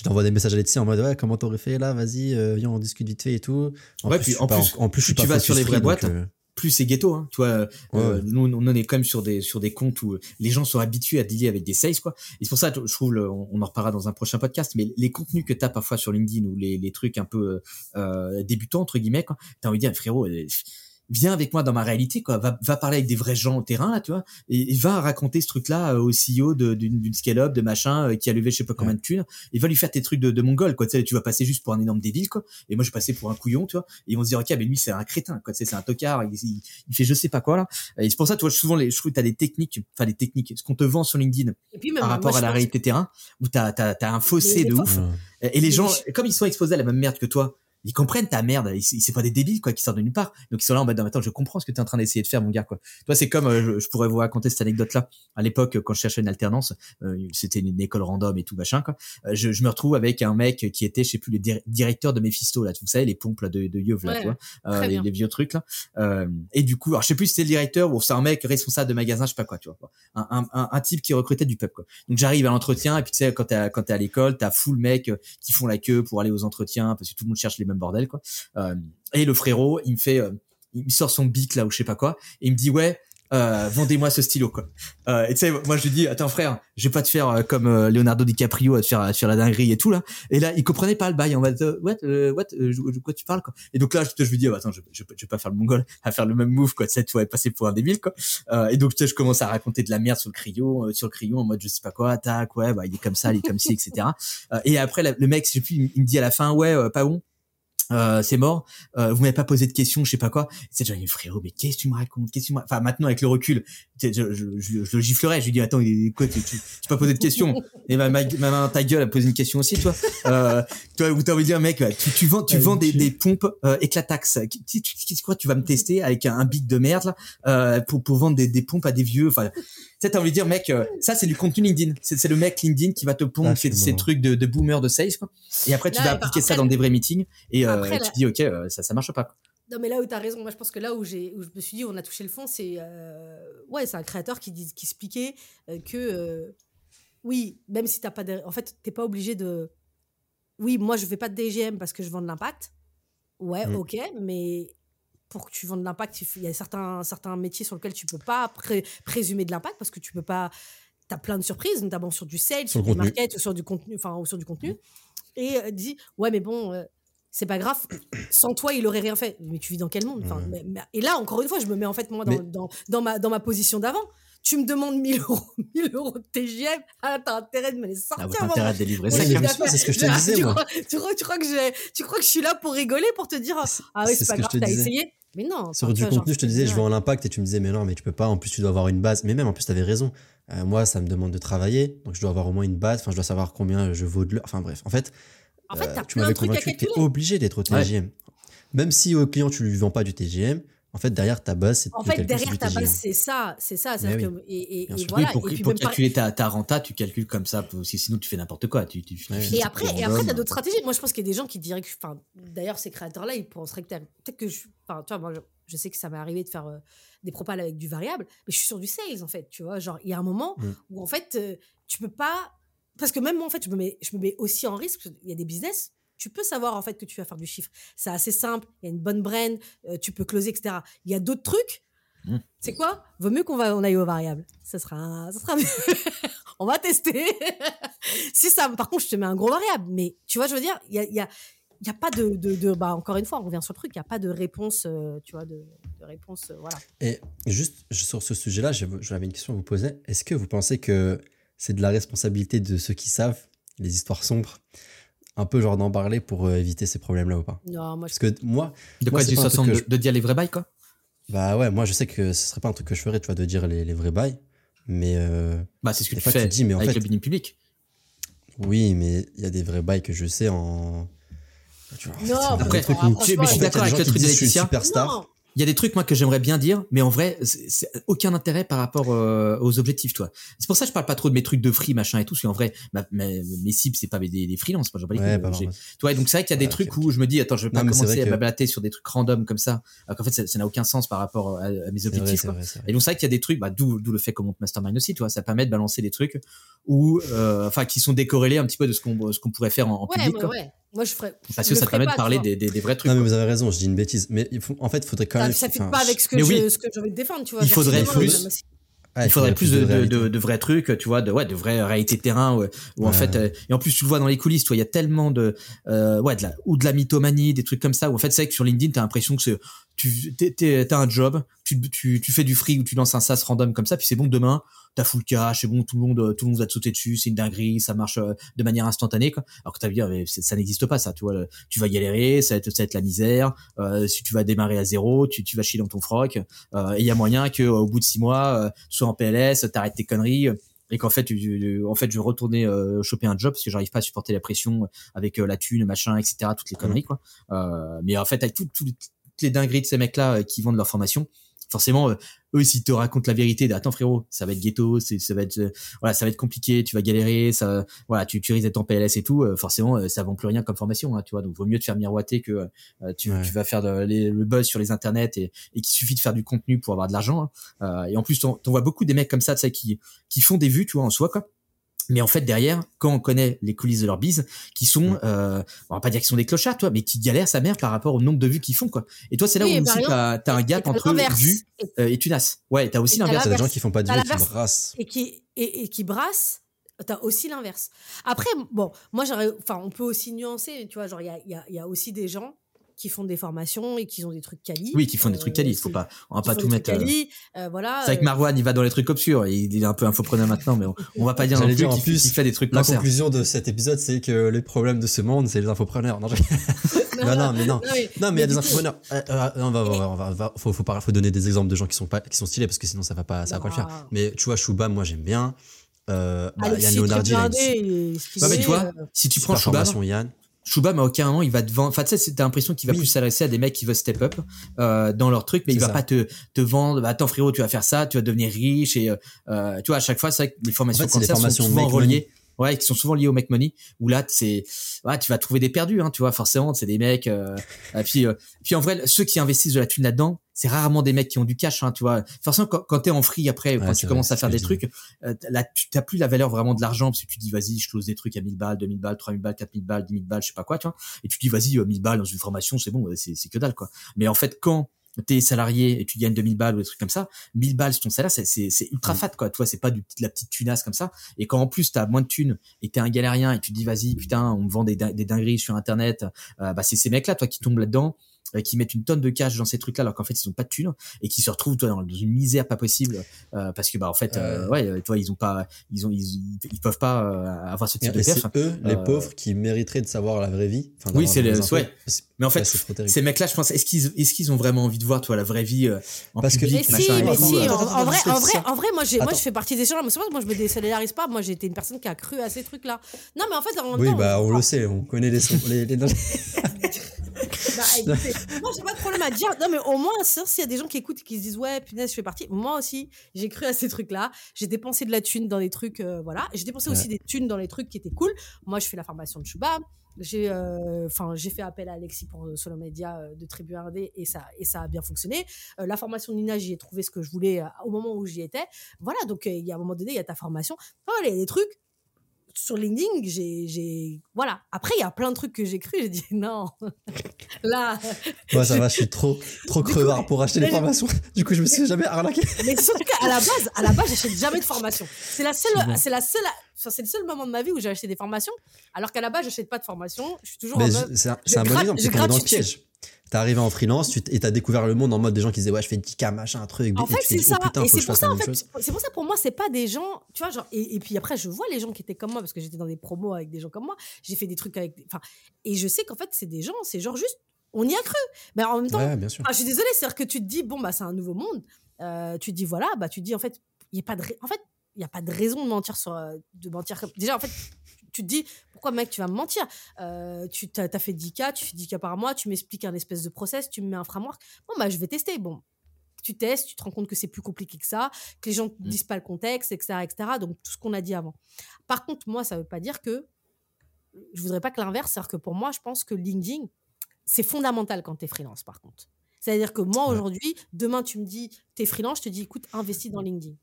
Je t'envoie des messages à Laetitia en mode ouais comment t'aurais fait là? Vas-y euh, viens on discute vite fait et tout. En Ouais, plus, puis en plus, en plus plus tu vas sur les vraies donc, boîtes, euh, plus c'est ghetto, hein. Tu vois, euh, Ouais. euh, nous, on est quand même sur des, sur des comptes où les gens sont habitués à dealer avec des sales, quoi. Et c'est pour ça, je trouve, le- on on en reparlera dans un prochain podcast, mais les contenus que t'as parfois sur LinkedIn ou les, les trucs un peu, débutants, entre guillemets, quoi, t'as envie de dire, frérot, viens avec moi dans ma réalité, quoi. Va, va parler avec des vrais gens au terrain, là, tu vois, et, et va raconter ce truc-là euh, au CEO de- d'une scale-up, de machin, euh, qui a levé je sais pas combien de thunes, et va lui faire tes trucs de, de mongol, quoi. Tu sais, tu vas passer juste pour un énorme débile, quoi. Et moi, je passais pour un couillon, tu vois. Et ils vont se dire, ok, mais lui, c'est un crétin, quoi. Tu sais, c'est un tocard, il, il- il fait je sais pas quoi, là. Et c'est pour ça, tu vois, souvent, les, je trouve que t'as des techniques, enfin, des techniques, ce qu'on te vend sur LinkedIn Et puis même, par rapport à la réalité terrain, où t'as, t'as, t'as un fossé de ouf. Et les gens, comme ils sont exposés à la même merde que toi, ils comprennent ta merde. Ils, c'est pas des débiles quoi qui sortent de nulle part. Donc ils sont là en mode attends, je comprends ce que tu es en train d'essayer de faire mon gars quoi. Toi c'est comme euh, je, pourrais vous raconter cette anecdote là. À l'époque quand je cherchais une alternance, euh, c'était une, école random et tout machin quoi. Euh, je, je, me retrouve avec un mec qui était je sais plus le directeur de Mephisto là, vous savez les pompes là de de Yeuve là, tu vois, les, les, vieux trucs là. et du coup, alors je sais plus si c'était le directeur ou c'est un mec responsable de magasin, je sais pas quoi, tu vois. Un, un, un, type qui recrutait du peuple quoi. Donc j'arrive à l'entretien et puis tu sais quand t'es quand t'es à l'école, t'as full mec qui font la queue pour aller aux entretiens parce que tout le monde cherche les mêmes bordels quoi. Euh, et le frérot, il me fait, euh, il sort son bic là ou je sais pas quoi, et il me dit ouais, euh, vendez-moi ce stylo quoi. Euh, et tu sais, moi je lui dis attends frère, je vais pas te faire euh, comme Leonardo DiCaprio à te faire, faire la dinguerie et tout là. Et là il comprenait pas le bail en mode what what quoi tu parles quoi. Et donc là je, je lui dis oh, attends je, je, vais pas faire le mongol à faire le même move quoi. Tu vas passer pour un débile quoi. et donc tu sais je commence à raconter de la merde sur le crayon sur le crayon en mode je sais pas quoi tac ouais bah il est comme ça il est comme ci etc. et après le mec je plus il me dit à la fin ouais pas bon euh, c'est mort. Euh, vous m'avez pas posé de questions, je sais pas quoi. C'est genre frérot, mais qu'est-ce que tu me racontes? Qu'est-ce que tu me... Enfin maintenant avec le recul, je, je, je, je, le giflerais. Je lui dis attends, quoi, tu, tu, tu pas posé de questions Et ma, ma, ma, ta gueule a posé une question aussi, toi. Euh, toi, où t'as envie de dire mec, tu, tu vends, tu vends des, des pompes euh, éclatax. Qu'est-ce que quoi Tu vas me tester avec un, un bic de merde là euh, pour pour vendre des, des pompes à des vieux. Enfin, sais, t'as envie de dire, mec, euh, ça c'est du contenu LinkedIn. C'est le mec LinkedIn qui va te pondre ah, ces, trucs de, de boomer de sales, quoi. Et après, tu vas appliquer ça dans des vrais meetings et, euh, tu dis, ok, euh, ça, ça marche pas. Non, mais là où tu as raison, moi je pense que là où, j'ai, où je me suis dit, on a touché le fond, c'est ouais, c'est un créateur qui, dit, qui expliquait que oui, même si t'as pas de, en fait, t'es pas obligé de. Oui, moi je fais pas de DGM parce que je vends de l'impact. Ouais, mmh. ok, mais pour que tu vendes de l'impact, il y a certains, certains métiers sur lesquels tu peux pas présumer de l'impact parce que tu peux pas. Tu as plein de surprises, notamment sur du sales, sur, du market, ou sur du contenu. Enfin, ou sur du contenu. Et euh, dit, ouais, mais bon. Euh, c'est pas grave, sans toi, il aurait rien fait. Mais tu vis dans quel monde? Enfin, Et là, encore une fois, je me mets en fait moi dans, dans, dans, ma, dans ma position d'avant tu me demandes 1000 euros, 1000 euros de TGM, ah, t'as intérêt de me les sortir. Ah, t'as intérêt de délivrer ça c'est ce que je te disais, tu moi. Crois, tu, crois, tu, crois, que je, tu crois que je suis là pour rigoler, pour te dire, ah oui, c'est pas grave, t'as essayé. Mais non. Sur du contenu, je te disais, je vends l'impact et tu me disais, mais non, mais tu peux pas. En plus, tu dois avoir une base. Mais même, en plus, tu avais raison. Euh, moi, ça me demande de travailler. Donc, je dois avoir au moins une base. Enfin, je dois savoir combien je vaux de l'heure. Enfin, bref. En fait, en fait euh, tu m'avais convaincu que tu es obligé d'être au TGM. Même si au client, tu lui vends pas du TGM, en fait, derrière ta base, c'est En fait, derrière ta base, c'est ça, c'est ça. Oui. Que, et, et, voilà. pour, pour calculer ta, ta, renta, tu calcules comme ça, parce que sinon tu fais n'importe quoi. Tu, tu, et après, et après, t'as d'autres stratégies. Moi, je pense qu'il y a des gens qui diraient que, enfin, d'ailleurs, ces créateurs-là, ils penseraient que peut-être que je, enfin, tu vois, moi, je, sais que ça m'est arrivé de faire euh, des propals avec du variable, mais je suis sur du sales, en fait, tu vois. Genre, il y a un moment mm. où, en fait, euh, tu peux pas, parce que même moi, en fait, je me mets, je me mets aussi en risque. Il y a des business tu peux savoir en fait que tu vas faire du chiffre. C'est assez simple, il y a une bonne brand, euh, tu peux closer, etc. Il y a d'autres trucs. Mmh. C'est quoi? Vaut mieux qu'on va on aille aux variables. Ça sera, ça sera mieux. on va tester. si ça, par contre, je te mets un gros variable. Mais tu vois, je veux dire, il y a, y a il n'y a pas de, de, bah, encore une fois, on revient sur le truc, il n'y a pas de réponse, euh, tu vois, de, réponse, euh, voilà. Et juste sur ce sujet-là, j'avais une question à vous poser. Est-ce que vous pensez que c'est de la responsabilité de ceux qui savent les histoires sombres un peu genre d'en parler pour euh, éviter ces problèmes-là ou pas Non, moi Parce que moi. De quoi, du de, dire les vrais bails, quoi? Bah ouais, moi je sais que ce serait pas un truc que je ferais, tu vois, de dire les, vrais bails. Mais. Euh, bah c'est ce que tu fais dis, mais en avec fait, le public. Oui, mais il y a des vrais bails que je sais en. Tu vois, non, après, mais je suis d'accord avec le truc de Laetitia. Superstar il y a des trucs moi que j'aimerais bien dire, mais en vrai, c'est aucun intérêt par rapport euh, aux objectifs, toi. C'est pour ça que je parle pas trop de mes trucs de free machin et tout, parce qu'en vrai, mes, cibles c'est pas des, des freelances, moi j'en ouais, bah, toi, donc c'est vrai qu'il y a des trucs où je me dis, attends, je vais pas commencer à m'ablater sur des trucs random comme ça, alors qu'en fait ça n'a aucun sens par rapport à, mes objectifs. Vrai, vrai, et donc c'est vrai qu'il y a des trucs, bah, d'où le fait qu'on monte Mastermind aussi, tu vois, ça permet de balancer des trucs où, euh, enfin, qui sont décorrélés un petit peu de ce qu'on ce qu'on pourrait faire en, en public. Ouais, moi, je ferais. Parce que ça permet de parler des, des, vrais trucs. Non, mais vous avez raison, je dis une bêtise. Mais il faut, en fait, il faudrait quand même. Ça ne fit pas avec ce que, que j'ai envie de défendre, tu vois. Il faudrait plus. il faudrait plus de, de, de, vrais trucs, tu vois, de ouais, de vraies réalités de terrain, où, en fait, euh, et en plus tu le vois dans les coulisses, tu vois, il y a tellement de, euh, ouais, de la, ou de la mythomanie, des trucs comme ça, où en fait c'est vrai que sur LinkedIn t'as l'impression que tu t'as un job, tu, tu, tu fais du free ou tu lances un SaaS random comme ça, puis c'est bon demain, t'as full cash, c'est bon, tout le monde, tout le monde va te sauter dessus, c'est une dinguerie, ça marche euh, de manière instantanée, quoi. Alors que t'as vu, ça n'existe pas, ça, tu vois, tu vas galérer, ça va être, ça va être la misère, euh, si tu vas démarrer à zéro, tu, tu vas chier dans ton froc, euh, et il y a moyen que au bout de six mois, euh, tu sois en PLS, t'arrêtes tes conneries, et qu'en fait, tu- en fait, je retournais euh, choper un job parce que j'arrive pas à supporter la pression avec euh, la thune, machin, etc., toutes les conneries, quoi. Euh, mais en fait, avec tout- tout- toutes les dingueries de ces mecs-là euh, qui vendent leur formation, forcément, euh, eux, s'ils te racontent la vérité, de, attends frérot, ça va être ghetto, c'est, ça va être, euh, voilà, ça va être compliqué, tu vas galérer, ça, voilà, tu, tu risques d'être en PLS et tout, euh, forcément, euh, ça vend plus rien comme formation, hein, tu vois. Donc, vaut mieux te faire miroiter que euh, tu, Ouais. tu vas faire de- les- le buzz sur les internets et, et qu'il suffit de faire du contenu pour avoir de l'argent. hein. Euh, et en plus, t'en vois beaucoup des mecs comme ça, tu sais, qui, qui font des vues, tu vois, en soi, quoi. Mais en fait, derrière, quand on connaît les coulisses de leur bise, qui sont, euh, on va pas dire qu'ils sont des clochards, toi, mais qui galèrent sa mère par rapport au nombre de vues qu'ils font, quoi. Et toi, c'est là Oui, où aussi t'as, t'as un gap entre vues Et- euh, et tunas. Ouais, t'as aussi l'inverse. T'as des gens qui font pas de vues, qui brassent. et qui et, et qui brasse t'as aussi l'inverse après bon moi j'aurais enfin on peut aussi nuancer tu vois genre il y a, y, a, il y a aussi des gens qui font des formations et qui ont des trucs quali Oui, qui font des trucs quali. Faut c'est- pas, on va pas tout mettre. euh, quali, euh, voilà C'est vrai que euh, Marwan, il va dans les trucs obscurs. Il est un peu infopreneur maintenant, mais on, on va pas dire non plus dire, en qu'il plus, qu'il fait des trucs La cancer. conclusion de cet épisode, c'est que les problèmes de ce monde, c'est les infopreneurs. Non, je- non, non, mais non. non, mais- il y a des infopreneurs. Euh, euh, on va, on va, faut, faut, pas- faut donner des exemples de gens qui sont pas, qui sont stylés parce que sinon ça va pas, ça va pas le faire. Mais tu vois, Chouba, moi j'aime bien. Euh, bah, Yann Leonardi, il a une Ouais, mais tu vois, euh, si tu prends formation, Yann. Shubham à aucun moment il va te vendre. Enfin, tu sais, t'as l'impression qu'il va Oui. plus s'adresser à des mecs qui veulent step up euh, dans leur truc, mais il va ça. pas te te vendre. Bah, attends frérot, tu vas faire ça, tu vas devenir riche et euh, euh, tu vois à chaque fois c'est vrai que les formations En fait, formations sont souvent reliées. Ouais, qui sont souvent liées au make money. Où là, c'est, ouais, tu vas trouver des perdus, hein, tu vois. Forcément, c'est des mecs. Euh, et puis, euh, puis en vrai, ceux qui investissent de la thune là-dedans, c'est rarement des mecs qui ont du cash, hein, tu vois. Forcément, quand, quand t'es en free après, Ouais, quand tu vrai, commences à faire des trucs, euh, là, tu t'as plus la valeur vraiment de l'argent parce que tu dis, vas-y, je close des trucs à 1000 balles, 2000 balles, 3000 balles, 4000 balles, 10 000 balles, je sais pas quoi, tu vois. Et tu dis, vas-y, euh, 1000 balles dans une formation, c'est bon, euh, c'est, c'est que dalle, quoi. Mais en fait, quand t'es salarié et tu gagnes 2000 balles ou des trucs comme ça, 1000 balles sur ton salaire, c'est, ultra Mm. fat, quoi. Toi, c'est pas du, de la petite tunasse comme ça. Et quand en plus t'as moins de thunes et t'es un galérien et tu te dis, vas-y, putain, on me vend des, des dingueries sur Internet, euh, bah, c'est ces mecs-là, toi, qui tombent là-dedans, euh, qui mettent une tonne de cash dans ces trucs-là, alors qu'en fait, ils ont pas de thunes et qui se retrouvent, toi, dans, une misère pas possible, euh, parce que, bah, en fait, euh, ouais, toi, ils ont pas, ils ont, ils, ils peuvent pas avoir ce type de perf. c'est eux, les pauvres, qui mériteraient de savoir la vraie vie. Enfin, Oui, c'est des le- infos. ouais. Mais en fait, ouais, c'est trop terrible. Ces mecs-là, je pense, est-ce qu'ils, est-ce qu'ils ont vraiment envie de voir, toi, la vraie vie euh, en Parce que- public, Mais si, machin et mais si, euh, en, vrai, en vrai, attends. en vrai, moi, j'ai, moi, Attends. je fais partie des gens-là. Mais c'est pas que moi, je me désolidarise pas. Moi, j'ai été une personne qui a cru à ces trucs-là. Non, mais en fait, en même Oui, temps, bah, on le sait, on connaît les, les, les- Bah, écoutez, moi, j'ai pas de problème à dire. Non, mais au moins, s'il y a des gens qui écoutent et qui se disent, ouais, punaise, je fais partie. Moi aussi, j'ai cru à ces trucs-là. J'ai dépensé de la thune dans des trucs, euh, voilà. J'ai dépensé aussi des thunes dans les trucs qui étaient cool. Moi, je fais la formation de Chouba. J'ai, euh, enfin, j'ai fait appel à Alexis pour euh, Solo Media euh, de Tribu 1D et ça, et ça a bien fonctionné. Euh, la formation de Nina, j'y ai trouvé ce que je voulais au moment où j'y étais. Voilà, donc il y a un moment donné, il y a ta formation. Voilà, il y a des trucs sur LinkedIn, j'ai, j'ai, voilà. Après, il y a plein de trucs que j'ai cru. J'ai dit non. Là, Moi, ça va, je suis trop, trop crevard coup- pour acheter les mais- formations. Du coup, je me suis jamais arnaqué. Mais surtout qu'à la base, à la base, j'achète jamais de formation. C'est la seule, c'est la seule, enfin, c'est le seul moment de ma vie où j'ai acheté des formations. Alors qu'à la base, j'achète pas de formation. Je suis toujours c'est un, un bon exemple, je c'est dans le piège. T'es arrivé en freelance tu et t'as découvert le monde en mode des gens qui disaient ouais je fais 10k machin un truc En et fait, c'est ça. oh putain et c'est pour ça, en fait, c'est pour ça pour moi, c'est pas des gens, tu vois, genre. Et, et puis après, je vois les gens qui étaient comme moi parce que j'étais dans des promos avec des gens comme moi. J'ai fait des trucs avec, des- enfin, et je sais qu'en fait, c'est des gens, c'est genre juste, on y a cru. Mais en même temps, ouais bien sûr Ah, je suis désolée, c'est-à-dire que tu te dis, bon, bah, c'est un nouveau monde. Euh, tu te dis, voilà, bah, tu te dis, en fait, il n'y a pas de, en fait, il y a pas de raison de mentir sur, euh, de mentir comme, déjà, en fait, tu te dis, pourquoi, mec, tu vas me mentir? Euh, tu t'as, t'as fait 10K, tu fais 10K par mois, tu m'expliques un espèce de process, tu me mets un framework. Bon, bah, je vais tester. Bon. Tu testes, tu te rends compte que c'est plus compliqué que ça, que les gens ne Mm. disent pas le contexte, etc., etc. Donc, tout ce qu'on a dit avant. Par contre, moi, ça veut pas dire que, je voudrais pas que l'inverse, c'est-à-dire que pour moi, je pense que LinkedIn, c'est fondamental quand tu es freelance, par contre. C'est-à-dire que moi, aujourd'hui, demain, tu me dis, tu es freelance, je te dis, écoute, investis dans LinkedIn.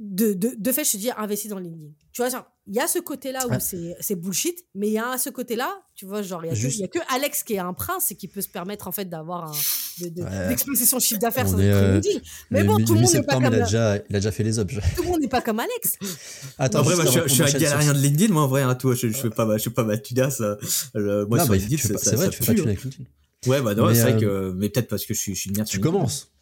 De, de, de fait, je te dis, investis dans LinkedIn. Tu vois, genre, il y a ce côté-là où Ouais. c'est c'est bullshit, mais il y a ce côté-là, tu vois, genre, il y, a que- Juste- il y a que Alex qui est un prince et qui peut se permettre, en fait, d'avoir un. de- de- Ouais. d'exploser son chiffre d'affaires euh, LinkedIn. Mais Le bon, tout le monde n'est pas comme il a déjà il a déjà fait les objets tout le monde n'est pas comme Alex. attends juste moi, je, je suis un galérien sur- de LinkedIn, moi, en vrai, hein, toi, je, je fais pas ma, je fais pas ma le- moi, non sur bah, LinkedIn, c'est vrai tu fais pas de pue, thune hein. avec LinkedIn Ouais, bah, non, c'est vrai euh, que, mais peut-être parce que je suis, une merde. tu commences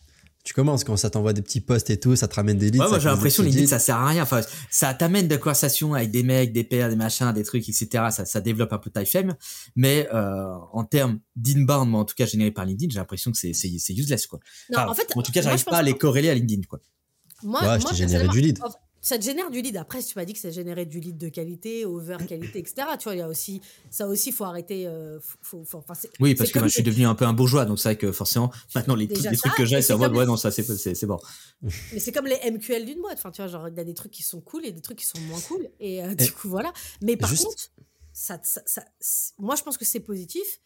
tu commences quand ça t'envoie des petits posts et tout ça te ramène des leads Ouais, moi ça j'ai des l'impression petits LinkedIn leads. ça sert à rien. Enfin, ça t'amène de conversations avec des mecs, des pères, des machins, des trucs, etc. Ça, ça développe un peu ta femme. Mais euh, en termes d'inbound, moi en tout cas généré par LinkedIn, j'ai l'impression que c'est c'est c'est useless quoi. Non, Enfin, en fait, en tout cas, j'arrive pas à les corréler à LinkedIn quoi. Moi, Ouais, je t'ai généré du lead. en- ça te génère du lead. Après, tu m'as dit que ça générait du lead de qualité, over qualité, etc. Tu vois, il y a aussi, ça aussi, faut arrêter. euh, faut, faut- enfin, c'est- Oui, parce que moi, je suis devenu un peu un bourgeois, donc c'est vrai que forcément, maintenant, les, les trucs ça, que j'ai, c'est en mode, ouais, non, ça, c'est bon. Mais c'est comme les MQL d'une boîte. Enfin, tu vois, genre, il y a des trucs qui sont cool et des trucs qui sont moins cool. Et euh, du coup, voilà. Mais par juste- contre, ça, ça- moi, je pense que c'est positif.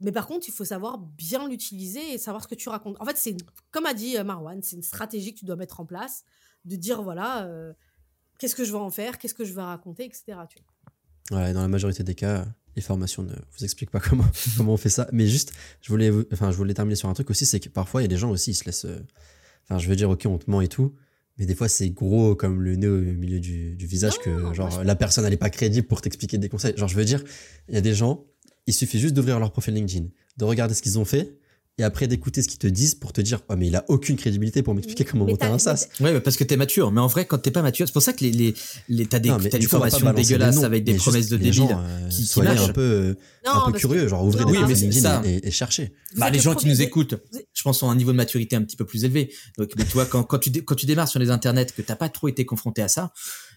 Mais par contre, il faut savoir bien l'utiliser et savoir ce que tu racontes. En fait, c'est comme a dit euh, Marwan, c'est une stratégie que tu dois mettre en place, de dire voilà, euh, qu'est-ce que je vais en faire, qu'est-ce que je vais raconter, etc. Tu vois. Ouais, dans la majorité des cas, les formations ne vous expliquent pas comment, comment on fait ça. Mais juste, je voulais, enfin, je voulais terminer sur un truc aussi, c'est que parfois, il y a des gens aussi, ils se laissent. euh, Enfin, je veux dire, ok, on te ment et tout, mais des fois, c'est gros comme le nez au milieu du, du visage Non, que, genre, la personne, elle est pas crédible pour t'expliquer des conseils. Genre, je veux dire, il y a des gens, il suffit juste d'ouvrir leur profil LinkedIn, de regarder ce qu'ils ont fait, et après d'écouter ce qu'ils te disent pour te dire, oh, mais il a aucune crédibilité pour m'expliquer comment Mais monter un SaaS. Ouais, bah, parce que t'es mature. Mais en vrai, quand t'es pas mature, c'est pour ça que les, les, les, t'as des, Non, du des formations dégueulasses avec des promesses juste de les débiles. euh, qui- qui lâchent. un peu, euh, Non, un peu curieux, genre ouvrez Non, des oui, LinkedIn et, et cherchez. Vous Bah, les le gens qui nous écoutent, je pense, ont un niveau de maturité un petit peu plus élevé. Donc, mais tu vois, quand, quand, tu, quand tu démarres sur les internets, que t'as pas trop été confronté à ça,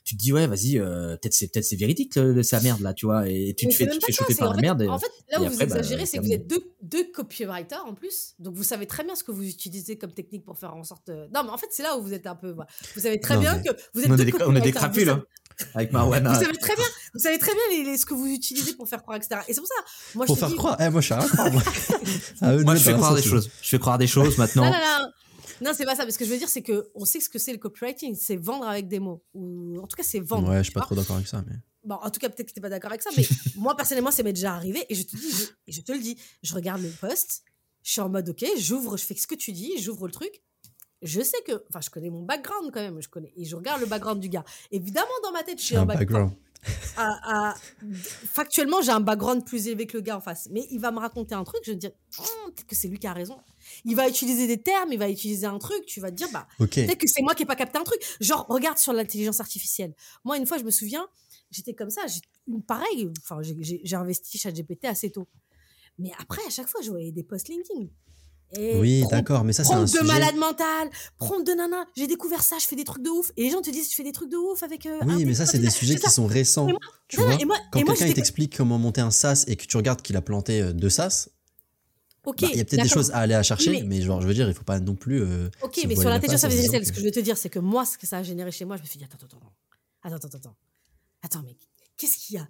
tu te dis, ouais, vas-y, euh, peut-être c'est, peut-être c'est véridique, le- sa merde, là, tu vois, et tu Mais te fais, tu te fais choper par en la fait- merde. et- En fait, là où vous après, bah, exagérez, c'est que vous êtes deux, deux copywriters en plus. Donc vous savez très bien ce que vous utilisez comme technique pour faire en sorte. euh, Non, mais en fait, c'est là où vous êtes un peu. voilà. Vous savez très Non, bien mais- que vous êtes on, deux des, on est des là. savez- Avec Marwana. Vous savez très bien, vous savez très bien les- les- ce que vous utilisez pour faire croire, etc. Et c'est pour ça. Moi, Pour je faire dis, croire. Eh, moi, je suis à croire, moi. Je fais des choses. Je fais croire des choses maintenant. Non, c'est pas ça. Mais ce que je veux dire, c'est que on sait ce que c'est le copywriting. C'est vendre avec des mots. Ou en tout cas, c'est vendre. Ouais, je suis pas vois. trop d'accord avec ça, mais. Bon, en tout cas, peut-être que t'es pas d'accord avec ça, mais moi, personnellement, ça m'est déjà arrivé. Et je te dis, je, te le dis, je regarde le post, je suis en mode, ok, j'ouvre, je fais ce que tu dis, j'ouvre le truc. Je sais que, enfin, je connais mon background quand même, je connais, et je regarde le background du gars. Évidemment, dans ma tête, je suis J'ai un en back- background. à- à- factuellement, j'ai un background plus élevé que le gars en face. Mais il va me raconter un truc, je vais me dire, Hum, peut-être que c'est lui qui a raison. Il va utiliser des termes, il va utiliser un truc, tu vas te dire, bah, Ok. Peut-être que c'est moi qui n'ai pas capté un truc. Genre, regarde sur l'intelligence artificielle. Moi, une fois, je me souviens, j'étais comme ça, j'ai une pareil, enfin, j'ai- investi ChatGPT assez tôt. Mais après, à chaque fois, je voyais des posts LinkedIn. Et Oui, d'accord, mais ça, c'est un de sujet. malade mental, prompt de nana, j'ai découvert ça, je fais des trucs de ouf. Et les gens te disent, tu fais des trucs de ouf avec. euh, Oui, mais ça, c'est des sujets qui sont récents. Tu vois, quand quelqu'un t'explique comment monter un SaaS et que tu regardes qu'il a planté euh, deux SaaS, Ok, bah, il y a peut-être des choses à aller à chercher, Oui, mais- mais genre, je veux dire, il faut pas non plus. euh, Ok, mais sur l'intelligence artificielle, ce que- je veux te dire, c'est que moi, ce que ça a généré chez moi, je me suis dit, attends, attends, attends, attends, attends, attends, mais qu'est-ce qu'il y a?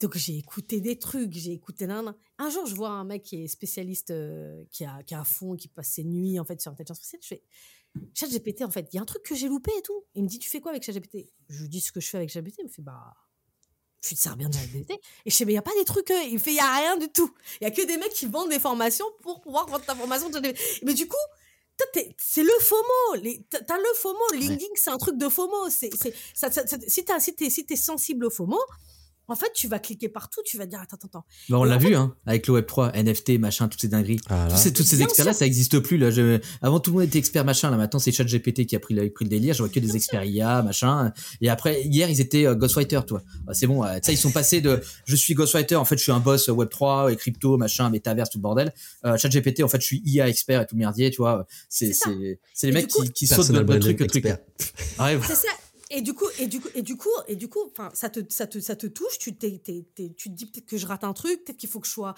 Donc j'ai écouté des trucs, j'ai écouté nan, Un jour, je vois un mec qui est spécialiste, euh, qui, a, qui a fond, qui passe ses nuits en fait sur l'intelligence artificielle. Je fais, ChatGPT, en fait, il y a un truc que j'ai loupé et tout. Il me dit, tu fais quoi avec ChatGPT Je lui dis ce que je fais avec ChatGPT. Il me fait, bah, tu te sers bien de ChatGPT. Et je fais, mais il n'y a pas des trucs. euh, Il fait, il n'y a rien du tout. Il y a que des mecs qui vendent des formations pour pouvoir vendre ta formation. Mais du coup, c'est le FOMO. T'as le FOMO. LinkedIn, c'est un truc de FOMO. C'est, si si t'es si t'es sensible au FOMO, en fait, tu vas cliquer partout. Tu vas dire, attends, attends, attends. Bah, on l'a vu, hein, avec le Web3, NFT, machin, toutes ces dingueries. Ah, là. Tous ces, toutes ces experts-là, ça n'existe plus. Là. Je- Avant, tout le monde était expert machin. Là, maintenant, c'est ChatGPT qui a pris le, pris le délire. Je vois que des experts IA, machin. Et après, hier, ils étaient euh, Ghostwriter, toi. Bah, c'est bon. euh, ça, ils sont passés de je suis Ghostwriter, en fait, je suis un boss euh, Web3 et crypto, machin, métaverse, tout le bordel. Euh, ChatGPT, en fait, je suis IA expert et tout le merdier, tu vois. C'est les mecs coup- qui, qui sautent de, de truc C'est ça. Et du coup, et du coup, et du coup, et du coup, enfin, ça te, ça te, ça te touche. Tu t'es, t'es- t'es- tu te dis peut-être que je rate un truc, peut-être qu'il faut que je sois.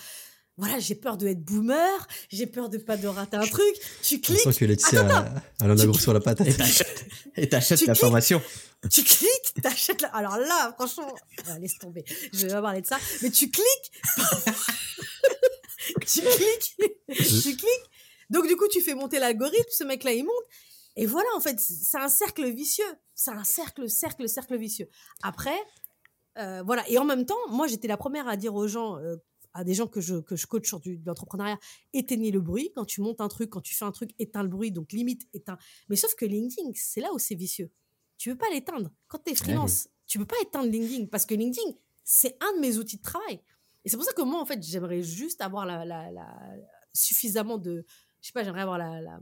Voilà, j'ai peur de être boomer, j'ai peur de pas de rater un truc. Tu Je cliques, sens que Laetitia a, a Tu- gros sur la patate. Et t'achètes, et t'achètes Tu la formation. tu cliques, t'achètes. La... Alors là, franchement, ah, laisse tomber. Je vais pas parler de ça. Mais tu cliques, tu cliques, tu cliques. Donc du coup, tu fais monter l'algorithme. Ce mec-là, il monte. Et voilà, en fait, c'est un cercle vicieux. C'est un cercle, cercle, cercle vicieux. Après, euh, voilà. Et en même temps, moi, j'étais la première à dire aux gens, euh, à des gens que je, que je coach sur du, de l'entrepreneuriat, éteignez le bruit. Quand tu montes un truc, quand tu fais un truc, éteins le bruit. Donc limite, éteins. Mais sauf que LinkedIn, c'est là où c'est vicieux. Tu peux pas l'éteindre. Quand tu es freelance, tu peux pas éteindre LinkedIn parce que LinkedIn, c'est un de mes outils de travail. Et c'est pour ça que moi, en fait, j'aimerais juste avoir la, la- la- suffisamment de. Je sais pas, j'aimerais avoir la.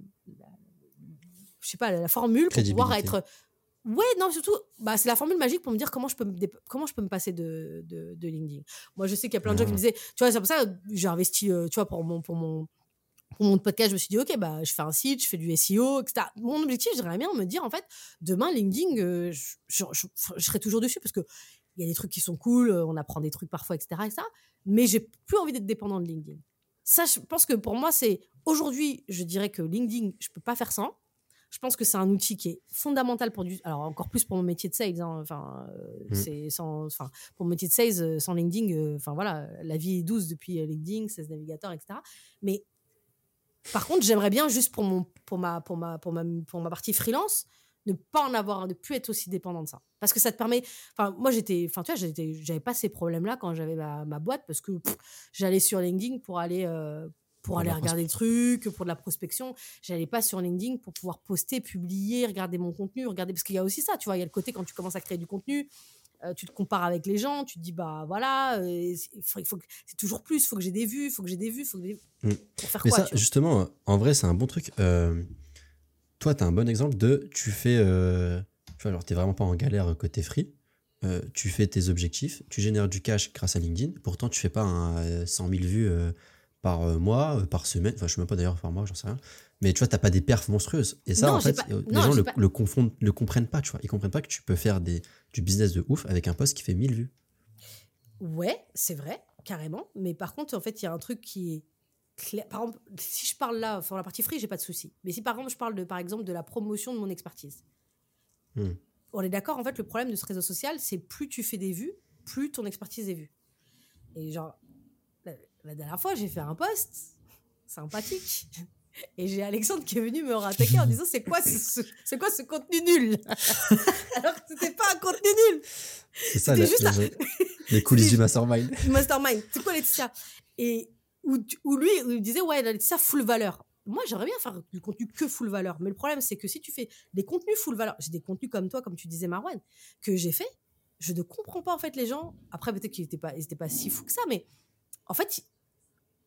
Je sais pas, la formule pour pouvoir être. Ouais, non, surtout, bah, c'est la formule magique pour me dire comment je peux me, comment je peux me passer de, de, de LinkedIn. Moi, je sais qu'il y a plein de gens qui me Ah. disaient, tu vois, c'est pour ça que j'ai investi, euh, tu vois, pour mon, pour mon, pour mon podcast, je me suis dit, OK, bah, je fais un site, je fais du SEO, etc. Mon objectif, j'aimerais bien me dire, en fait, demain, LinkedIn, euh, je, je, je, je serai toujours dessus parce que il y a des trucs qui sont cool, euh, on apprend des trucs parfois, etc. etc. mais j'ai plus envie d'être dépendant de LinkedIn. Ça, je pense que pour moi, c'est aujourd'hui, je dirais que LinkedIn, je peux pas faire sans. Je pense que c'est un outil qui est fondamental pour du. Alors, encore plus pour mon métier de sales. hein, Enfin, euh, Mm. c'est sans. Enfin, pour mon métier de sales, euh, sans LinkedIn, euh, enfin voilà, la vie est douce depuis LinkedIn, 16 navigateurs, etc. Mais par contre, j'aimerais bien juste pour mon pour ma pour ma pour ma pour ma partie freelance ne pas en avoir ne plus être aussi dépendant de ça parce que ça te permet enfin moi j'étais enfin tu vois j'avais pas ces problèmes là quand j'avais ma, ma boîte parce que j'allais sur LinkedIn pour aller euh, pour aller regarder des trucs pour de la prospection j'allais pas sur LinkedIn pour pouvoir poster publier regarder mon contenu regarder parce qu'il y a aussi ça tu vois il y a le côté quand tu commences à créer du contenu euh, tu te compares avec les gens, tu te dis bah voilà, euh, faut, faut que- c'est toujours plus, il faut que j'ai des vues, il faut que j'ai des vues, il faut que j'ai... Mm. pour faire Mais quoi ça, justement, en vrai, c'est un bon truc. Euh, toi, tu as un bon exemple de tu fais. Euh, tu vois, alors, tu vraiment pas en galère côté free. Tu fais tes objectifs, tu génères du cash grâce à LinkedIn. Pourtant, tu fais pas un, euh, 100 000 vues par euh, mois, euh, par semaine. Enfin, je sais même pas d'ailleurs par mois, j'en sais rien. Mais tu vois, t'as pas des perfs monstrueuses. Et ça, Non, en fait, pas- euh, les non, gens le, le confondent, le comprennent pas, tu vois. Ils comprennent pas que tu peux faire des, du business de ouf avec un post qui fait 1000 vues. Ouais, c'est vrai, carrément. Mais par contre, en fait, il y a un truc qui est clair. Par exemple, si je parle là, sur la partie free, j'ai pas de souci. Mais si par exemple, je parle de, par exemple, de la promotion de mon expertise. Hmm. On est d'accord, en fait, le problème de ce réseau social, c'est plus tu fais des vues, plus ton expertise est vue. Et genre, la, la dernière fois, j'ai fait un post sympathique. Et j'ai Alexandre qui est venu me rattaquer en disant c'est quoi ce, c'est quoi ce contenu nul? Alors que c'était pas un contenu nul C'est ça, la- juste gens- les coulisses du mastermind. Mastermind, c'est quoi Laetitia? Et où, lui, où il disait, ouais, la Laetitia, full valeur. Moi, j'aimerais bien faire du contenu que full valeur. Mais le problème, c'est que si tu fais des contenus full valeur, j'ai des contenus comme toi, comme tu disais, Marwan, que j'ai fait, je ne comprends pas, en fait, les gens. Après, peut-être qu'ils n'étaient pas, ils étaient pas si fous que ça, mais en fait,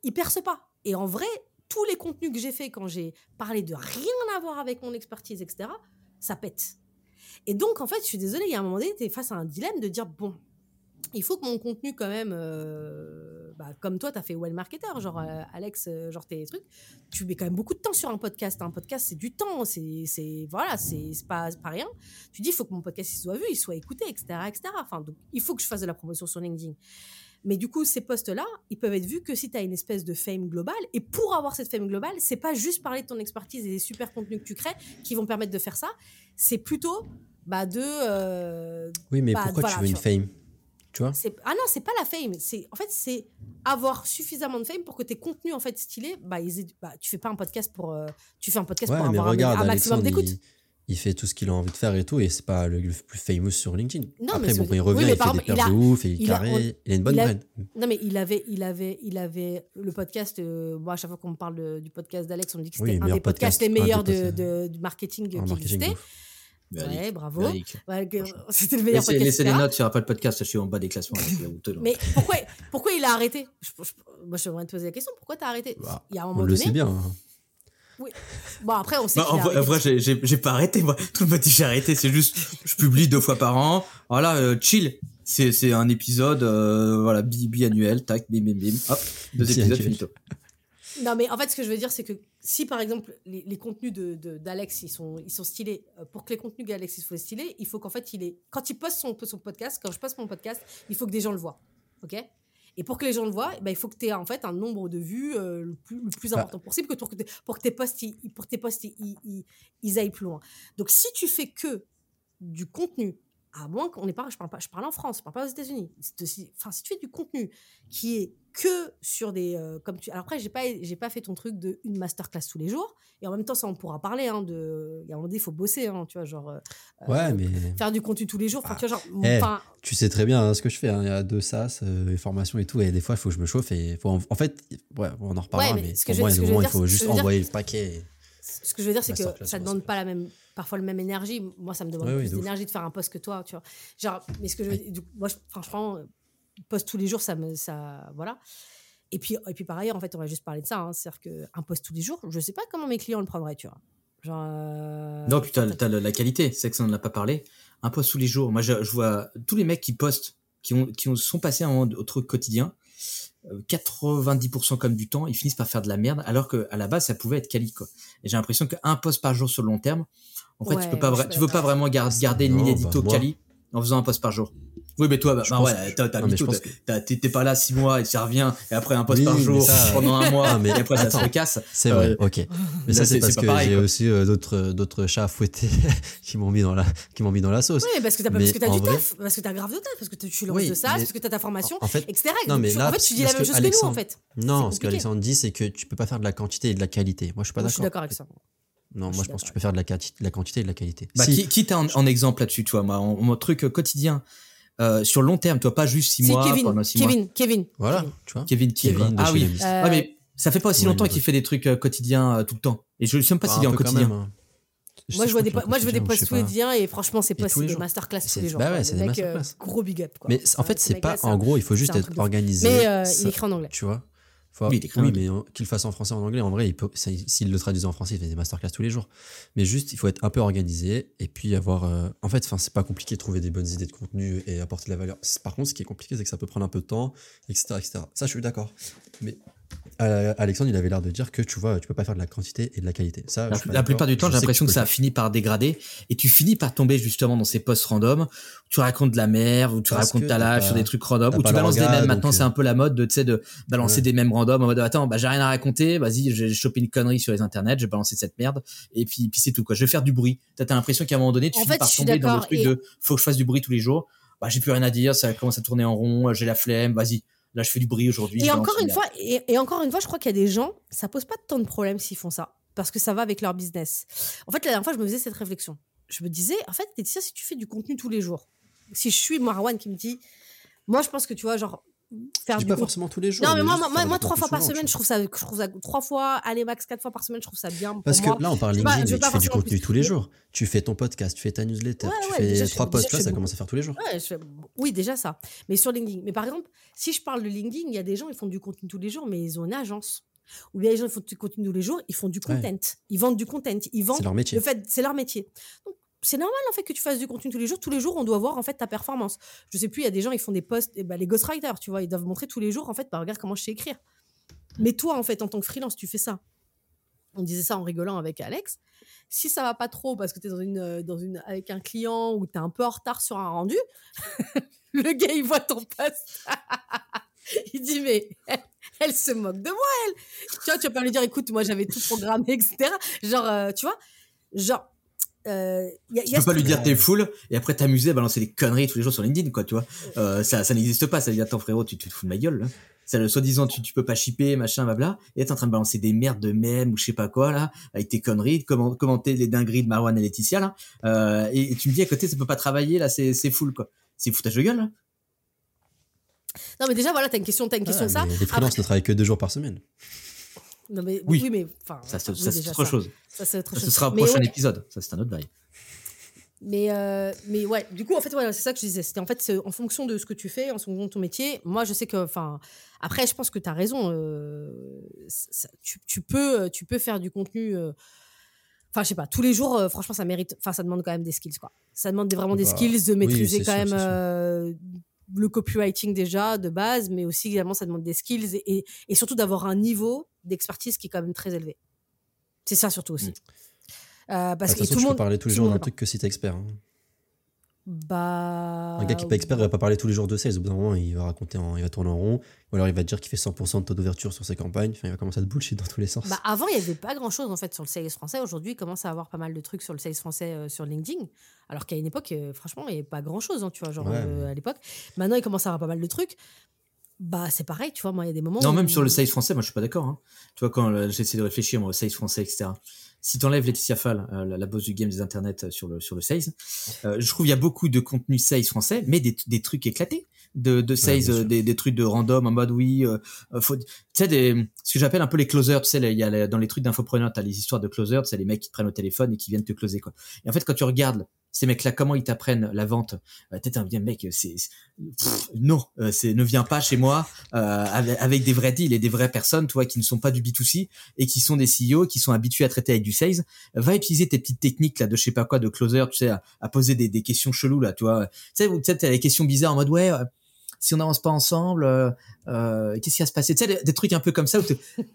ils, percent pas. Et en vrai, tous les contenus que j'ai fait quand j'ai parlé de rien à voir avec mon expertise, etc., ça pète. Et donc, en fait, je suis désolée, il y a un moment donné, tu es face à un dilemme de dire, bon, il faut que mon contenu quand même euh, bah, comme toi tu as fait well marketer genre euh, Alex euh, genre tes trucs tu mets quand même beaucoup de temps sur un podcast un podcast c'est du temps c'est voilà c'est pas pas rien tu dis il faut que mon podcast il soit vu il soit écouté etc etc enfin donc il faut que je fasse de la promotion sur LinkedIn mais du coup ces posts là ils peuvent être vus que si tu as une espèce de fame globale. Et pour avoir cette fame globale c'est pas juste parler de ton expertise et des super contenus que tu crées qui vont permettre de faire ça. C'est plutôt bah de euh, Oui, mais Bah, pourquoi voilà, tu veux une fame Tu vois? Ah non c'est pas la fame. C'est en fait c'est avoir suffisamment de fame pour que tes contenus en fait stylés bah, ils aient- bah tu fais pas un podcast pour euh, tu fais un podcast Ouais, pour avoir un- regarde, un, maximum Alexandre, d'écoute il, fait tout ce qu'il a envie de faire et tout, et c'est pas le, le plus famous sur LinkedIn. Non, Après, mais bon, quand il oui, revient, mais il fait des perfs de ouf, et il, il a- carré, il a une bonne il a- brand. non mais il avait il avait il avait le podcast euh, moi à chaque fois qu'on me parle de- du podcast d'Alex on me dit que Oui, c'était un meilleur des podcasts podcast, les un meilleurs de, du marketing En qui existait. Ouais bravo. C'était le meilleur Laissez, podcast laissez les notes sur Apple Podcast, je suis en bas des classements. mais pourquoi pourquoi il a arrêté? Je, je- moi je voudrais te poser la question pourquoi t'as arrêté? Bah, il y a un On moment le donné sait bien. Hein. bon après on sait Bah, en vrai, vrai, j'ai- pas arrêté. Moi. Tout le monde dit j'ai arrêté. C'est juste, je publie deux fois par an. Voilà, euh, chill. C'est c'est un épisode, euh, voilà, bi biannuel, tac, bim bim bim. Hop, deux épisodes finito. Non, mais en fait, ce que je veux dire, c'est que si par exemple les, les contenus de, de- d'Alex ils sont, ils sont stylés, euh, pour que les contenus d'Alex ils soient stylés, il faut qu'en fait, il est, quand il poste son, son podcast, quand je poste mon podcast, il faut que des gens le voient. OK? Et pour que les gens le voient, eh ben, il faut que tu aies en fait un nombre de vues euh, le, plus, le plus Bah. important possible que pour que, tes- pour que tes posts, ils, pour que tes posts ils- ils aillent plus loin. Donc si tu fais que du contenu, à moins qu'on n'est pas, je parle pas, je parle en France, je parle pas aux États-Unis. Enfin, si tu fais du contenu qui est que sur des, euh, comme tu, alors après j'ai pas, j'ai pas fait ton truc de une masterclass tous les jours. Et en même temps, ça on pourra parler. Hein, de, il y a un moment donné, il faut bosser, hein, tu vois, genre euh, Ouais, euh, mais faire du contenu tous les jours. Enfin, tu vois, genre, eh, tu sais très bien hein, ce que je fais. hein. Il y a deux euh, les formations et tout, et des fois, il faut que je me chauffe. Et faut en, en fait, ouais, on en reparlera, Ouais, mais mais, ce que pour je- moi, ce il que je veux faut juste veux dire- envoyer le paquet. Ce que je veux dire, c'est que ça ne demande pas la même, parfois le même énergie. Moi, ça me demande Ouais, plus d'énergie de faire un post que toi, tu vois. Genre, mais ce que je, veux- du coup, moi, je- franchement, euh, post tous les jours, ça me, ça, voilà. Et puis, et puis par ailleurs, en fait, on va juste parler de ça. hein. C'est-à-dire qu'un post tous les jours, je sais pas comment mes clients le prendraient, tu vois. Genre. euh, Non, puis t'as t'as la, la qualité. C'est que ça, on en a pas parlé. Un post tous les jours. Moi, je, je vois tous les mecs qui postent, qui ont, qui ont, sont passés moment au truc quotidien. Euh, 90% comme du temps, ils finissent par faire de la merde, alors que à la base, ça pouvait être quali, quoi. Et j'ai l'impression qu'un post par jour sur le long terme, en fait, tu Ouais, peux pas, tu veux pas vraiment gar- garder une Non, ligne bah, quali en faisant un post par jour. Oui, mais toi, bah, bah pense ouais, t'as, t'es, t'es pas là six mois et ça revient, et après un post Oui, par jour ça- pendant un mois, Non, mais et après ça se recasse. C'est Euh, vrai, ok. Mais là, ça, c'est- c'est parce c'est que pareil, j'ai quoi. aussi euh, d'autres, d'autres chats à fouetter qui m'ont mis dans la, qui m'ont mis dans la sauce. Oui, parce que t'as Mais parce que t'as du vrai- taf, parce que t'as grave de taf, parce que tu lances Oui, de ça, mais- parce que t'as ta formation, En fait, etc. non, mais tu- là, en fait, tu dis la même chose que nous, en Alexandre- fait. non, ce qu'Alexandre dit, c'est que tu peux pas faire de la quantité et de la qualité. Moi, je suis pas Moi, je suis d'accord. d'accord avec ça. Non, je moi, je pense que tu peux faire de la, de la quantité et de la qualité. Bah, Si- qui, t'as en, exemple là-dessus, toi, moi, en- mon truc euh, quotidien, euh, sur le long terme, toi, pas juste six Si, mois, Kevin, pendant mois. Kevin, Kevin. Voilà, Kevin. tu vois. Kevin, Kevin Ah oui. Euh, Ouais, mais ça fait pas aussi Ouais, longtemps qu'il fait des trucs euh, quotidiens euh, tout le temps. Et je ne sais même pas Bah, s'il est en quotidien. même, hein. Je Moi, je vois des, moi, je veux des posts quotidiens et franchement, c'est pas des masterclass tous C'est- les jours. bah ouais, c'est des masterclass. Gros big up. quoi. Mais en fait, Ce c'est pas. En gros, il faut juste être organisé. Mais euh, il écrit en anglais. Tu vois Faut- Oui, mais qu'il le fasse en français ou en anglais, en vrai, s'il le traduisait en français, il fait des masterclass tous les jours. Mais juste, il faut être un peu organisé et puis avoir. euh, en fait, c'est pas compliqué de trouver des bonnes idées de contenu et apporter de la valeur. Par contre, ce qui est compliqué, c'est que ça peut prendre un peu de temps, etc., etc. Ça, je suis d'accord. Mais euh, Alexandre, il avait l'air de dire que tu vois, tu peux pas faire de la quantité et de la qualité. Ça, La, la plupart du temps, j'ai l'impression que, ça peux a fini par dégrader et tu finis par tomber justement dans ces posts random où tu racontes de la merde, où tu Parce racontes ta pas- sur des trucs random, où pas tu balances des mèmes. Maintenant, c'est euh, un peu la mode de, tu sais, de balancer Ouais. des mèmes random en mode attends, bah, j'ai rien à raconter, vas-y, j'ai chopé une connerie sur les internets, j'ai balancé cette merde et puis, puis c'est tout quoi. Je vais faire du bruit. T'as t'as l'impression qu'à un moment donné, tu En finis fait, par tomber dans le truc et- de faut que je fasse du bruit tous les jours. Bah, j'ai plus rien à dire, ça commence à tourner en rond, j'ai la flemme, vas-y. Là, je fais du bruit aujourd'hui. Et encore une fois, et, et encore une fois, je crois qu'il y a des gens, ça pose pas tant de problèmes s'ils font ça, parce que ça va avec leur business. En fait, la dernière fois, je me faisais cette réflexion. Je me disais, en fait, Laetitia, si tu fais du contenu tous les jours, si je suis Marwan qui me dit, moi, je pense que tu vois, genre, faire du pas forcément tous les jours. Non, mais moi, moi, moi, trois fois par semaine, je trouve ça, je trouve ça trois fois, allez, max quatre fois par semaine, je trouve ça bien. Pour Parce que moi. là, on parle LinkedIn, mais tu fais du contenu tous les jours. Tu fais ton podcast, tu fais ta newsletter, Ouais, tu ouais, fais déjà, trois posts, là, ça commence à faire tous les jours. Ouais, je fais- Oui, déjà ça. Mais sur LinkedIn. Mais par exemple, si je parle de LinkedIn, il y a des gens, ils font du contenu tous les jours, mais ils ont une agence. Ou bien les gens, ils font du contenu tous les jours, ils font du content. Ils vendent du content. Ils vendent C'est leur métier. le fait, c'est leur métier. Donc, c'est normal en fait que tu fasses du contenu tous les jours. Tous les jours, on doit voir en fait ta performance. Je sais plus, il y a des gens, ils font des posts, et ben, les ghostwriters, tu vois, ils doivent montrer tous les jours en fait, bah, regarde comment je sais écrire. Mais toi, en fait, en tant que freelance, tu fais ça. On disait ça en rigolant avec Alex. Si ça va pas trop parce que tu es dans une, euh, dans une, avec un client ou tu es un peu en retard sur un rendu, le gars, il voit ton post. il dit, mais elle, elle se moque de moi, elle. Tu vois, tu vas pas lui dire, écoute, moi, j'avais tout programmé, etc. Genre, euh, tu vois, genre, euh, y a, y Tu a peux pas lui dire t'es full et après t'amuser à balancer des conneries tous les jours sur LinkedIn, quoi, tu vois. Euh, ça, ça n'existe pas. Ça veut dire, attends, frérot, tu, tu te fous de ma gueule, là. C'est le soi-disant, tu, tu peux pas shipper, machin, blabla. Et t'es en train de balancer des merdes de mèmes ou je sais pas quoi, là, avec tes conneries, de comment- commenter les dingueries de Marwan et Laetitia, là. Euh, et, et tu me dis à côté, ça peut pas travailler, là, c'est, c'est full, quoi. C'est foutage de gueule, là. Non, mais déjà, voilà, t'as une question, t'as une question Ah, de ça. Les freelances ne travaillent que deux jours par semaine. Non, mais, Oui. oui. mais, enfin, Ça, c'est, oui, autre ça. chose. Ça, c'est autre Ça, ce sera un Mais prochain ouais. épisode. Ça, c'est un autre bail. Mais, euh, mais ouais, du coup, en fait, c'est ça que je disais. C'était en fait, c'est en fonction de ce que tu fais, en fonction de ton métier. Moi, je sais que, enfin, après, je pense que tu as raison. euh, ça- tu, tu peux, tu peux faire du contenu. euh, Enfin, je sais pas, tous les jours, euh, franchement, ça mérite. Enfin, ça demande quand même des skills, quoi. Ça demande des- vraiment des Bah, skills, de maîtriser quand sûr, même euh, le copywriting déjà de base, mais aussi également, ça demande des skills et, et, et surtout d'avoir un niveau d'expertise qui est quand même très élevé. C'est ça surtout aussi. Euh, parce Bah, que tout tu le peux monde. parler tous les jours d'un truc que si t'es expert. hein. Bah. Un gars qui est pas expert, il va pas parler tous les jours de sales. Au bout d'un moment, il va raconter, en- il va tourner en rond. Ou alors il va te dire qu'il fait 100% de taux d'ouverture sur ses campagnes. Enfin, il va commencer à te bullshit dans tous les sens. Bah, avant, il n'y avait pas grand chose en fait sur le sales français. Aujourd'hui, il commence à avoir pas mal de trucs sur le sales français euh, sur LinkedIn. Alors qu'à une époque, euh, franchement, il n'y avait pas grand chose, tu vois, genre Ouais, euh, à l'époque. Maintenant, il commence à avoir pas mal de trucs. Bah, c'est pareil, tu vois, moi, il y a des moments. Non, où- même sur le sales français, moi je suis pas d'accord. Hein. Tu vois, quand j'essaie de réfléchir moi, au sales français, etc. Si t'enlèves Laetitia Fall, euh, la, la boss du game des internets euh, sur le sur le sales, euh, je trouve il y a beaucoup de contenu sales français, mais des, des trucs éclatés de, de sales, des, des trucs de random en mode oui, faut, tu sais des ce que j'appelle un peu les closers. Tu sais, il y a les- dans les trucs d'infopreneurs, t'as les histoires de closers, c'est les mecs qui te prennent au téléphone et qui viennent te closer quoi. Et en fait, quand tu regardes ces mecs-là, comment ils t'apprennent la vente? Euh, T'es un bien mec, c'est c'est- non, euh, c'est ne viens pas chez moi euh, avec, des vrais deals et des vraies personnes, toi, qui ne sont pas du B2C et qui sont des CEO, qui sont habitués à traiter avec du sales. Va utiliser tes petites techniques là de je sais pas quoi, de closer, tu sais, à, poser des, des questions cheloues là, tu vois. Tu sais, tu sais, t'as des questions bizarres en mode ouais. Euh, si on n'avance pas ensemble, euh, euh, qu'est-ce qui va se passer? Tu sais, des, trucs un peu comme ça où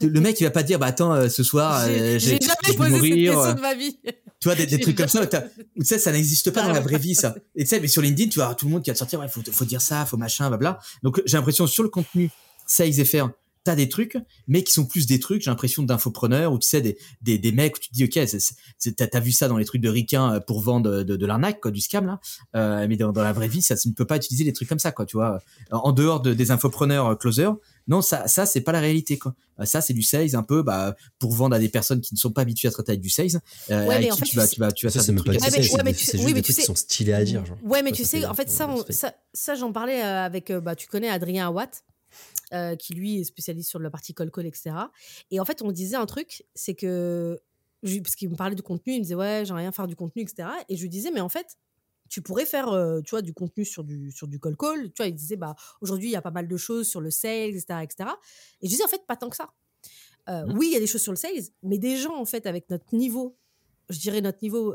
le mec il va pas dire, bah attends, euh, ce soir, j'ai jamais posé mourir, cette question de ma vie. Tu vois, des, des trucs comme ça où, tu sais, ça n'existe pas dans la vraie vie, ça. Et tu sais, mais sur LinkedIn, tu vois tout le monde qui va te sortir, ouais, faut, faut dire ça, faut machin, blabla. Donc j'ai l'impression sur le contenu, ça ils faire t'as des trucs, mais qui sont plus des trucs, j'ai l'impression d'infopreneurs, ou tu sais, des, des, des mecs où tu te dis, ok, t'as vu ça dans les trucs de ricains euh, pour vendre de, de l'arnaque, quoi, du scam, là. Euh, mais dans, dans, la vraie vie, ça ne peut pas utiliser des trucs comme ça, quoi, tu vois. En dehors de, des infopreneurs euh, closers, non, ça, ça c'est pas la réalité, quoi. Ça, c'est du sales un peu, bah, pour vendre à des personnes qui ne sont pas habituées à traiter avec du sales. Euh, ouais, mais en fait, tu vas, tu vas, tu vas ça, faire des trucs. c'est oui, mais tu sais, sont stylés à dire. Genre. Ouais, mais tu sais, en fait, ça, ça, ça j'en parlais avec, bah, tu connais Adrien Watt. Euh, qui lui est spécialiste sur la partie call call, etc. Et en fait, on disait un truc, c'est que, parce qu'il me parlait du contenu, il me disait, ouais, j'aimerais rien faire du contenu, etc. Et je lui disais, mais en fait, tu pourrais faire euh, tu vois du contenu sur du sur du call call tu vois il disait bah aujourd'hui il y a pas mal de choses sur le sales etc etc et je disais en fait pas tant que ça euh, mmh. oui il y a des choses sur le sales mais des gens en fait avec notre niveau je dirais notre niveau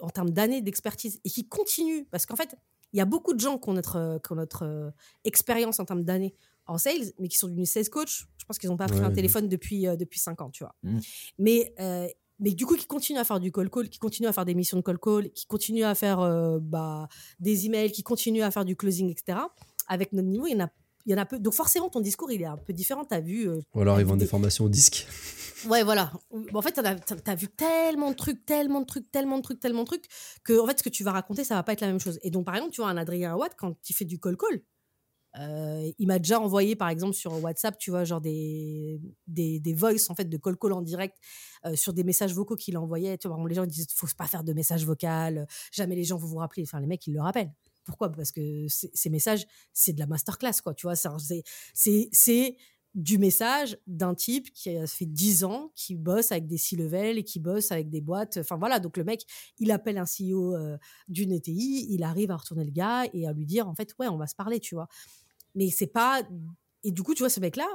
en termes d'années d'expertise et qui continuent parce qu'en fait il y a beaucoup de gens qui ont notre, qui ont notre expérience en termes d'années en sales, mais qui sont devenus sales coach. Je pense qu'ils n'ont pas pris un téléphone depuis, euh, depuis 5 ans, tu vois. Mmh. Mais, euh, mais du coup, qui continuent à faire du call call, qui continuent à faire des missions de call call, qui continuent à faire euh, bah, des emails, qui continuent à faire du closing, etc. Avec notre niveau, il y en a il y en a peu. Donc forcément, ton discours, il est un peu différent. Tu as vu. Ou alors, ils vendent des... formations au disque. Ouais, voilà. En fait, tu as, vu tellement de trucs, tellement de trucs, tellement de trucs, tellement de trucs, que en fait, ce que tu vas raconter, ça va pas être la même chose. Et donc, par exemple, tu vois, un Adrien Watt, quand il fait du call call, euh, il m'a déjà envoyé, par exemple, sur WhatsApp, tu vois, genre des, des, voices, en fait, de call call en direct euh, sur des messages vocaux qu'il envoyait. Tu vois, les gens ils disaient, faut pas faire de messages vocaux, jamais les gens vont vous rappeler. Enfin, les mecs, ils le rappellent. Pourquoi? Parce que ces messages, c'est de la masterclass, quoi. Tu vois, c'est du message d'un type qui a fait 10 ans, qui bosse avec des C-level et qui bosse avec des boîtes. Enfin voilà, donc le mec, il appelle un CEO euh, d'une ETI, il arrive à retourner le gars et à lui dire, en fait, ouais, on va se parler, tu vois mais c'est pas. Et du coup, tu vois, ce mec-là,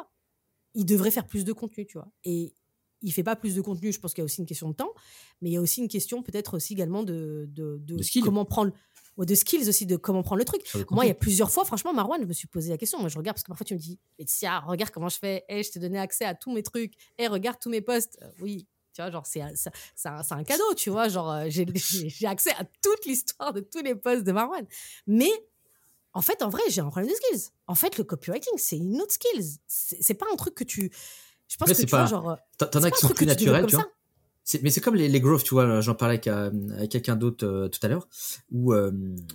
il devrait faire plus de contenu, tu vois. Et il fait pas plus de contenu, je pense qu'il y a aussi une question de temps, mais il y a aussi une question peut-être aussi également de, de, de, comment prendre de skills aussi de comment prendre le truc. Moi, il y a plusieurs fois, franchement, Marwan, je me suis posé la question. Moi, je regarde parce que parfois tu me dis, tiens, regarde comment je fais. Hey, je t'ai donné accès à tous mes trucs. Hey, regarde tous mes posts. Euh, oui, tu vois, genre, c'est un cadeau, tu vois. Genre, euh, j'ai accès à toute l'histoire de tous les posts de Marwan. Mais en fait, en vrai, j'ai un problème de skills. En fait, le copywriting, c'est une autre skills. C'est pas un truc que tu. Je pense que tu pas... vois, genre. T'en as qui sont plus naturels, tu vois. Mais c'est comme les, les growth, tu vois. J'en parlais avec, euh, avec quelqu'un d'autre euh, tout à l'heure, où, euh,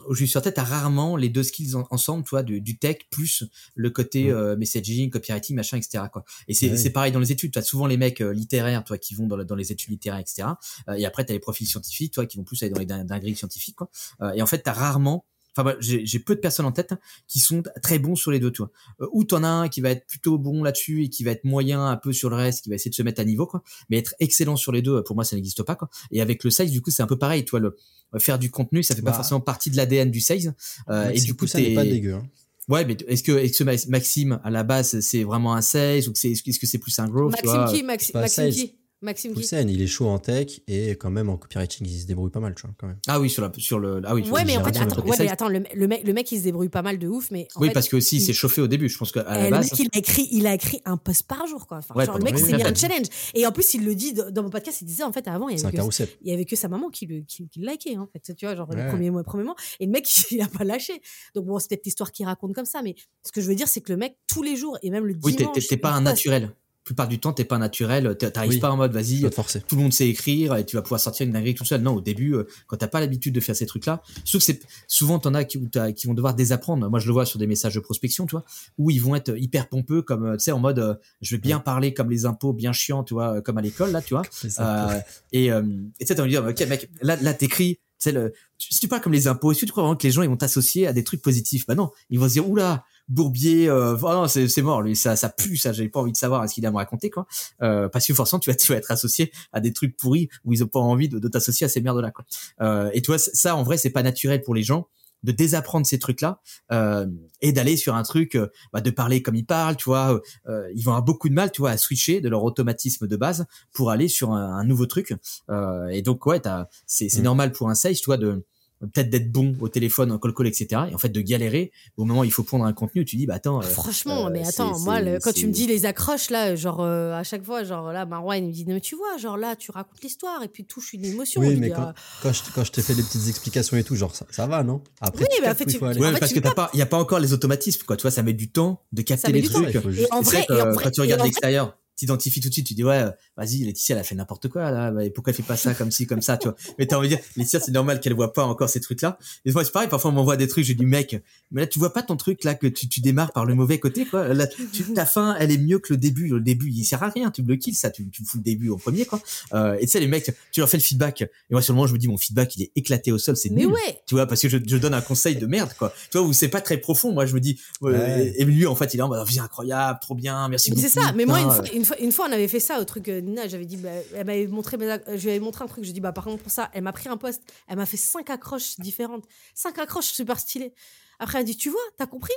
où je suis sur tête, t'as rarement les deux skills ensemble, tu vois, du, du, tech plus le côté euh, messaging, copywriting, machin, etc. Quoi. Et c'est c'est pareil dans les études. Tu as souvent les mecs littéraires, toi, qui vont dans, dans les études littéraires, etc. et après, t'as les profils scientifiques, toi, qui vont plus aller dans les dingueries scientifiques, quoi. et en fait, t'as rarement Enfin, j'ai peu de personnes en tête qui sont très bons sur les deux, tu vois. Euh, ou t'en as un qui va être plutôt bon là-dessus et qui va être moyen un peu sur le reste, qui va essayer de se mettre à niveau, quoi. Mais être excellent sur les deux, pour moi, ça n'existe pas, quoi. Et avec le size, du coup, c'est un peu pareil, tu vois, le euh, faire du contenu, ça fait pas bah. forcément partie de l'ADN du size. Euh, et du coup, ça n'est pas dégueu. Hein. Ouais, mais est-ce que, est que Maxime, à la base, c'est vraiment un size ou est-ce que c'est plus un growth Maxime qui Maxime qui? Maxime Poulsen, il est chaud en tech et quand même en copywriting, il se débrouille pas mal, tu vois, quand même. Ah oui, sur, la, sur le. Ah oui, ouais, mais en fait, attends, ouais, mais attends le, le, mec, le mec, il se débrouille pas mal de ouf, mais. oui, parce que aussi, il, s'est chauffé au début, je pense qu'à la base. Le mec, il a écrit, il a écrit un post par jour, quoi. Enfin, genre, le mec, c'est mis un challenge. Et en plus, il le dit dans mon podcast, il disait, en fait, avant, il y avait, que, il y avait que sa maman qui le, qui, qui likait, en fait. Tu vois, genre, les premiers mois, premiers mois. Et le mec, il a pas lâché. Donc bon, c'est peut-être l'histoire qu'il raconte comme ça, mais ce que je veux dire, c'est que le mec, tous les jours, et même le dimanche. Oui, t'es pas un naturel plupart du temps, t'es pas naturel, t'arrives pas en mode vas-y, tout le monde sait écrire et tu vas pouvoir sortir une dinguerie tout seul. Non, au début, euh, quand t'as pas l'habitude de faire ces trucs-là, surtout que c'est souvent t'en as qui, qui vont devoir désapprendre. Moi, je le vois sur des messages de prospection, tu vois, où ils vont être hyper pompeux, comme euh, tu sais, en mode euh, je vais bien parler comme les impôts, bien chiant, tu vois, comme à l'école là, tu vois. et tu sais, t'as envie de dire ok mec, là, là t'écris. Le, si tu parles comme les impôts, est-ce que tu crois vraiment que les gens ils vont t'associer à des trucs positifs? Bah non, ils vont se dire oula, Bourbier, euh, oh c'est mort, lui, ça, ça pue, ça, j'avais pas envie de savoir ce qu'il a à me raconter, quoi. Euh, parce que forcément, tu vas, tu vas être associé à des trucs pourris où ils ont pas envie de, de t'associer à ces merdes-là, quoi. Euh, et tu vois, ça, en vrai, c'est pas naturel pour les gens de désapprendre ces trucs-là euh, et d'aller sur un truc, euh, bah, de parler comme ils parlent, tu vois. Euh, ils vont avoir beaucoup de mal, tu vois, à switcher de leur automatisme de base pour aller sur un, nouveau truc. Euh, et donc, ouais, c'est c'est mmh. normal pour un sales, tu vois, de peut-être d'être bon au téléphone, en call call, etc. Et en fait, de galérer au moment où il faut prendre un contenu, tu dis, bah attends. euh, Franchement, euh, mais attends, moi, le- quand tu me dis les accroches, là, genre, euh, à chaque fois, genre, là, Marwan, il me dit, mais tu vois, genre, là, tu racontes l'histoire et puis touche une émotion. Oui, mais dis, quand, ah, quand je, quand je t'ai fait les petites explications et tout, genre, ça, ça va, non? Après, Oui, tu mais en fait, tu-. En Ouais, fait, parce tu que t'as pas, il y a pas encore les automatismes, quoi. Tu vois, ça met du temps de capter les temps, trucs. Et juste- en vrai, euh, quand tu regardes l'extérieur, t'identifies tout de suite, tu dis ouais, vas-y, Laetitia, elle a fait n'importe quoi là, bah, et pourquoi elle fait pas ça comme ci, comme ça, tu vois? Mais t'as envie de dire, Laetitia, c'est normal qu'elle voit pas encore ces trucs-là. Et moi, c'est pareil, parfois on m'envoie des trucs, je dis mec, mais là tu vois pas ton truc là que tu, tu démarres par le mauvais côté, quoi. Là, tu, ta fin, elle est mieux que le début. Le début, il sert à rien, tu bloques ça, tu, tu fous le début au premier, quoi. Euh, et tu sais, les mecs, tu leur fais le feedback. Et moi, sur le moment, je me dis, mon feedback, il est éclaté au sol, c'est Mais nul. ouais, Tu vois, parce que je, je donne un conseil de merde, quoi. Tu vois, où c'est pas très profond. Moi, je me dis, ouais, Ouais. et lui, en fait, il est en mode, c'est incroyable, trop bien, merci Mais beaucoup. c'est ça. Mais moi, une fois, une, une fois, on avait fait ça au truc euh, Nina. J'avais dit, bah, elle m'avait montré, je lui avais montré un truc. Je dis, bah, par contre, pour ça, elle m'a pris un poste. Elle m'a fait cinq accroches différentes. Cinq accroches super stylées. Après, elle a dit, tu vois, t'as compris?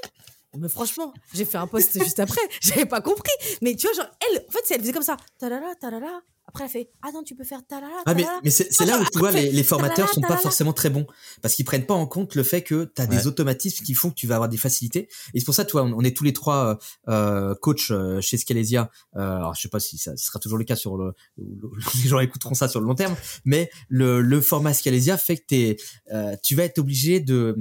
Mais franchement, j'ai fait un post juste après. J'avais pas compris. Mais tu vois, genre, elle, en fait, elle faisait comme ça, talala, talala. Après, elle fait, ah non, tu peux faire talala, Ah mais, talala. mais c'est là où tu vois les, les formateurs sont pas talala. forcément très bons parce qu'ils prennent pas en compte le fait que tu as Ouais. des automatismes qui font que tu vas avoir des facilités et c'est pour ça tu vois on, on est tous les trois euh, euh, coachs euh, chez Scalesia euh, alors je sais pas si ça ce sera toujours le cas sur le, le- les gens écouteront ça sur le long terme mais le, le format Scalesia fait que t'es, euh, tu vas être obligé de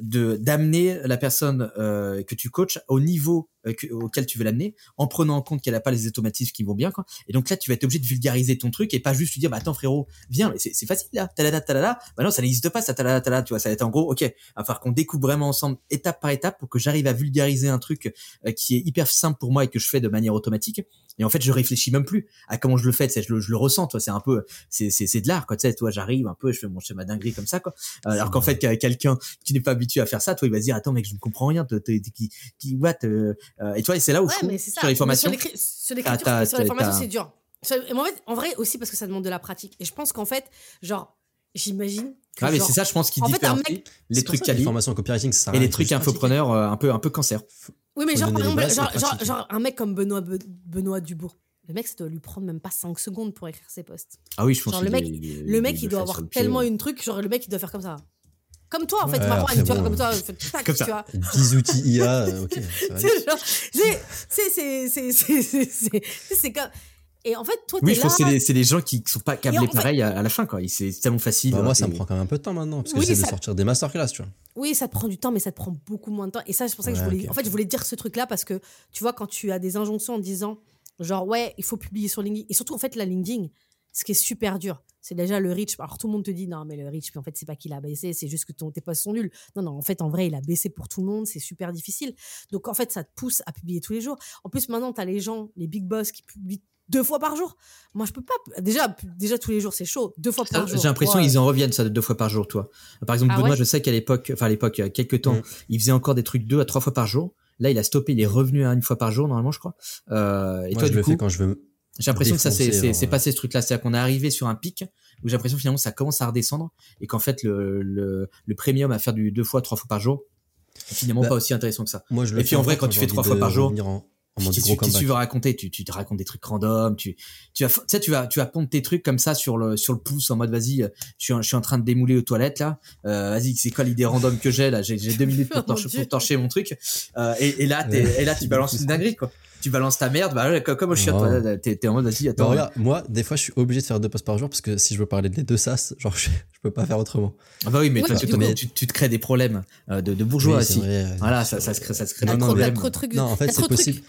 de d'amener la personne euh, que tu coaches au niveau que- auquel tu veux l'amener en prenant en compte qu'elle a pas les automatismes qui vont bien quoi. Et donc là tu vas être obligé de vulgariser ton truc et pas juste lui dire bah attends frérot viens mais c'est facile là. Talada talada bah non ça n'existe pas ça talada talada tu vois. Ça va être en gros ok il va falloir qu'on découpe vraiment ensemble étape par étape pour que j'arrive à vulgariser un truc euh, qui est hyper simple pour moi et que je fais de manière automatique. Et en fait je réfléchis même plus à comment je le fais je le, je le ressens toi c'est un peu c'est c'est c'est de l'art quoi tu sais. Toi j'arrive un peu je fais mon schéma dinguerie comme ça quoi. Euh, alors qu'en fait quelqu'un qui n'est pas habitué à faire ça toi il va se dire attends mec je ne comprends rien qui what euh, euh, et toi et c'est là où Ouais, je trouve mais sur les Mais formations Sur l'écri- sur l'écriture, sur les formations, c'est dur. Sur- mais en, fait, en vrai aussi parce que ça demande de la pratique. Et je pense qu'en fait, genre, j'imagine. que ah mais c'est ça je pense qui en fait, un différencie mec- les trucs que quali formations en copywriting, ça et les trucs infopreneurs euh, un peu un peu cancer Oui, mais genre, exemple, bases, genre, un mec comme Benoît, Be- Benoît Dubourg. Le mec, ça doit lui prendre même pas 5 secondes pour écrire ses posts. ah oui je pense Genre, qu'il le mec- Le mec, il doit avoir pied, tellement ouais. une truc, genre le mec, il doit faire comme ça. Comme toi, en fait, ouais, Marwan, tu vois, comme toi, en fait, tac, comme tu vois. 10 outils IA, euh, ok. C'est comme. Et en fait, toi, Oui, je pense que c'est les, gens qui sont pas câblés pareil à, la fin, quoi. C'est tellement facile. Bah, moi, euh, ça me prend quand même un peu de temps maintenant, parce que oui, j'essaie de sortir des masterclass, tu vois. Oui, ça te prend du temps, mais ça te prend beaucoup moins de temps. Et ça, c'est pour ça que je voulais. En fait, je voulais dire ce truc-là, parce que tu vois, quand tu as des injonctions en disant, genre, ouais, il faut publier sur LinkedIn, et surtout, en fait, la LinkedIn, ce qui est super dur, c'est déjà le reach. Alors, tout le monde te dit, non, mais le reach, en fait, c'est pas qu'il a baissé, c'est juste que ton, tes posts sont nuls. Non, non, en fait, en vrai, il a baissé pour tout le monde, c'est super difficile. Donc, en fait, ça te pousse à publier tous les jours. En plus, maintenant, tu as les gens, les big boss qui publient deux fois par jour. Moi, je peux pas. Déjà, déjà tous les jours, c'est chaud. Deux fois par jour. J'ai l'impression qu'ils en reviennent ça deux fois par jour, toi. Par exemple, Ah Benoît, ouais je sais qu'à l'époque, enfin à l'époque, il y a quelques temps, Mm. il faisait encore des trucs deux à trois fois par jour. Là, il a stoppé, il est revenu à une fois par jour normalement, je crois. Euh, et Moi, toi, je du le coup, fais quand je veux. J'ai l'impression que ça c'est passé ce truc-là, c'est-à-dire qu'on est arrivé sur un pic où j'ai l'impression finalement ça commence à redescendre et qu'en fait le, le le premium à faire du deux fois trois fois par jour, est finalement Bah, pas aussi intéressant que ça. Moi, je le Et puis, en vrai, quand tu fais trois fois par jour, en, que tu comeback. veux raconter tu, tu te racontes des trucs random tu tu vas tu sais tu vas tu vas pondre tes trucs comme ça sur le sur le pouce en mode vas-y euh, je suis en- je suis en train de démouler aux toilettes là. Euh, vas-y c'est quoi l'idée random que j'ai là? J'ai deux minutes pour Oh torcher, Dieu. pour torcher mon truc. Euh, et, et là et là tu balances une dinguerie quoi tu balances ta merde bah comme au chiotte Ouais. toi, t'es t'es en mode vas-y attends regarde, moi, des fois, je suis obligé de faire deux posts par jour parce que si je veux parler des deux sas, genre, je, je peux pas faire autrement. ah bah oui mais Ouais, tu, tu te crées des problèmes euh, de, de bourgeois Oui, aussi vrai, voilà ça ça se crée ça se crée des Non, trop, non, t'as problèmes trop de trucs. Non, en fait, c'est trop possible.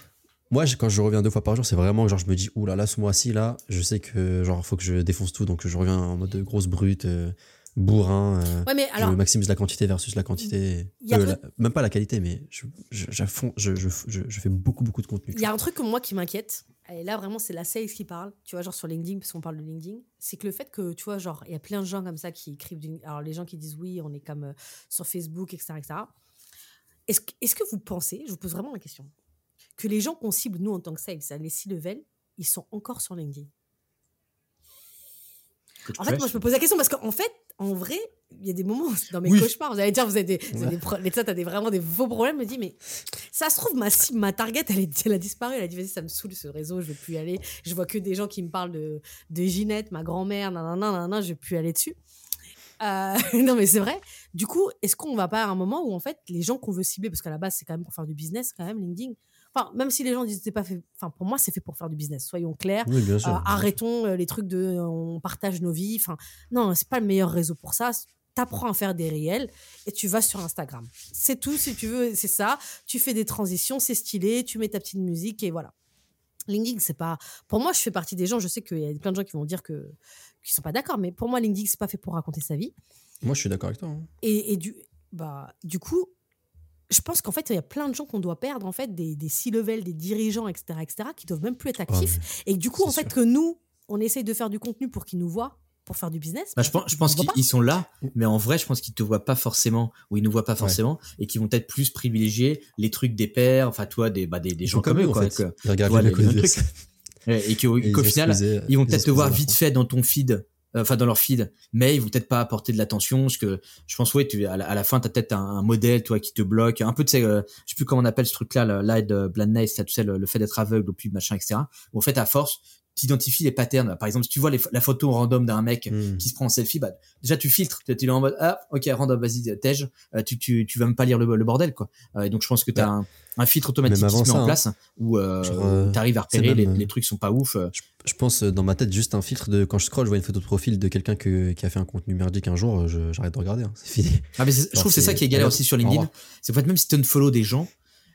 Moi, quand je reviens deux fois par jour, c'est vraiment genre, je me dis, là là, ce mois-ci, là, je sais que, genre, faut que je défonce tout, donc je reviens en mode grosse brute, euh, bourrin. euh, Ouais, mais alors, je maximise la quantité versus la quantité. Il y a Euh, peu- la- même pas la qualité, mais je, je, je, je, fais beaucoup, beaucoup de contenu. Il y a un truc comme moi qui m'inquiète, et là vraiment c'est la sales qui parle, tu vois, genre sur LinkedIn, parce qu'on parle de LinkedIn, c'est que le fait que, tu vois, genre, il y a plein de gens comme ça qui écrivent, du- alors les gens qui disent oui, on est comme euh, sur Facebook, etc. etc. Est-ce que, est-ce que vous pensez, je vous pose vraiment la question, que les gens qu'on cible, nous, en tant que sales, à les C-level, ils sont encore sur LinkedIn? En fait, moi, je me pose la question parce qu'en fait, en vrai, il y a des moments dans mes Oui. cauchemars, vous allez dire, vous avez des, vous avez des mais ça, t'as des, vraiment des faux problèmes. Je me dis, mais ça se trouve, ma cible, ma target, elle, est- elle a disparu. Elle a dit, vas-y, ça me saoule ce réseau, je vais plus y aller. Je vois que des gens qui me parlent de, de Ginette, ma grand-mère, nanana, nanana, je vais plus aller dessus. Euh, non, mais c'est vrai. Du coup, est-ce qu'on va pas à un moment où, en fait, les gens qu'on veut cibler, parce qu'à la base, c'est quand même pour faire du business, quand même, LinkedIn. Enfin, même si les gens disent que c'est pas fait. Enfin, pour moi, c'est fait pour faire du business. Soyons clairs. Oui, bien sûr. Euh, arrêtons euh, les trucs de euh, on partage nos vies. Enfin, non, c'est pas le meilleur réseau pour ça. T'apprends à faire des réels et tu vas sur Instagram. C'est tout, si tu veux, c'est ça. Tu fais des transitions, c'est stylé, tu mets ta petite musique et voilà. LinkedIn, c'est pas. Pour moi, je fais partie des gens. Je sais qu'il y a plein de gens qui vont dire que qui sont pas d'accord, mais pour moi, LinkedIn, c'est pas fait pour raconter sa vie. Moi, je suis d'accord avec toi. hein. Et, et du, bah, du coup, je pense qu'en fait, il y a plein de gens qu'on doit perdre, en fait, des, des C-level, des dirigeants, etc., etc., qui doivent même plus être actifs. et du coup, en fait, sûr. que nous, on essaye de faire du contenu pour qu'ils nous voient, pour faire du business. Bah, je pense, je pense qu'ils qu'ils ils sont là, mais en vrai, je pense qu'ils te voient pas forcément, ou ils nous voient pas forcément, et qu'ils vont peut-être plus privilégier les trucs des pairs, enfin, toi, des, bah, des, gens comme eux, en quoi. fait. que- Ils regardent les les- les mêmes trucs. Et qu'au final, ils vont peut-être te voir vite fait dans ton feed, enfin dans leur feed, mais ils vont peut-être pas apporter de l'attention, parce que je pense ouais, tu, à, la, à la fin, t'as peut-être un, modèle, toi, qui te bloque, un peu, tu sais, euh, je sais plus comment on appelle ce truc-là, light euh, blindness, tu sais, le, le fait d'être aveugle, au pub, machin, etc. En fait, à force, t'identifies les patterns. Par exemple, si tu vois les, la photo random d'un mec Hmm. qui se prend en selfie, bah, déjà tu filtres, tu es en mode ah ok random, vas-y tège, euh, tu, tu tu vas même pas lire le, le bordel quoi. Euh, et donc je pense que tu as Bah, un, un filtre automatique qui se met ça, en hein. place où euh, euh, tu arrives à repérer les, même, euh, les trucs sont pas ouf. Je, je pense dans ma tête juste un filtre de quand je scroll, je vois une photo de profil de quelqu'un que- qui a fait un contenu merdique un jour, j'arrête de regarder. hein. C'est fini. Ah, mais je trouve que c'est ça qui est galère aussi sur LinkedIn. C'est qu'en fait, même si tu unfollow des gens,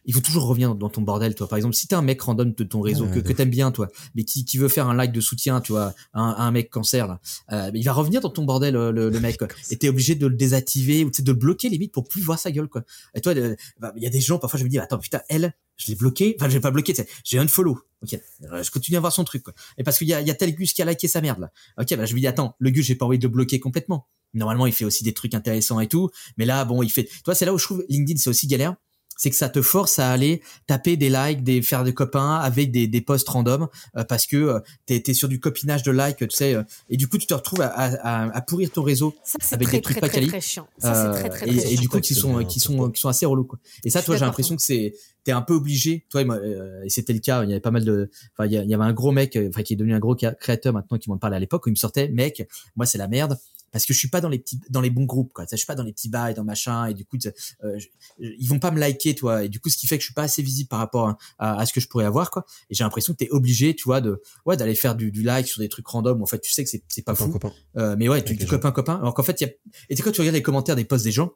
il faut toujours revenir dans ton bordel, toi. Par exemple, si t'es un mec random de ton réseau que, que t'aimes bien, toi, mais qui, qui veut faire un like de soutien, tu vois, à un, à un mec cancer, là, euh, il va revenir dans ton bordel, euh, le, le mec, quoi. Et t'es obligé de le désactiver ou de le bloquer limite pour plus voir sa gueule, quoi. Et toi, euh, bah, il y a des gens, parfois, je me dis, attends, putain, elle, je l'ai bloqué. Enfin, je l'ai pas bloqué, tu sais, j'ai unfollow. Ok, Euh, je continue à voir son truc, quoi. Et parce qu'il y a, il y a tel Gus qui a liké sa merde, là. Ok, bah, je me dis, attends, le Gus, j'ai pas envie de le bloquer complètement. Normalement, il fait aussi des trucs intéressants et tout. Mais là, bon, il fait. Toi, c'est là où je trouve LinkedIn, c'est aussi galère. C'est que ça te force à aller taper des likes, des faire des copains avec des, des posts random euh, parce que euh, t'es es sur du copinage de likes, tu sais. euh, et du coup, tu te retrouves à, à, à pourrir ton réseau Ça, avec très, des trucs très, pas très, quali. chiant. Ça, c'est très, très, Euh, très et, et du coup qui sont qui sont qui sont assez relous quoi. Et ça toi j'ai l'impression que c'est t'es un peu obligé toi euh, et c'était le cas il y avait pas mal de enfin il y, avait un gros mec enfin qui est devenu un gros créateur maintenant qui m'en parle à l'époque où il me sortait mec moi c'est la merde parce que je suis pas dans les petits dans les bons groupes quoi. Je suis pas dans les petits bails dans machin et du coup euh, je- ils vont pas me liker toi. Et du coup ce qui fait que je suis pas assez visible par rapport à, à- à ce que je pourrais avoir quoi. Et j'ai l'impression que t'es obligé tu vois de ouais d'aller faire du, du like sur des trucs random où en fait tu sais que c'est c'est pas Copain, fou. copain. euh, mais ouais, tu, copain copain. Alors qu'en fait, il y a et tu sais, quand tu regardes les commentaires des posts des gens,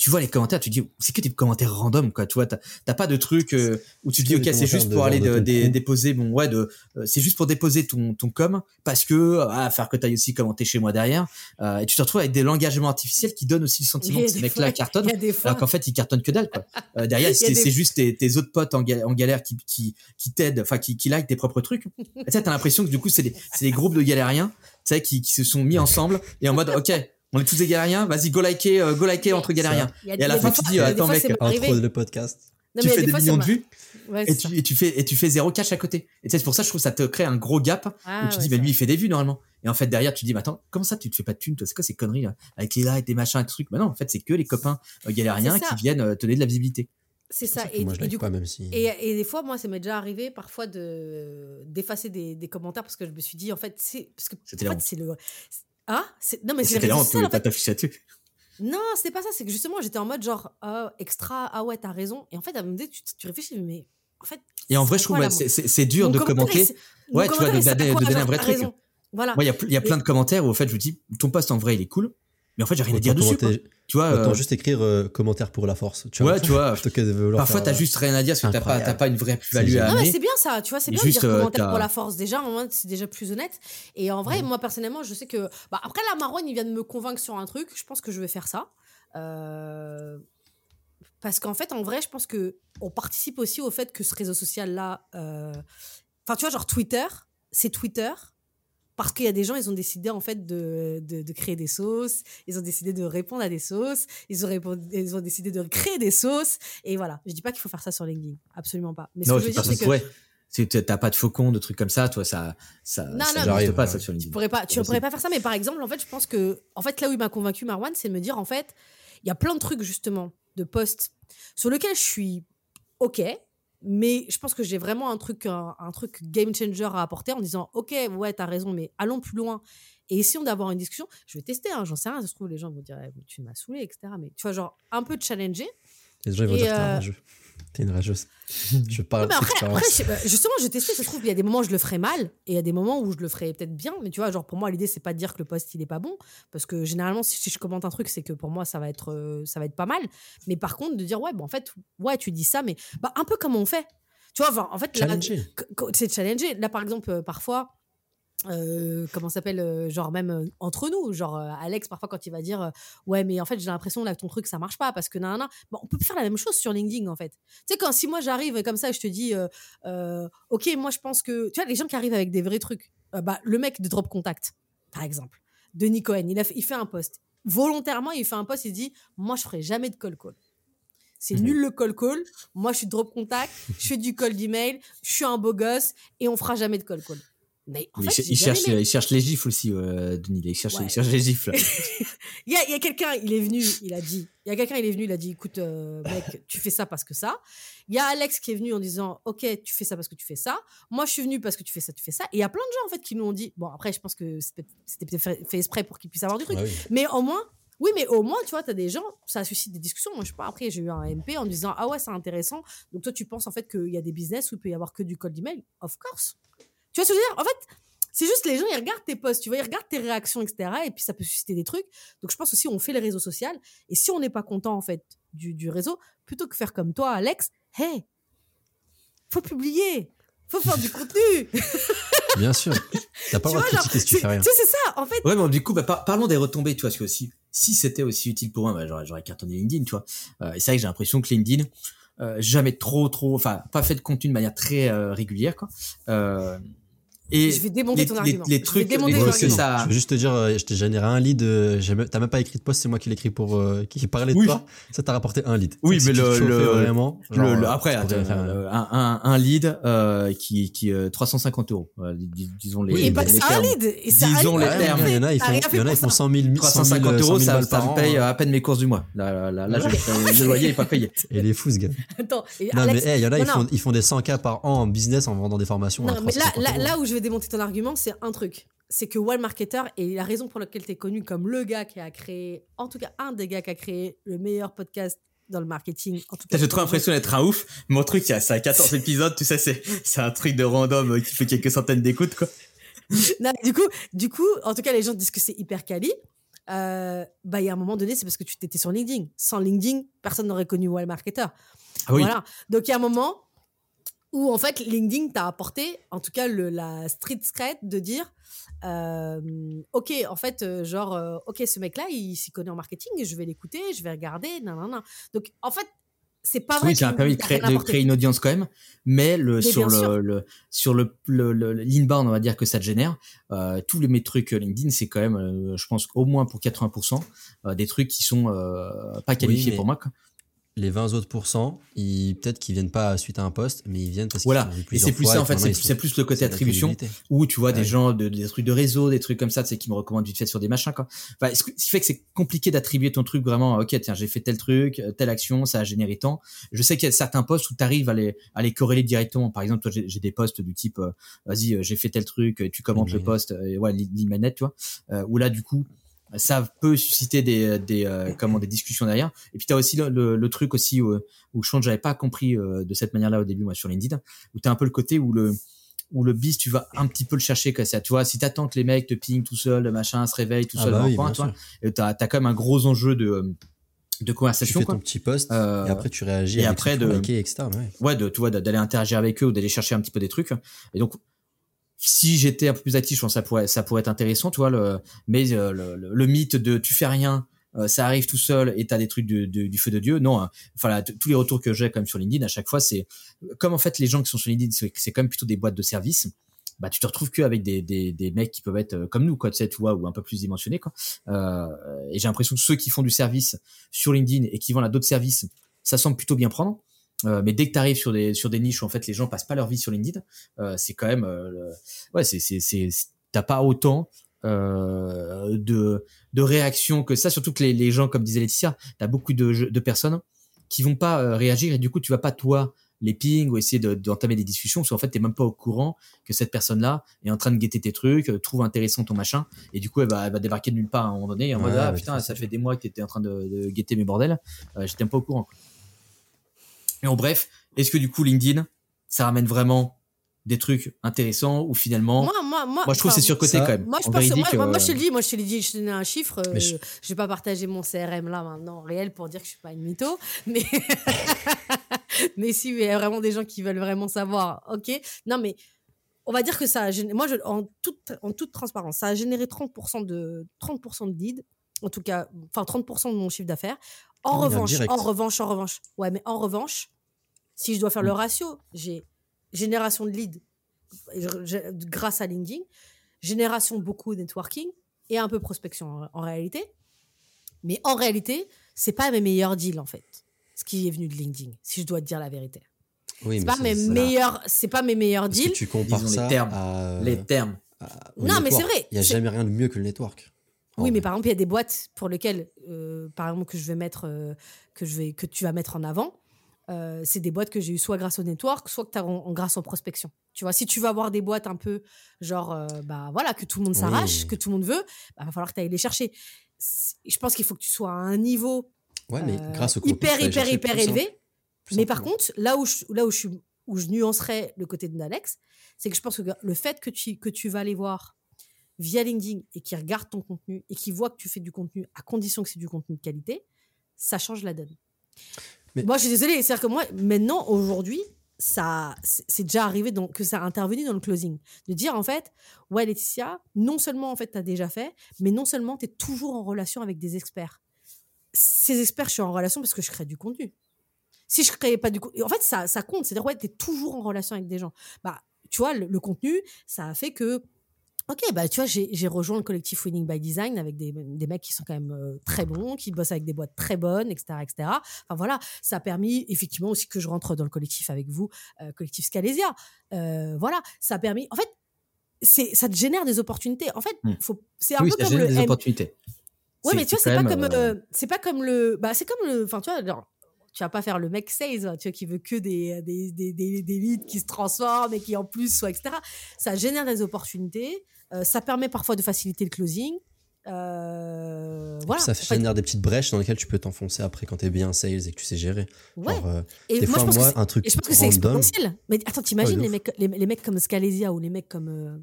tu vois les commentaires, tu dis c'est que des commentaires random quoi. Tu vois, t'as t'as pas de truc euh, où tu te dis ok c'est juste pour aller de de- déposer bon ouais de euh, c'est juste pour déposer ton ton com parce que ah faire que t'ailles aussi commenter chez moi derrière euh, et tu te retrouves avec des langagements artificiels qui donnent aussi le sentiment que ces des mecs là fois- cartonnent alors qu'en fait ils cartonnent que dalle quoi. Euh, derrière c'est des- juste tes, tes autres potes en, ga- en galère qui qui qui t'aident enfin qui qui like tes propres trucs. Tu sais t'as l'impression que du coup c'est des c'est des groupes de galériens tu sais qui qui se sont mis ensemble et en mode ok on est tous des galériens vas-y go liker euh, go liker entre galériens. Et à la fin, tu dis, des attends, mec, arrivé. Intro de le podcast. Non, tu mais fais des millions de vues Ouais, et tu, et tu fais et tu fais zéro cash à côté. Et tu c'est pour ça je trouve que ça te crée un gros gap Ah, où tu ouais, dis mais lui il fait des vues normalement. Et en fait derrière tu dis mais attends comment ça tu te fais pas de thunes toi? C'est quoi ces conneries là? Avec les likes des machins et trucs. Bah non en fait c'est que les copains euh, galériens qui viennent euh, te donner de la visibilité. C'est ça. Et, moi, je et du coup, pas, même si. Et, et des fois, moi, ça m'est déjà arrivé parfois de d'effacer des, des commentaires parce que je me suis dit, en fait, c'est parce que en fait, c'est le ah c'est non mais c'est là on en pas t'afficher là-dessus. Non, c'était pas ça. C'est que justement, j'étais en mode genre ah, extra. Ah ouais, t'as raison. Et en fait, à me tu, tu réfléchis, mais en fait. Et en c'est vrai je trouve ouais, c'est- c'est c'est dur mon de commenter. mon Ouais, tu vois, de donner- de donner un vrai truc. raison. Voilà. Moi il y a y plein de commentaires où en fait je vous dis ton post en vrai il est cool mais en fait j'ai rien à dire dessus. Tu vois Autant euh, juste écrire euh, commentaire pour la force. Tu Ouais, tu vois. Parfois faire, t'as juste rien à dire parce que t'as pas incroyable. t'as pas une vraie plus-value C'est à Non, mais c'est bien ça, tu vois, c'est bien juste, de dire euh, commentaire pour la force. Déjà, c'est déjà plus honnête. Et en vrai, moi, personnellement, je sais que. Bah, après, la Marouane, il vient de me convaincre sur un truc. Je pense que je vais faire ça. Euh, Parce qu'en fait, en vrai, je pense que on participe aussi au fait que ce réseau social-là. euh, Enfin, tu vois, genre Twitter, c'est Twitter. Parce qu'il y a des gens, ils ont décidé en fait de, de, de créer des sauces, ils ont décidé de répondre à des sauces, ils ont, répondu- ils ont décidé de créer des sauces. Et voilà, je dis pas qu'il faut faire ça sur LinkedIn, absolument pas. Mais ce Non, que je veux dire, c'est que. C'est- T'as pas de faucon, de trucs comme ça, toi, ça, ça, Non, ça non, pas, ouais. ça, sur tu LinkedIn. pourrais pas, tu pourrais pas faire ça. Mais par exemple, en fait, je pense que, en fait, là où il m'a convaincu Marwan, c'est de me dire, en fait, il y a plein de trucs justement de posts sur lesquels je suis ok, mais je pense que j'ai vraiment un truc, un, un truc game changer à apporter en disant, ok, ouais, t'as raison, mais allons plus loin et essayons d'avoir une discussion. Je vais tester, hein, j'en sais rien. Ça se trouve, les gens vont dire, eh, tu m'as saoulé, etc. Mais tu vois, genre, un peu challenger. Les gens ils vont dire, t'es un euh, rageux. T'es une rageuse. Je parle Non, mais après, d'expérience. après, je- bah, justement, je testais. Ça se trouve, il y a des moments où je le ferai mal et il y a des moments où je le ferai peut-être bien. Mais tu vois, genre, pour moi, l'idée, c'est pas de dire que le post, il est pas bon. Parce que généralement, si, si je commente un truc, c'est que pour moi, ça va, être, euh, ça va être pas mal. Mais par contre, de dire, ouais, bah, en fait, ouais, tu dis ça, mais bah, un peu comme on fait. Tu vois, enfin, en fait, c'est challenger. Là, par exemple, euh, parfois, euh, comment s'appelle, euh, genre même euh, entre nous, genre euh, Alex, parfois quand il va dire, ouais, mais en fait, j'ai l'impression là que ton truc ça marche pas parce que nan, nan. Bon, on peut faire la même chose sur LinkedIn en fait. Tu sais, quand si moi j'arrive comme ça et je te dis, ok, moi je pense que, tu vois, les gens qui arrivent avec des vrais trucs, bah, le mec de Drop Contact, par exemple, Denis Cohen, il, a fait, il fait un post. Volontairement, il fait un post, il dit, moi je ferai jamais de call call. C'est Mhm. nul le call call. Moi, je suis drop contact, je fais du call d'email, je suis un beau gosse et on fera jamais de call call. Mais en Mais fait, il, cherche, il cherche les gifles aussi, euh, Denis. Il cherche, Ouais. il cherche les gifles. Il y a, quelqu'un, il est venu, il a dit, il y a quelqu'un, il est venu, il a dit, écoute, euh, mec, tu fais ça parce que ça. Il y a Alex qui est venu en disant, ok, tu fais ça parce que tu fais ça. Moi, je suis venu parce que tu fais ça, tu fais ça. Et il y a plein de gens, en fait, qui nous ont dit, bon, après, je pense que c'était peut-être fait, fait exprès pour qu'ils puissent avoir du truc. Oui. Mais au moins, oui, mais au moins, tu vois, tu as des gens, ça suscite des discussions. Moi, je sais pas, après, j'ai eu un MP en me disant, ah ouais, c'est intéressant. Donc, toi, tu penses en fait qu'il y a des business où il peut y avoir que du code d'email Of course. Tu vois ce que je veux dire? En fait, c'est juste les gens, ils regardent tes posts, tu vois, ils regardent tes réactions, etc. Et puis, ça peut susciter des trucs. Donc, je pense aussi, on fait les réseaux sociaux. Et si on n'est pas content, en fait, du, du réseau, plutôt que faire comme toi, Alex, hey, faut publier, faut faire du contenu. Bien sûr. T'as pas tu le droit vois, de critiquer si tu fais rien. tu sais, c'est ça, en fait. Ouais, bon, du coup, bah, par- parlons des retombées, tu vois, parce que aussi, si c'était aussi utile pour moi, bah, j'aurais, j'aurais cartonné LinkedIn, tu vois. Euh, et c'est vrai que j'ai l'impression que LinkedIn, euh, jamais trop, trop, enfin, pas fait de contenu de manière très euh, régulière, quoi. Euh, et Je vais démonter les, ton les- argument. les Je vais trucs, démonter les trucs que ça, Je veux juste te dire, euh, je t'ai généré un lead. euh, T'as même pas écrit de post, c'est moi qui l'ai écrit pour euh, qui parlait de Oui. toi. Ça t'a rapporté un lead. Oui, Donc, si mais te le- le- vraiment. Le, genre, le- euh, après, attends, euh, un, un, un lead euh, qui, qui euh, 350 euros. Euh, dis- disons les, Oui, Et les, pas les c'est un lead. Et Disons les termes. Il y en a, ils font, rien il fait y en a, pour ils font ça. 100 000, 100 000, 350 euros, 100 000 ça, ça me paye euh, à peine mes courses du mois. Là, là, là, je- le loyer est pas payé. Et les fous, ce gars. Attends, Non, mais il y en a, ils, font, ils font des 100K par an en business en vendant des formations. à Non, mais là, 350 là, euros. là où je démonter ton argument, c'est un truc. C'est que Wall Marketer est la raison pour laquelle tu es connu comme le gars qui a créé, en tout cas un des gars qui a créé le meilleur podcast dans le marketing. En tout cas, J'ai trop l'impression d'être un ouf. Mon truc, ça a 14 épisodes, tu sais, c'est, c'est un truc de random qui fait quelques centaines d'écoutes, quoi. Non, du coup, du coup, en tout cas, les gens disent que c'est hyper quali. Euh, bah, il y a un moment donné, c'est parce que tu t'étais sur LinkedIn. Sans LinkedIn, personne n'aurait connu Wall Marketer. Ah oui. Voilà. Donc, il y a un moment où, en fait, LinkedIn t'a apporté, en tout cas, le, la street cred de dire euh, Ok, en fait, euh, genre, euh, ok, ce mec-là, il s'y connaît en marketing, et je vais l'écouter, je vais regarder, nan, nan, nan. Donc, en fait, c'est pas vrai Oui, ça a permis de créer, de une audience quand même, mais le, Mais sur le, le, sur le, le, le- l'inbound, on va dire que ça te génère, euh, tous les mes trucs LinkedIn, c'est quand même, euh, je pense, au moins pour 80%, euh, des trucs qui sont euh, pas qualifiés mais- pour moi, quoi. Les 20 autres pourcents, ils- peut-être qu'ils viennent pas suite à un post, mais ils viennent parce qu'ils Voilà. Et c'est plus ça, en fait, c'est plus, sont- c'est plus le côté attribution. où tu vois des gens de, des trucs de réseau, des trucs comme ça, tu sais, qui me recommandent vite fait sur des machins, quoi. Enfin, ce qui fait que c'est compliqué d'attribuer ton truc vraiment, ok, tiens, j'ai fait tel truc, euh, telle action, ça a généré tant. Je sais qu'il y a certains posts où tu arrives à les, à les corréler directement. Par exemple, toi, j'ai des posts du type, euh, vas-y, euh, j'ai fait tel truc, tu commentes le magnet. post, euh, et ouais, magnet, tu vois, euh, où là, du coup, ça peut susciter des, des, euh, comment, des discussions derrière. Et puis, tu as aussi le, le, le truc aussi où, où je pense que j'avais pas compris euh, de cette manière-là au début, moi, sur LinkedIn, où tu as un peu le côté où le, où le bis, tu vas un petit peu le chercher, quoi. Ça, tu vois, si t'attends que les mecs te pingent tout seul, le machin, se réveille tout Ah seul bah oui, tu sûr. et t'as, t'as quand même un gros enjeu de, euh, de Tu conversation, fais quoi. ton petit post Euh, et après tu réagis et avec après de- etc. ouais. ouais, de, tu vois, d'aller interagir avec eux ou d'aller chercher un petit peu des trucs. Et donc, si j'étais un peu plus actif, je pense que ça pourrait, ça pourrait être intéressant, tu vois, le, mais euh, le, le, le mythe de tu fais rien, euh, ça arrive tout seul et t'as des trucs du, du, feu de Dieu. Non, hein. enfin, t- tous les retours que j'ai même sur LinkedIn, à chaque fois, c'est comme en fait les gens qui sont sur LinkedIn, c'est quand même plutôt des boîtes de services. Bah, tu te retrouves qu'avec des, des, des mecs qui peuvent être euh, comme nous, quoi, tu sais, ou un peu plus dimensionnés, quoi. Euh, et j'ai l'impression que ceux qui font du service sur LinkedIn et qui vendent à d'autres services, ça semble plutôt bien prendre. Euh, mais dès que tu arrives sur des sur des niches où en fait les gens passent pas leur vie sur LinkedIn, euh, c'est quand même euh, ouais c'est c'est c'est t'as pas autant euh, de de réactions que ça surtout que les, les gens comme disait Laetitia t'as beaucoup de de personnes qui vont pas euh, réagir et du coup tu vas pas toi les pings ou essayer de- d'entamer des discussions, parce qu'en fait, t'es même pas au courant que cette personne-là est en train de guetter tes trucs, euh, trouve intéressant ton machin, et du coup, elle va, elle va débarquer de nulle part à un moment donné, en Ouais, mode, ah putain, ça fait des mois que t'étais en train de, de guetter mes bordels, euh, j'étais même pas au courant. quoi. Et en bref, est-ce que du coup, LinkedIn, ça ramène vraiment des trucs intéressants ou finalement, moi, Moi, moi, moi, je trouve que c'est surcoté ça- quand même. Moi, je En pense, moi, moi, moi, euh, je te le dis, moi, je te l'ai dit, je te donne un chiffre. euh, Mais je... je- vais pas partager mon CRM là maintenant, réel, pour dire que je suis pas une mytho. Mais, mais si, il y a vraiment des gens qui veulent vraiment savoir. Ok. Non, mais on va dire que ça a généré, moi, je, en, toute, en toute transparence, ça a généré 30% de, 30% de leads. En tout cas, enfin, 30% de mon chiffre d'affaires. En oui, revanche, en revanche, en revanche. Ouais, mais en revanche, si je dois faire le ratio, j'ai génération de je- grâce à LinkedIn, génération beaucoup de networking et un peu prospection en, en réalité. Mais en réalité, c'est pas mes meilleurs deals en fait, ce qui est venu de LinkedIn, si je dois te dire la vérité. Oui, C'est pas mes meilleurs, c'est pas mes meilleurs Parce que deals. tu compares les termes. à, les termes. à- Non, mais c'est vrai, Il n'y a jamais rien de mieux que le network. Oui, mais vrai. par exemple, il y a des boîtes pour lesquelles, euh, par exemple, que je vais mettre, euh, que je vais, que tu vas mettre en avant. euh, c'est des boîtes que j'ai eues soit grâce au network, soit que as en, en- grâce en prospection. Tu vois, si tu vas avoir des boîtes un peu genre, bah voilà, que tout le monde s'arrache, Oui. que tout le monde veut, bah, va falloir que tu ailles les chercher. Je pense qu'il faut que tu sois à un niveau Ouais, mais grâce au contenu, hyper, aller hyper, hyper simple, élevé. Mais par contre, là où je, là où je, où je nuancerais le côté de Nalex, c'est que je pense que le fait que tu, que tu vas les voir via LinkedIn et qu'ils regardent ton contenu et qu'ils voient que tu fais du contenu à condition que c'est du contenu de qualité, ça change la donne. Mais- Moi, je suis désolée. C'est-à-dire que moi, maintenant, aujourd'hui, ça, c'est c'est déjà arrivé donc, que ça a intervenu dans le closing. De dire, en fait, ouais, Laetitia, non seulement, en fait, tu as déjà fait, mais non seulement, tu es toujours en relation avec des experts. Ces experts, je suis en relation parce que je crée du contenu. Si je créais pas du contenu, en fait, ça, ça compte. C'est-à-dire, ouais, tu es toujours en relation avec des gens. Bah, tu vois, le, le contenu, ça a fait que Ok, bah tu vois, j'ai rejoint le collectif Winning by Design avec des, des mecs qui sont quand même euh, très bons, qui bossent avec des boîtes très bonnes, etc., etc. Enfin voilà, ça a permis effectivement aussi que je rentre dans le collectif avec vous, euh, collectif Scalesia. Euh, voilà, ça a permis. En fait, c'est ça te génère des opportunités. En fait, Hmm. faut, c'est un Oui, peu ça comme génère le des M- opportunités. Ouais, mais tu vois, c'est pas comme, c'est pas comme le, bah, c'est comme le, enfin, tu vois, alors, tu vas pas faire le mec sales, tu vois, qui veut que des, des, des, des, des leads qui se transforment et qui en plus soient, etc. Ça génère des opportunités, euh, ça permet parfois de faciliter le closing. Euh, voilà. ça fait, génère des petites brèches dans lesquelles tu peux t'enfoncer après quand t'es bien sales et que tu sais gérer. ouais. Genre, euh, Et des moi, fois, je pense que moi, c'est- un truc et je pense que c'est exponentiel. Mais attends, t'imagines de les, mecs, les, les mecs comme Scalesia ou les mecs comme, euh,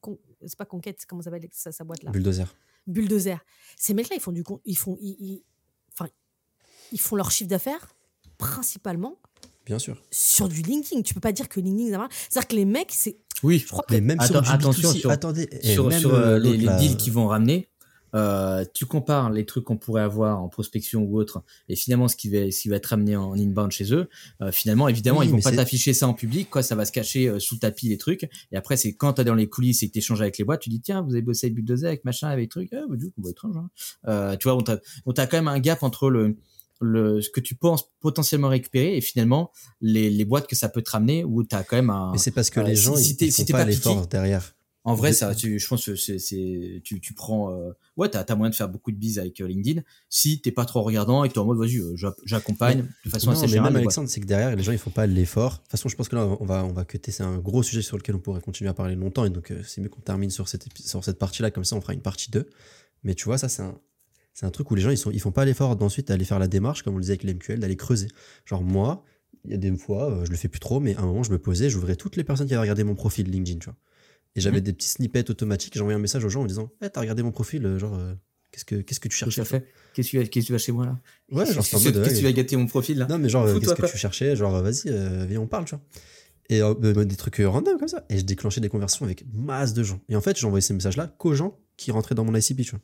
Con- c'est pas Conquête, comment ça s'appelle sa, sa boîte là Bulldozer. bulldozer. Ces mecs-là, ils font du con- ils font, ils, ils- enfin, ils font leur chiffre d'affaires principalement Bien sûr. sur du LinkedIn. Tu peux pas dire que LinkedIn ça marche. C'est-à-dire que les mecs, c'est, Oui, je crois que Mais même sur Attends- du attention B2C, sur- attendez, et sur, même, sur, euh, les, deals qui vont ramener, euh, tu compares les trucs qu'on pourrait avoir en prospection ou autre, et finalement ce qui va, ce qui va être ramené en inbound chez eux, euh, finalement, évidemment, Oui, ils vont pas t'afficher ça en public, quoi, ça va se cacher euh, sous le tapis les trucs, et après, c'est quand t'es dans les coulisses et que t'échanges avec les boîtes, tu dis, tiens, vous avez bossé avec Bulldozer, avec machin, avec truc, ah, bah, du coup, bah, étrange, hein. Euh, tu vois, on t'a, on t'a quand même un gap entre le, le, ce que tu penses potentiellement récupérer et finalement les, les boîtes que ça peut te ramener où t'as quand même un, Mais c'est parce que euh, les si- gens, si ils, si font pas pas l'effort derrière. En vrai, ça, tu, je pense que c'est, tu, tu prends, euh, ouais, t'as, t'as moyen de faire beaucoup de bises avec euh, LinkedIn si t'es pas trop regardant et que t'es en mode, vas-y, euh, j'a- j'accompagne de façon Non, assez mais générale. même. Alexandre, c'est que derrière, les gens, ils font pas l'effort. De toute façon, je pense que là, on va, on va cutter. C'est un gros sujet sur lequel on pourrait continuer à parler longtemps. Et donc, euh, c'est mieux qu'on termine sur cette, sur cette partie-là. Comme ça, on fera une partie 2. Mais tu vois, ça, c'est un, c'est un truc où les gens, ils, sont, ils font pas l'effort d'ensuite d'aller faire la démarche, comme on le disait avec l'MQL, d'aller creuser. Genre, moi, il y a des fois, euh, je le fais plus trop, mais à un moment, je me posais, j'ouvrais toutes les personnes qui avaient regardé mon profil LinkedIn, tu vois. Et j'avais Mhm. des petits snippets automatiques. J'envoyais un message aux gens en disant, Eh, t'as regardé mon profil, euh, genre, euh, qu'est-ce que, qu'est-ce que tu Qu'est-ce que cherchais tu as fait? Qu'est-ce que tu vas, qu'est-ce que tu vas chez moi là? Ouais, genre, Qu'est-ce que tu vas gâter mon profil là? Non, mais genre, qu'est-ce que pas. tu cherchais? Genre, vas-y, euh, viens, on parle, tu vois. Et euh, euh, des trucs random comme ça. Et je déclenchais des conversations avec masse de gens. Et en fait, j'envoyais ces messages-là qu'aux gens qui rentraient dans mon ICP, tu vois.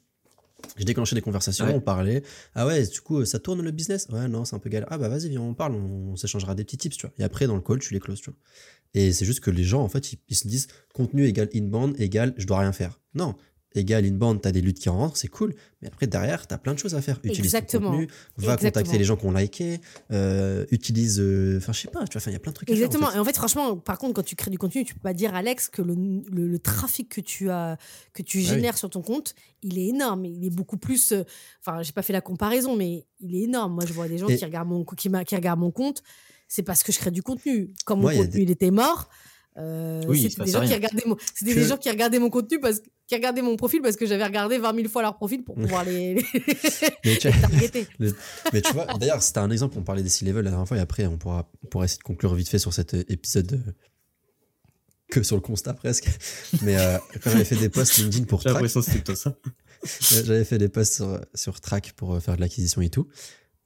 Je déclenchais des conversations, Ouais. on parlait. Ah ouais, du coup, ça tourne le business? Ouais, non, c'est un peu galère. Ah bah vas-y, viens, on parle, on, on s'échangera des petits tips, tu vois. Et après, dans le call, tu les closes, tu vois. Et c'est juste que les gens, en fait, ils, ils se disent contenu égale inbound égale je dois rien faire. Non. Égal inbound, t'as des luttes qui rentrent, c'est cool. Mais après, derrière, t'as plein de choses à faire. Utilise ton Exactement. contenu, va Exactement. contacter les gens qui ont liké, euh, utilise. euh, Enfin, je sais pas, tu vois, il y a plein de trucs à faire, en Exactement. fait. Et en fait, franchement, par contre, quand tu crées du contenu, tu peux pas dire, Alex, que le, le- le trafic que tu as, que tu Ah oui. génères sur ton compte, il est énorme. Il est beaucoup plus. euh, Enfin, j'ai pas fait la comparaison, mais il est énorme. Moi, je vois des gens Et- qui regardent mon, qui, qui regardent mon compte. c'est parce que je crée du contenu. Quand mon Ouais, contenu des- il était mort, euh, Oui, c'était des gens qui regardaient mon, Que- des gens qui regardaient mon contenu parce qui regardaient mon profil parce que j'avais regardé 20 000 fois leur profil pour pouvoir les, les, Mais tu- les targeter. Mais tu vois, d'ailleurs, c'était un exemple, on parlait des C-level la dernière fois, et après, on pourra, on pourra essayer de conclure vite fait sur cet euh, épisode euh, que sur le constat presque. Mais euh, quand j'avais fait des posts LinkedIn pour Track, J'avais fait des posts sur, sur Track pour faire de l'acquisition et tout.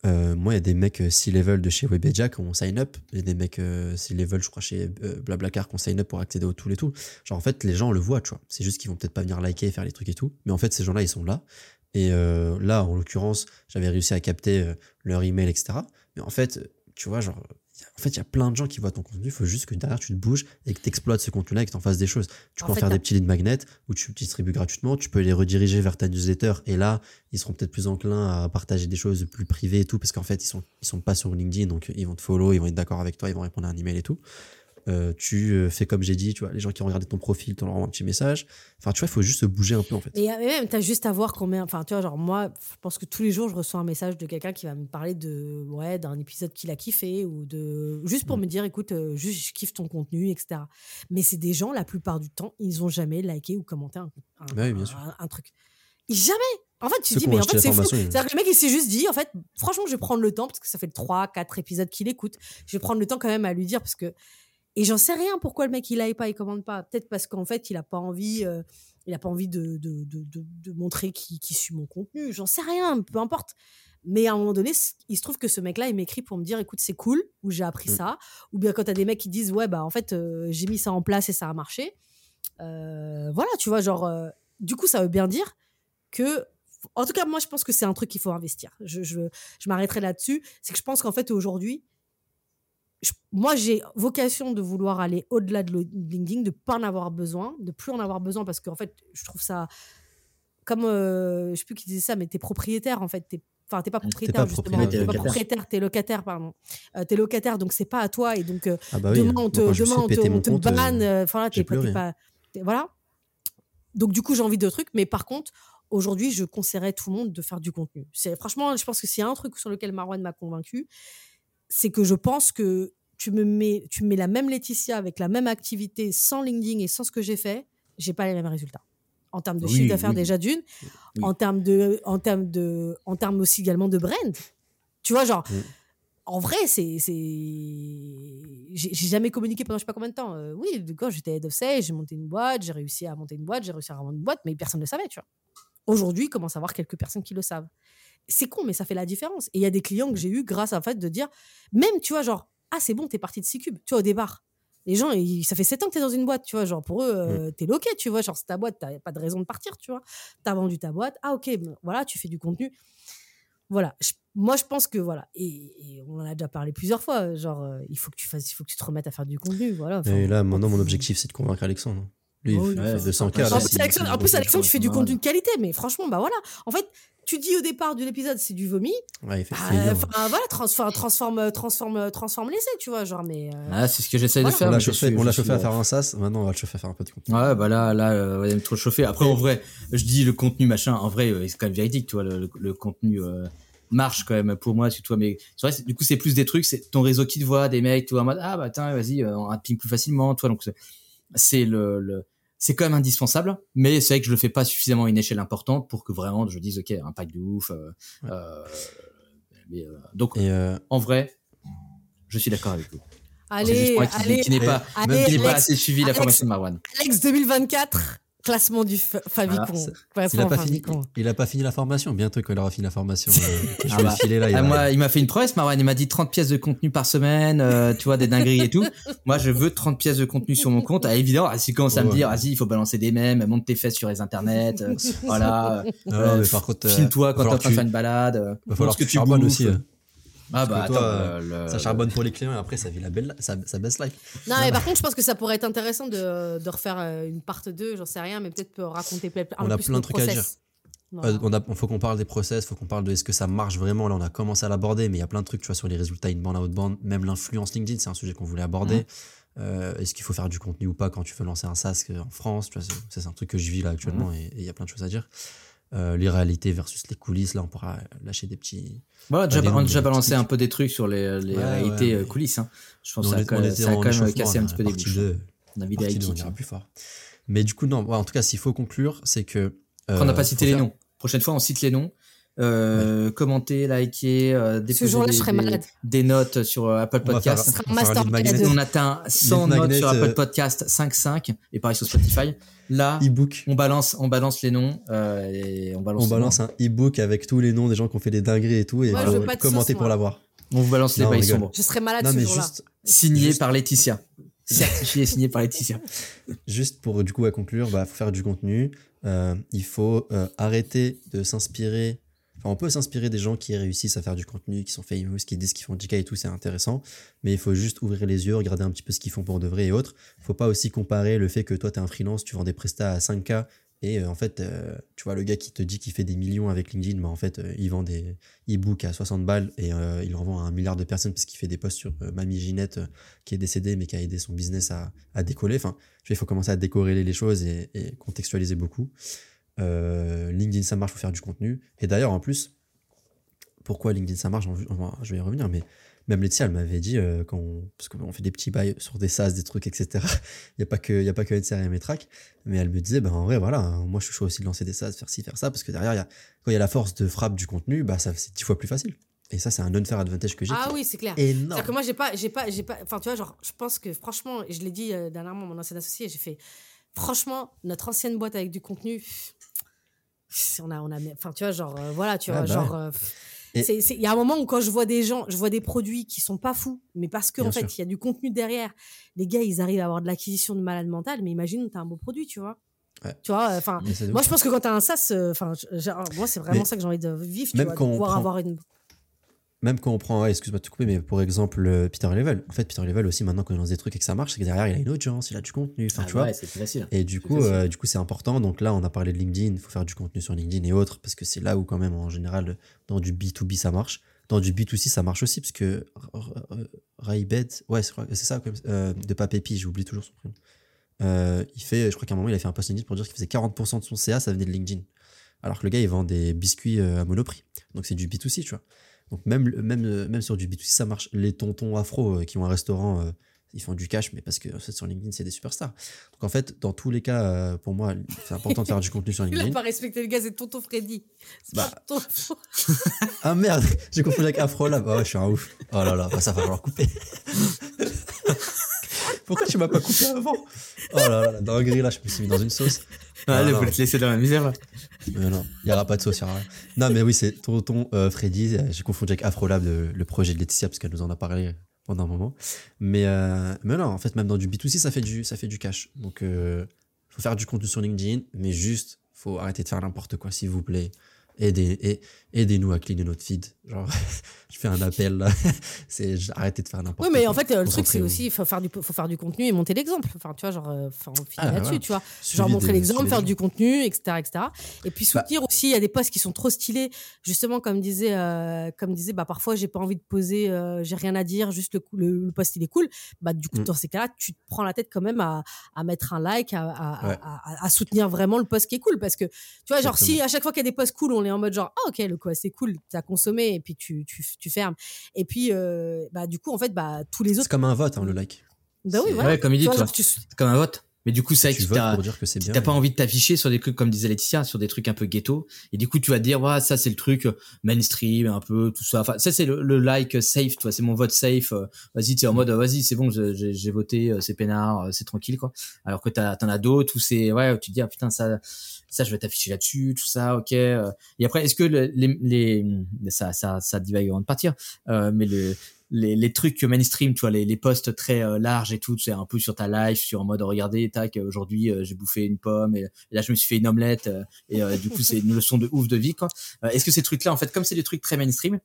Euh, moi, il y a des mecs euh, C-level de chez Webedia qui ont sign up. Il y a des mecs euh, C-level, je crois, chez euh, Blablacar qui ont sign up pour accéder au tool et tout. Genre, en fait, les gens le voient, tu vois. C'est juste qu'ils vont peut-être pas venir liker et faire les trucs et tout. Mais en fait, ces gens-là, ils sont là. Et euh, là, en l'occurrence, j'avais réussi à capter euh, leur email, etc. Mais en fait, euh, tu vois, genre, en fait, il y a plein de gens qui voient ton contenu. Il faut juste que derrière, tu te bouges et que tu exploites ce contenu-là et que tu en fasses des choses. Tu peux en fait, faire des petits lead magnets où tu distribues gratuitement. Tu peux les rediriger vers ta newsletter. Et là, ils seront peut-être plus enclins à partager des choses plus privées et tout. Parce qu'en fait, ils sont, ils sont pas sur LinkedIn. Donc, ils vont te follow, ils vont être d'accord avec toi, ils vont répondre à un email et tout. Euh, tu euh, fais comme j'ai dit, tu vois, les gens qui ont regardé ton profil, tu leur envoies un petit message. Enfin, tu vois, il faut juste se bouger un peu en fait. Et même, t'as juste à voir combien. Enfin, tu vois, genre, moi, je pense que tous les jours, je reçois un message de quelqu'un qui va me parler de, ouais, d'un épisode qu'il a kiffé ou de. Juste pour Mm. me dire, écoute, euh, juste, je kiffe ton contenu, etc. Mais c'est des gens, la plupart du temps, ils ont jamais liké ou commenté un, un, Bah oui, bien sûr. un- un truc. Jamais! En fait, tu Ceux dis, mais en fait, c'est fou. C'est-à-dire que le mec, il s'est juste dit, en fait, franchement, je vais prendre le temps, parce que ça fait 3, 4 épisodes qu'il écoute. Je vais prendre le temps quand même à lui dire, parce que. Et j'en sais rien pourquoi le mec, il aille pas, il commande pas. Peut-être parce qu'en fait, il a pas envie. euh, il a pas envie de, de, de, de, de montrer qu'il suit mon contenu. J'en sais rien, peu importe. Mais à un moment donné, il se trouve que ce mec-là, il m'écrit pour me dire, écoute, c'est cool, ou j'ai appris Mm. ça. Ou bien quand t'as des mecs qui disent, ouais, bah en fait, euh, j'ai mis ça en place et ça a marché. Euh, voilà, tu vois, genre, du coup, ça veut bien dire que, en tout cas, moi, je pense que c'est un truc qu'il faut investir. Je, je, je m'arrêterai là-dessus. C'est que je pense qu'en fait, aujourd'hui, je- moi, j'ai vocation de vouloir aller au-delà de LinkedIn, de pas en avoir besoin, de plus en avoir besoin parce qu'en fait, je trouve ça comme, euh, je sais plus qui disait ça, mais t'es propriétaire en fait. T'es, enfin, t'es pas propriétaire justement. T'es pas locataire. propriétaire, t'es locataire, pardon. Euh, t'es locataire, donc c'est pas à toi et donc euh, Ah bah oui. demain on te, demain, on te, on compte, euh, banne. euh, Enfin là, t'es pas, voilà. Donc du coup, j'ai envie de trucs, mais par contre, aujourd'hui, je conseillerais tout le monde de faire du contenu. Franchement, je pense que s'il y a un truc sur lequel Marwan m'a convaincu, c'est que je pense que tu me mets, tu me mets la même Laetitia avec la même activité sans LinkedIn et sans ce que j'ai fait, j'ai pas les mêmes résultats. En termes de Oui, chiffre d'affaires oui. déjà d'une, Oui. en termes de, en termes de, en termes aussi également de brand. Tu vois, genre, en vrai, c'est, c'est, j'ai jamais communiqué pendant je sais pas combien de temps. Euh, oui, quand j'étais head of sales, j'ai monté une boîte, j'ai réussi à monter une boîte, j'ai réussi à revendre une boîte, mais personne ne le savait, tu vois. Aujourd'hui, il commence à avoir quelques personnes qui le savent? C'est con, mais ça fait la différence. Et il y a des clients que j'ai eu grâce à en fait de dire, même, tu vois, genre, ah, c'est bon, t'es parti de C-Cube, tu vois, au départ. Les gens, ils- ça fait 7 ans que t'es dans une boîte, tu vois, genre, pour eux, euh, t'es loqué, tu vois, genre, c'est ta boîte, t'as pas de raison de partir, tu vois. T'as vendu ta boîte, ah, ok, ben, voilà, tu fais du contenu. Voilà, Je- moi, je pense que, voilà, et, et on en a déjà parlé plusieurs fois, genre, euh, il faut que tu fasses, il faut que tu te remettes à faire du contenu, voilà. Et là, maintenant, mon objectif, c'est de convaincre Alexandre. Lui, il Oh, fait ouais, 200 en plus, En Alexandre, en c'est plus, une Alexandre, tu fais du contenu de qualité, mais franchement, bah voilà. En fait, tu dis au départ de l'épisode, c'est du vomi. Ouais, il fait Bah, voilà, transforme, transforme, transforme, transforme l'essai, tu vois, genre, mais. euh, Ah, c'est ce que j'essaie Voilà. de faire. On l'a chauffé, suis- on l'a chauffé à faire un sas, maintenant on va le chauffer à faire un peu de contenu. Ouais, bah là, là, euh, il aime trop chauffer. Après, en vrai, je dis le contenu machin. En vrai, euh, c'est quand même véridique, tu vois, le, le- le contenu marche quand même pour moi, tu vois. Mais c'est vrai, c'est- du coup, c'est plus des trucs, c'est ton réseau qui te voit, des mecs, tu vois, en mode ah bah tiens, vas-y, on ping plus facilement, tu vois. Donc c'est- c'est le, le c'est quand même indispensable, mais c'est vrai que je le fais pas suffisamment à une échelle importante pour que vraiment je dise ok, impact de ouf. euh, Ouais. euh, mais, euh, donc Et euh, en vrai, je suis d'accord avec vous. C'est juste Allez, moi qui, allez, qui n'ai pas, allez, qui n'ai pas Alex, assez suivi la Alex. formation de Marwan. Alex 2024, classement du Fa- Favicon. Voilà, il Classement a pas fini, Favicon. il a pas fini la formation. Bientôt quand il aura fini la formation, euh, je Ah vais bah, filer là. il Ah, moi, il m'a fait une promesse, Marwan. Il m'a dit 30 pièces de contenu par semaine, euh, tu vois, des dingueries et tout. Moi, je veux 30 pièces de contenu sur mon compte. Ah, évidemment, ah, s'il commence à me dire, vas-y, il faut balancer des mèmes, monte tes fesses sur les internets, euh, voilà. Non, euh, mais par contre, euh, Filme-toi quand t'es en train de faire une balade. euh, va falloir que tu aussi. Ah bah toi, attends, euh, le- le- Ça charbonne pour les clients et après ça vit la belle, ça, ça baisse life. Non, mais par contre, je pense que ça pourrait être intéressant de, de refaire euh, une part 2, j'en sais rien, mais peut-être peut raconter un On a plus plein de trucs à. Voilà. Euh, on a, faut qu'on parle des process, faut qu'on parle de est-ce que ça marche vraiment. Là, on a commencé à l'aborder, mais il y a plein de trucs, tu vois, sur les résultats inbound, outbound, même l'influence LinkedIn, c'est un sujet qu'on voulait aborder. Mhm. Euh, est-ce qu'il faut faire du contenu ou pas quand tu veux lancer un SaaS en France tu vois, c'est- un truc que je vis là actuellement Mhm. et et il y a plein de choses à dire. Euh, les réalités versus les coulisses. Là, on pourra lâcher des petits. Voilà, déjà, on a déjà balancé un peu des trucs sur les, les Ouais, réalités ouais, euh, coulisses. hein. Je pense que ça a quand même, cassé un petit peu des bouchons. deux. On a vidé on ira hein. plus fort. Mais du coup, non, en tout cas, s'il faut conclure, c'est que. Après, on n'a euh, pas cité faut les noms. Prochaine fois, on cite les noms. Euh, Commenter, liker, euh, déposer jour-là, des, je serais des- malade. des notes sur euh, Apple Podcast. On faire atteint 100 Lead notes sur Apple euh, Podcast, 5-5, et pareil sur Spotify. Là, e-book. on balance, on balance les noms euh, et on balance. On balance noms. un e-book avec tous les noms des gens qui ont fait des dingueries et tout, et commenter sauce, pour l'avoir. On vous balance les Non, bails sombres. Je serais malade Non, ce mais jour-là. juste, Signé Juste- par Laetitia. Certifié et signé par Laetitia. juste pour du coup à conclure, bah, faut faire du contenu. Euh, il faut euh, arrêter de s'inspirer. On peut s'inspirer des gens qui réussissent à faire du contenu, qui sont famous, qui disent qu'ils font 10K et tout, c'est intéressant. Mais il faut juste ouvrir les yeux, regarder un petit peu ce qu'ils font pour de vrai et autres. faut pas aussi comparer le fait que toi, tu es un freelance, tu vends des prestats à 5K. Et euh, en fait, euh, tu vois, le gars qui te dit qu'il fait des millions avec LinkedIn, bah, en fait, euh, il vend des e-books à 60 balles et il en vend à un milliard de personnes parce qu'il fait des posts sur Mamie Ginette qui est décédée mais qui a aidé son business à, décoller. Enfin, il faut commencer à décorréler les choses et contextualiser beaucoup. Euh, LinkedIn, ça marche, faut faire du contenu. Et d'ailleurs, en plus, pourquoi LinkedIn, ça marche, on- je vais y revenir, mais même Laetitia, elle m'avait dit, euh, quand on- parce qu'on fait des petits bails sur des SaaS, des trucs, etc. Il n'y a pas que, il a pas que NCRM et Track, mais elle me disait, ben en vrai, voilà, moi je suis chaud aussi de lancer des SaaS, faire ci, faire ça, parce que derrière, y a, quand il y a la force de frappe du contenu, bah ça c'est dix fois plus facile. Et ça, c'est un unfair advantage que j'ai. Ah oui, c'est clair. Énorme. C'est-à-dire que moi, j'ai pas, j'ai pas, j'ai pas. Enfin, tu vois, genre, je pense que franchement, je l'ai dit euh, dernièrement, mon ancien associé, j'ai fait. Franchement, notre ancienne boîte avec du contenu, on a, on a, enfin, tu vois, genre, euh, voilà, tu Ah vois, bah genre. euh, Il y a un moment où quand je vois des gens, je vois des produits qui sont pas fous, mais parce qu'en Bien fait, il y a du contenu derrière. Les gars, ils arrivent à avoir de l'acquisition de malade mental, mais imagine, t'as un beau produit, tu vois. Ouais. Tu vois, enfin, moi, je pense que quand t'as un SaaS, euh, enfin, genre, moi, c'est vraiment Mais ça que j'ai envie de vivre, tu même vois, de pouvoir prend- avoir une. Même quand on prend, ouais, excuse-moi de te couper, mais pour exemple, euh, Peter Level. En fait, Peter Level aussi, maintenant, il lance des trucs et que ça marche, c'est que derrière, il a une audience, il a du contenu. Enfin, Ah tu vois. ouais, c'est plus facile. Et du coup, euh, du coup, c'est important. Donc là, on a parlé de LinkedIn. Il faut faire du contenu sur LinkedIn et autres parce que c'est là où, quand même, en général, dans du B2B, ça marche. Dans du B2C, ça marche aussi parce que Raibed, ouais, c'est ça, comme- euh, de Papépi, j'oublie toujours son prénom. Euh, il fait, je crois qu'à un moment, il a fait un post LinkedIn pour dire qu'il faisait 40% de son CA, ça venait de LinkedIn. Alors que le gars, il vend des biscuits à Monoprix. Donc c'est du B2C, tu vois. Donc même, même, euh, même sur du B2C, ça marche. Les tontons afro euh, qui ont un restaurant, euh, ils font du cash, mais parce que en fait, sur LinkedIn, c'est des superstars. Donc en fait, dans tous les cas, pour moi, c'est important de faire du contenu sur Il a LinkedIn. pas respecté le gars, c'est Tonton Freddy. C'est Bah. pas Tonton. Ah merde, j'ai confondu avec Afrolab. Ah ouais, je suis un ouf. Oh là là, bah, ça va falloir couper. Pourquoi tu m'as pas coupé avant Oh là là, la dinguerie là, je me suis mis dans une sauce. Allez, non. vous te laisser dans la misère là. Mais non, il n'y aura pas de sauce, il rien. Non, mais oui, c'est Tonton euh, Freddy. euh, J'ai confondu avec Afrolab, le, le projet de Laetitia, parce qu'elle nous en a parlé pendant un moment. Mais, euh, mais non, en fait, même dans du B2C, ça fait du, ça fait du cash. Donc, il faut faire du contenu sur LinkedIn, mais juste, faut arrêter de faire n'importe quoi, s'il vous plaît. Aidez, et- aidez-nous à cleaner notre feed. Genre, je fais un appel là. c'est arrêtez de faire n'importe quoi. Oui, mais en fait, euh, le truc, c'est aussi, il faut faire, du, faut faire du contenu et monter l'exemple. Enfin, tu vois, genre, euh, enfin, on finit Ah, là-dessus, voilà. tu vois. Suivi Genre, montrer l'exemple, faire du contenu, etc., etc. Et puis Bah. soutenir aussi, il y a des posts qui sont trop stylés. Justement, comme disait, euh, comme disait, bah, parfois, j'ai pas envie de poser, euh, j'ai rien à dire, juste le, le, le post, il est cool. Bah, du coup, Mm. dans ces cas-là, tu te prends la tête quand même à, à mettre un like, à, à, Ouais. soutenir vraiment le post qui est cool. Parce que, tu vois, genre, si à chaque fois qu'il y a des posts cool, on est en mode genre, ah, ok, le quoi, c'est cool, t'as consommé, et puis tu, tu, tu fermes. Et puis, euh, bah, du coup, en fait, bah, tous les C'est autres. comme un vote, hein, le like. Bah oui, c'est- voilà. Ouais, comme il dit, toi. tu- C'est comme un vote. Mais du coup, c'est vrai Tu t'as pour dire que c'est bien. t'as pas envie de t'afficher sur des trucs comme disait Laetitia, sur des trucs un peu ghetto. Et du coup, tu vas te dire, ouais, ça c'est le truc euh, mainstream, un peu tout ça. Enfin, ça c'est le, le like safe, toi, c'est mon vote safe. euh, Vas-y, tu es en mode, vas-y, c'est bon, j'ai j'ai voté, euh, c'est peinard, c'est tranquille, quoi. Alors que t'as- t'en as d'autres où c'est, ouais, où tu te dis, ah putain, ça, ça, je vais t'afficher là-dessus, tout ça, ok. euh. Et après, est-ce que le- les, les, ça, ça, ça divague avant de partir, euh, mais le, les, les trucs mainstream, tu vois, les, les posts très euh, larges et tout, c'est un peu sur ta life, sur en mode regardez, tac, euh, aujourd'hui j'ai bouffé une pomme et, et là je me suis fait une omelette et du coup c'est une leçon de ouf de vie quoi. Est-ce que ces trucs-là, en fait, comme c'est des trucs très mainstream,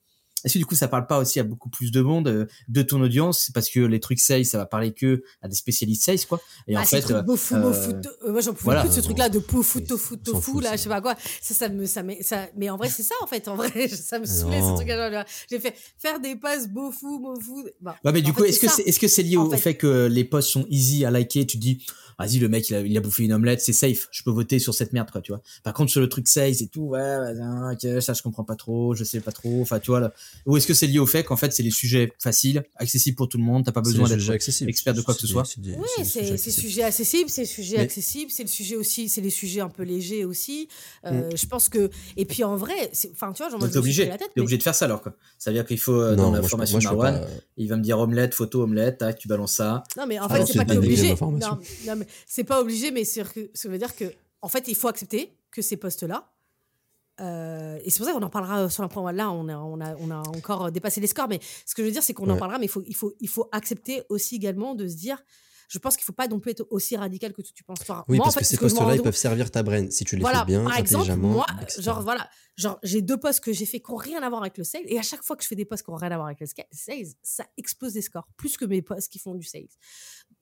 est-ce que du coup ça parle pas aussi à beaucoup plus de monde euh, de ton audience? C'est parce que les trucs sales, ça va parler que à des spécialistes sales, quoi. Et en fait, euh, beau euh, moi j'en pouvais plus de ce truc-là de poufou, tofu, tofu, là, je sais pas quoi. Ça, ça me, ça, ça, mais en vrai, c'est ça en fait. En vrai, ça me saoulait ce truc-là. J'ai fait faire des posts beau fou, beau fou. ouais, mais du coup, est-ce que c'est, est-ce que c'est lié au fait que les posts sont easy à liker Tu dis, vas-y le mec il a, il a, bouffé une omelette c'est safe. Je peux voter sur cette merde quoi tu vois. Par contre sur le truc safe et tout ouais okay, ça je comprends pas trop je sais pas trop enfin tu vois là. ou est-ce que c'est lié au fait qu'en fait c'est les sujets faciles accessibles pour tout le monde t'as pas besoin d'être expert de quoi que ce soit. oui c'est c'est sujet accessible c'est sujet accessible c'est le sujet aussi c'est les sujets un peu légers aussi. Euh, mm. je pense que et puis en vrai enfin tu vois j'en t'es obligé t'es obligé de faire ça alors quoi. Ça veut dire qu'il faut euh, dans la formation Marwan il va me dire omelette photo omelette tac tu balances ça. Non mais en fait c'est pas obligé. non mais c'est pas obligé, mais ça veut dire que, en fait, il faut accepter que ces postes-là, euh, et c'est pour ça qu'on en parlera sur un point. Là, on a, on, a, on a encore dépassé les scores, mais ce que je veux dire, c'est qu'on en parlera, mais il faut, il, faut, il faut accepter aussi également de se dire. Je pense qu'il ne faut pas non plus être aussi radical que tu penses. oui, parce que ces postes-là, ils peuvent servir ta brain si tu les fais bien, par exemple, moi, genre voilà, genre j'ai deux postes que j'ai fait qui n'ont rien à voir avec le sales, et à chaque fois que je fais des postes qui n'ont rien à voir avec le sales, ça explose des scores plus que mes postes qui font du sales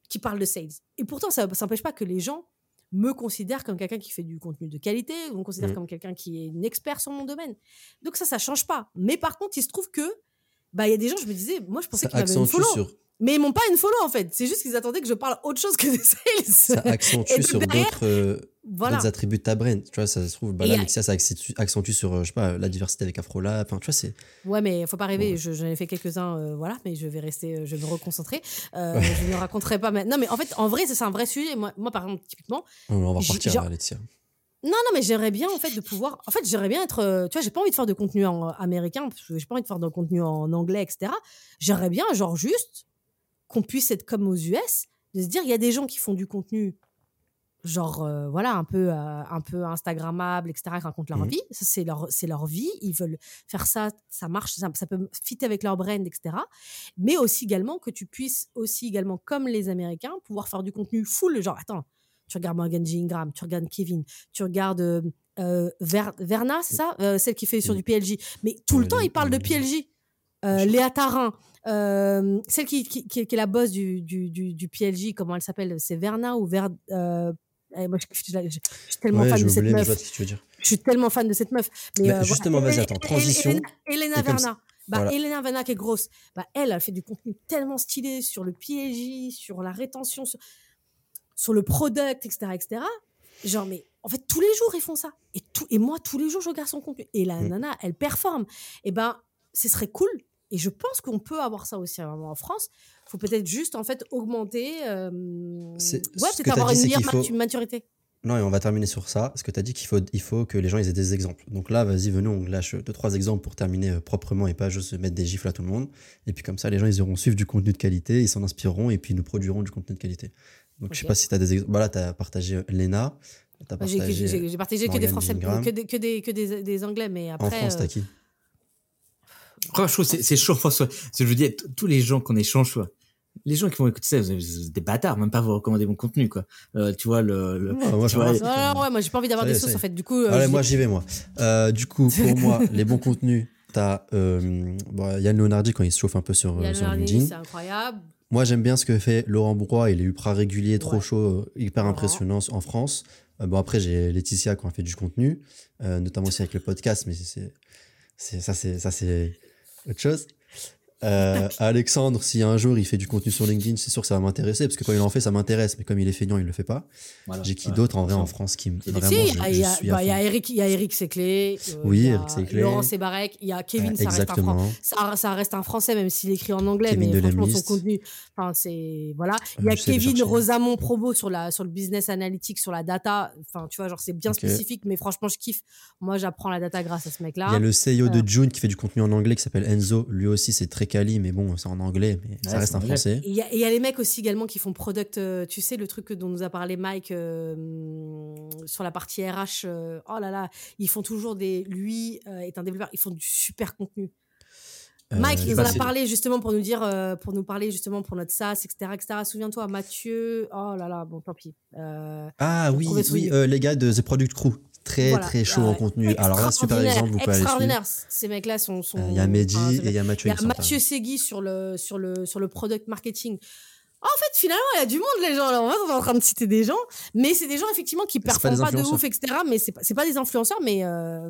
qui parle de sales. Et pourtant, ça n'empêche pas que les gens me considèrent comme quelqu'un qui fait du contenu de qualité, ou me considèrent mmh. comme quelqu'un qui est une expert sur mon domaine. Donc ça, ça change pas. Mais par contre, il se trouve que, bah, il y a des gens, je me disais, moi, je pensais qu'ils avaient une follow. Mais ils m'ont pas une follow en fait. C'est juste qu'ils attendaient que je parle autre chose que des sales. Ça accentue sur d'autres euh, attributs de ta brain. Tu vois, ça se trouve, bah, là, Alexia, ça accentue sur, euh, je sais pas, la diversité avec Afrola. Enfin, tu vois, c'est. Ouais, mais faut pas rêver. J'en ai fait quelques-uns, euh, voilà, mais je vais rester, je vais me reconcentrer. Je ne raconterai pas maintenant. Non, mais en fait, en vrai, c'est un vrai sujet. Moi, moi par exemple, typiquement. on va repartir, genre... Alexia. Non, non, mais j'aimerais bien en fait de pouvoir. En fait, j'aimerais bien être. Tu vois, j'ai pas envie de faire de contenu en américain, j'ai pas envie de faire de contenu en anglais, etc. J'aimerais bien, genre, juste qu'on puisse être comme aux US, de se dire il y a des gens qui font du contenu genre euh, voilà un peu euh, un peu instagrammable etc qui racontent leur mmh. vie. Ça c'est leur c'est leur vie. Ils veulent faire ça ça marche ça, peut fitter avec leur brand etc mais aussi également que tu puisses aussi également comme les américains pouvoir faire du contenu full genre attends tu regardes Morgan G. Ingram tu regardes Kevin tu regardes euh, Verna ça celle qui fait sur mmh. du PLJ mais tout le temps ils parlent de PLJ Léa Tarin euh, celle qui, qui, qui, est la boss du, du, du, PLJ, comment elle s'appelle C'est Verna ou Ver... Euh, eh, moi, je, suis tellement fan de cette meuf. Je, suis tellement fan de cette meuf. Mais, euh, justement, vas-y, attends, transition. Elena, Verna. Bah, Elena Verna qui est grosse. Bah, elle, a fait du contenu tellement stylé sur le PLJ, sur la rétention, sur, sur le product, etc., etc. Genre, mais en fait, tous les jours, ils font ça. Et, tout, et moi, tous les jours, je regarde son contenu. Et la mm. nana, elle performe. Et ben, ce serait cool et je pense qu'on peut avoir ça aussi en France. Il faut peut-être juste en fait augmenter. Euh... Ouais, peut-être avoir une meilleure faut... maturité. Non, et on va terminer sur ça. Ce que tu as dit qu'il faut, il faut que les gens aient des exemples. Donc là, vas-y, venons, on lâche deux, trois exemples pour terminer euh, proprement et pas juste mettre des gifles à tout le monde. Et puis comme ça, les gens, ils auront suivre du contenu de qualité, ils s'en inspireront et puis nous produiront du contenu de qualité. Donc je sais pas si tu as des exemples. Voilà, tu as partagé euh, Lena. J'ai partagé que des Français, que, des, que, des, que des, des, Anglais, mais après. En France, t'as euh, qui Franchement, c'est chaud, François. Je veux dire, tous les gens qu'on échange, les gens qui vont écouter ça, vous êtes des bâtards, même pas vous recommander mon contenu, quoi. Euh, tu vois, le. le moi, ouais, moi, j'ai pas envie d'avoir des sauces, en fait. Du coup. Euh, moi, j'y vais, moi. Euh, du coup, pour moi, les bons contenus, t'as bon, Yann Leonardi quand il se chauffe un peu sur, Yann sur LinkedIn. C'est incroyable. Moi, j'aime bien ce que fait Laurent Bourrois. Il est ultra régulier, trop chaud, hyper impressionnant en France. bon, après, j'ai Laetitia qui a fait du contenu, notamment aussi avec le podcast, mais c'est ça, c'est autre chose. Euh, Alexandre, si un jour il fait du contenu sur LinkedIn, c'est sûr que ça va m'intéresser parce que quand il en fait, ça m'intéresse. Mais comme il est feignant, il le fait pas. J'ai qui d'autre en vrai en France qui me vraiment. il y, a Eric, il y a Eric Seclé. Euh, oui, Eric Seclé. Laurent Sebarek. Il y a Kevin, ça, reste un ça, ça, reste un français même s'il écrit en anglais, mais franchement son contenu, enfin c'est voilà. Il y a Kevin Rosamond Probo sur la sur le business analytics, sur la data. Enfin tu vois genre c'est bien spécifique, mais franchement je kiffe. Moi j'apprends la data grâce à ce mec-là. Il y a le CEO de euh. June qui fait du contenu en anglais qui s'appelle Enzo. Lui aussi c'est très quali, mais bon en anglais, mais ça reste en français. Il y, a les mecs aussi également qui font product, euh, tu sais, le truc dont nous a parlé Mike euh, sur la partie RH. Euh, oh là là, ils font toujours des. Lui est un développeur, ils font du super contenu. Mike, il nous en a parlé justement pour nous dire, pour nous parler justement pour notre SaaS, etc. etc. Souviens-toi, Mathieu. Oh là là, bon, tant pis. ah oui, oui les gars de The Product Crew. Très Voilà. très chaud en contenu. Alors là, super exemple, vous pouvez aller. Extraordinaire. Ces mecs-là sont. sont Il y a Mehdi enfin, et il y a Mathieu. Il y a. Mathieu Segui sur le, sur, le, sur le product marketing. En fait, finalement, il y a du monde, les gens. Là, on est en train de citer des gens, mais c'est des gens, effectivement, qui pas performent des pas, de ouf, etc. Mais c'est pas, pas des influenceurs, mais, euh,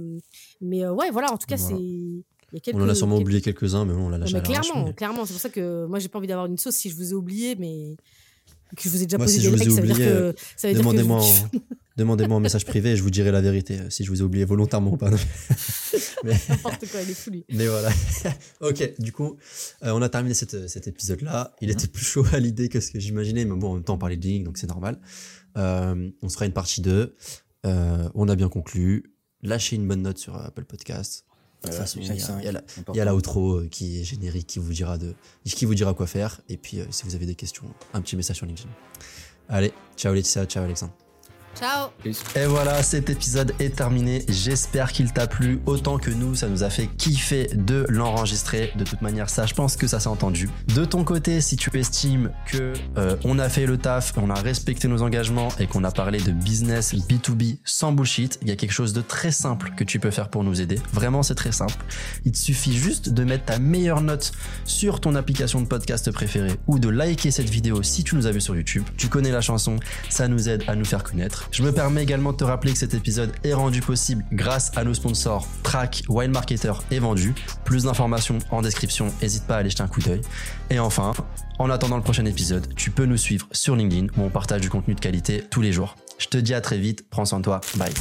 mais euh, ouais, voilà, en tout cas, Voilà. c'est. Quelques, On en a sûrement quelques- oublié quelques-uns, mais bon, on l'a lâché clairement, mais- clairement. C'est pour ça que moi, j'ai pas envie d'avoir une sauce si je vous ai oublié, mais que je vous ai déjà Moi, posé si je des vous ai likes, ça veut dire oublié, que. Ça veut dire que je Demandez-moi en... Demandez-moi en message privé et je vous dirai la vérité euh, si je vous ai oublié volontairement ou pas. N'importe quoi, il est fou, lui. Mais voilà. ok, du coup, euh, on a terminé cette- cet épisode-là. Il était plus chaud à l'idée que ce que j'imaginais, mais bon, en même temps, on parlait de ligne, donc c'est normal. Euh, on se fera une partie 2. Euh, on a bien conclu. Lâchez une bonne note sur Apple Podcast. De toute façon, il y a- il y a la- il y a la outro euh, qui est générique, qui vous dira, de, qui vous dira quoi faire. Et puis, euh, si vous avez des questions, un petit message sur LinkedIn. Allez, ciao Laetitia, ciao Alexandre. Ciao! Et voilà, cet épisode est terminé. J'espère qu'il t'a plu autant que nous. Ça nous a fait kiffer de l'enregistrer. De toute manière, ça, je pense que ça s'est entendu. De ton côté, si tu estimes que euh, on a fait le taf, on a respecté nos engagements et qu'on a parlé de business B2B sans bullshit, il y a quelque chose de très simple que tu peux faire pour nous aider. Vraiment, c'est très simple. Il te suffit juste de mettre ta meilleure note sur ton application de podcast préférée ou de liker cette vidéo si tu nous as vu sur YouTube. Tu connais la chanson, ça nous aide à nous faire connaître. Je me permets également de te rappeler que cet épisode est rendu possible grâce à nos sponsors Track, Wine Marketer et Vendu. Plus d'informations en description, n'hésite pas à aller jeter un coup d'œil. Et enfin, en attendant le prochain épisode, tu peux nous suivre sur LinkedIn où on partage du contenu de qualité tous les jours. Je te dis à très vite, prends soin de toi, bye.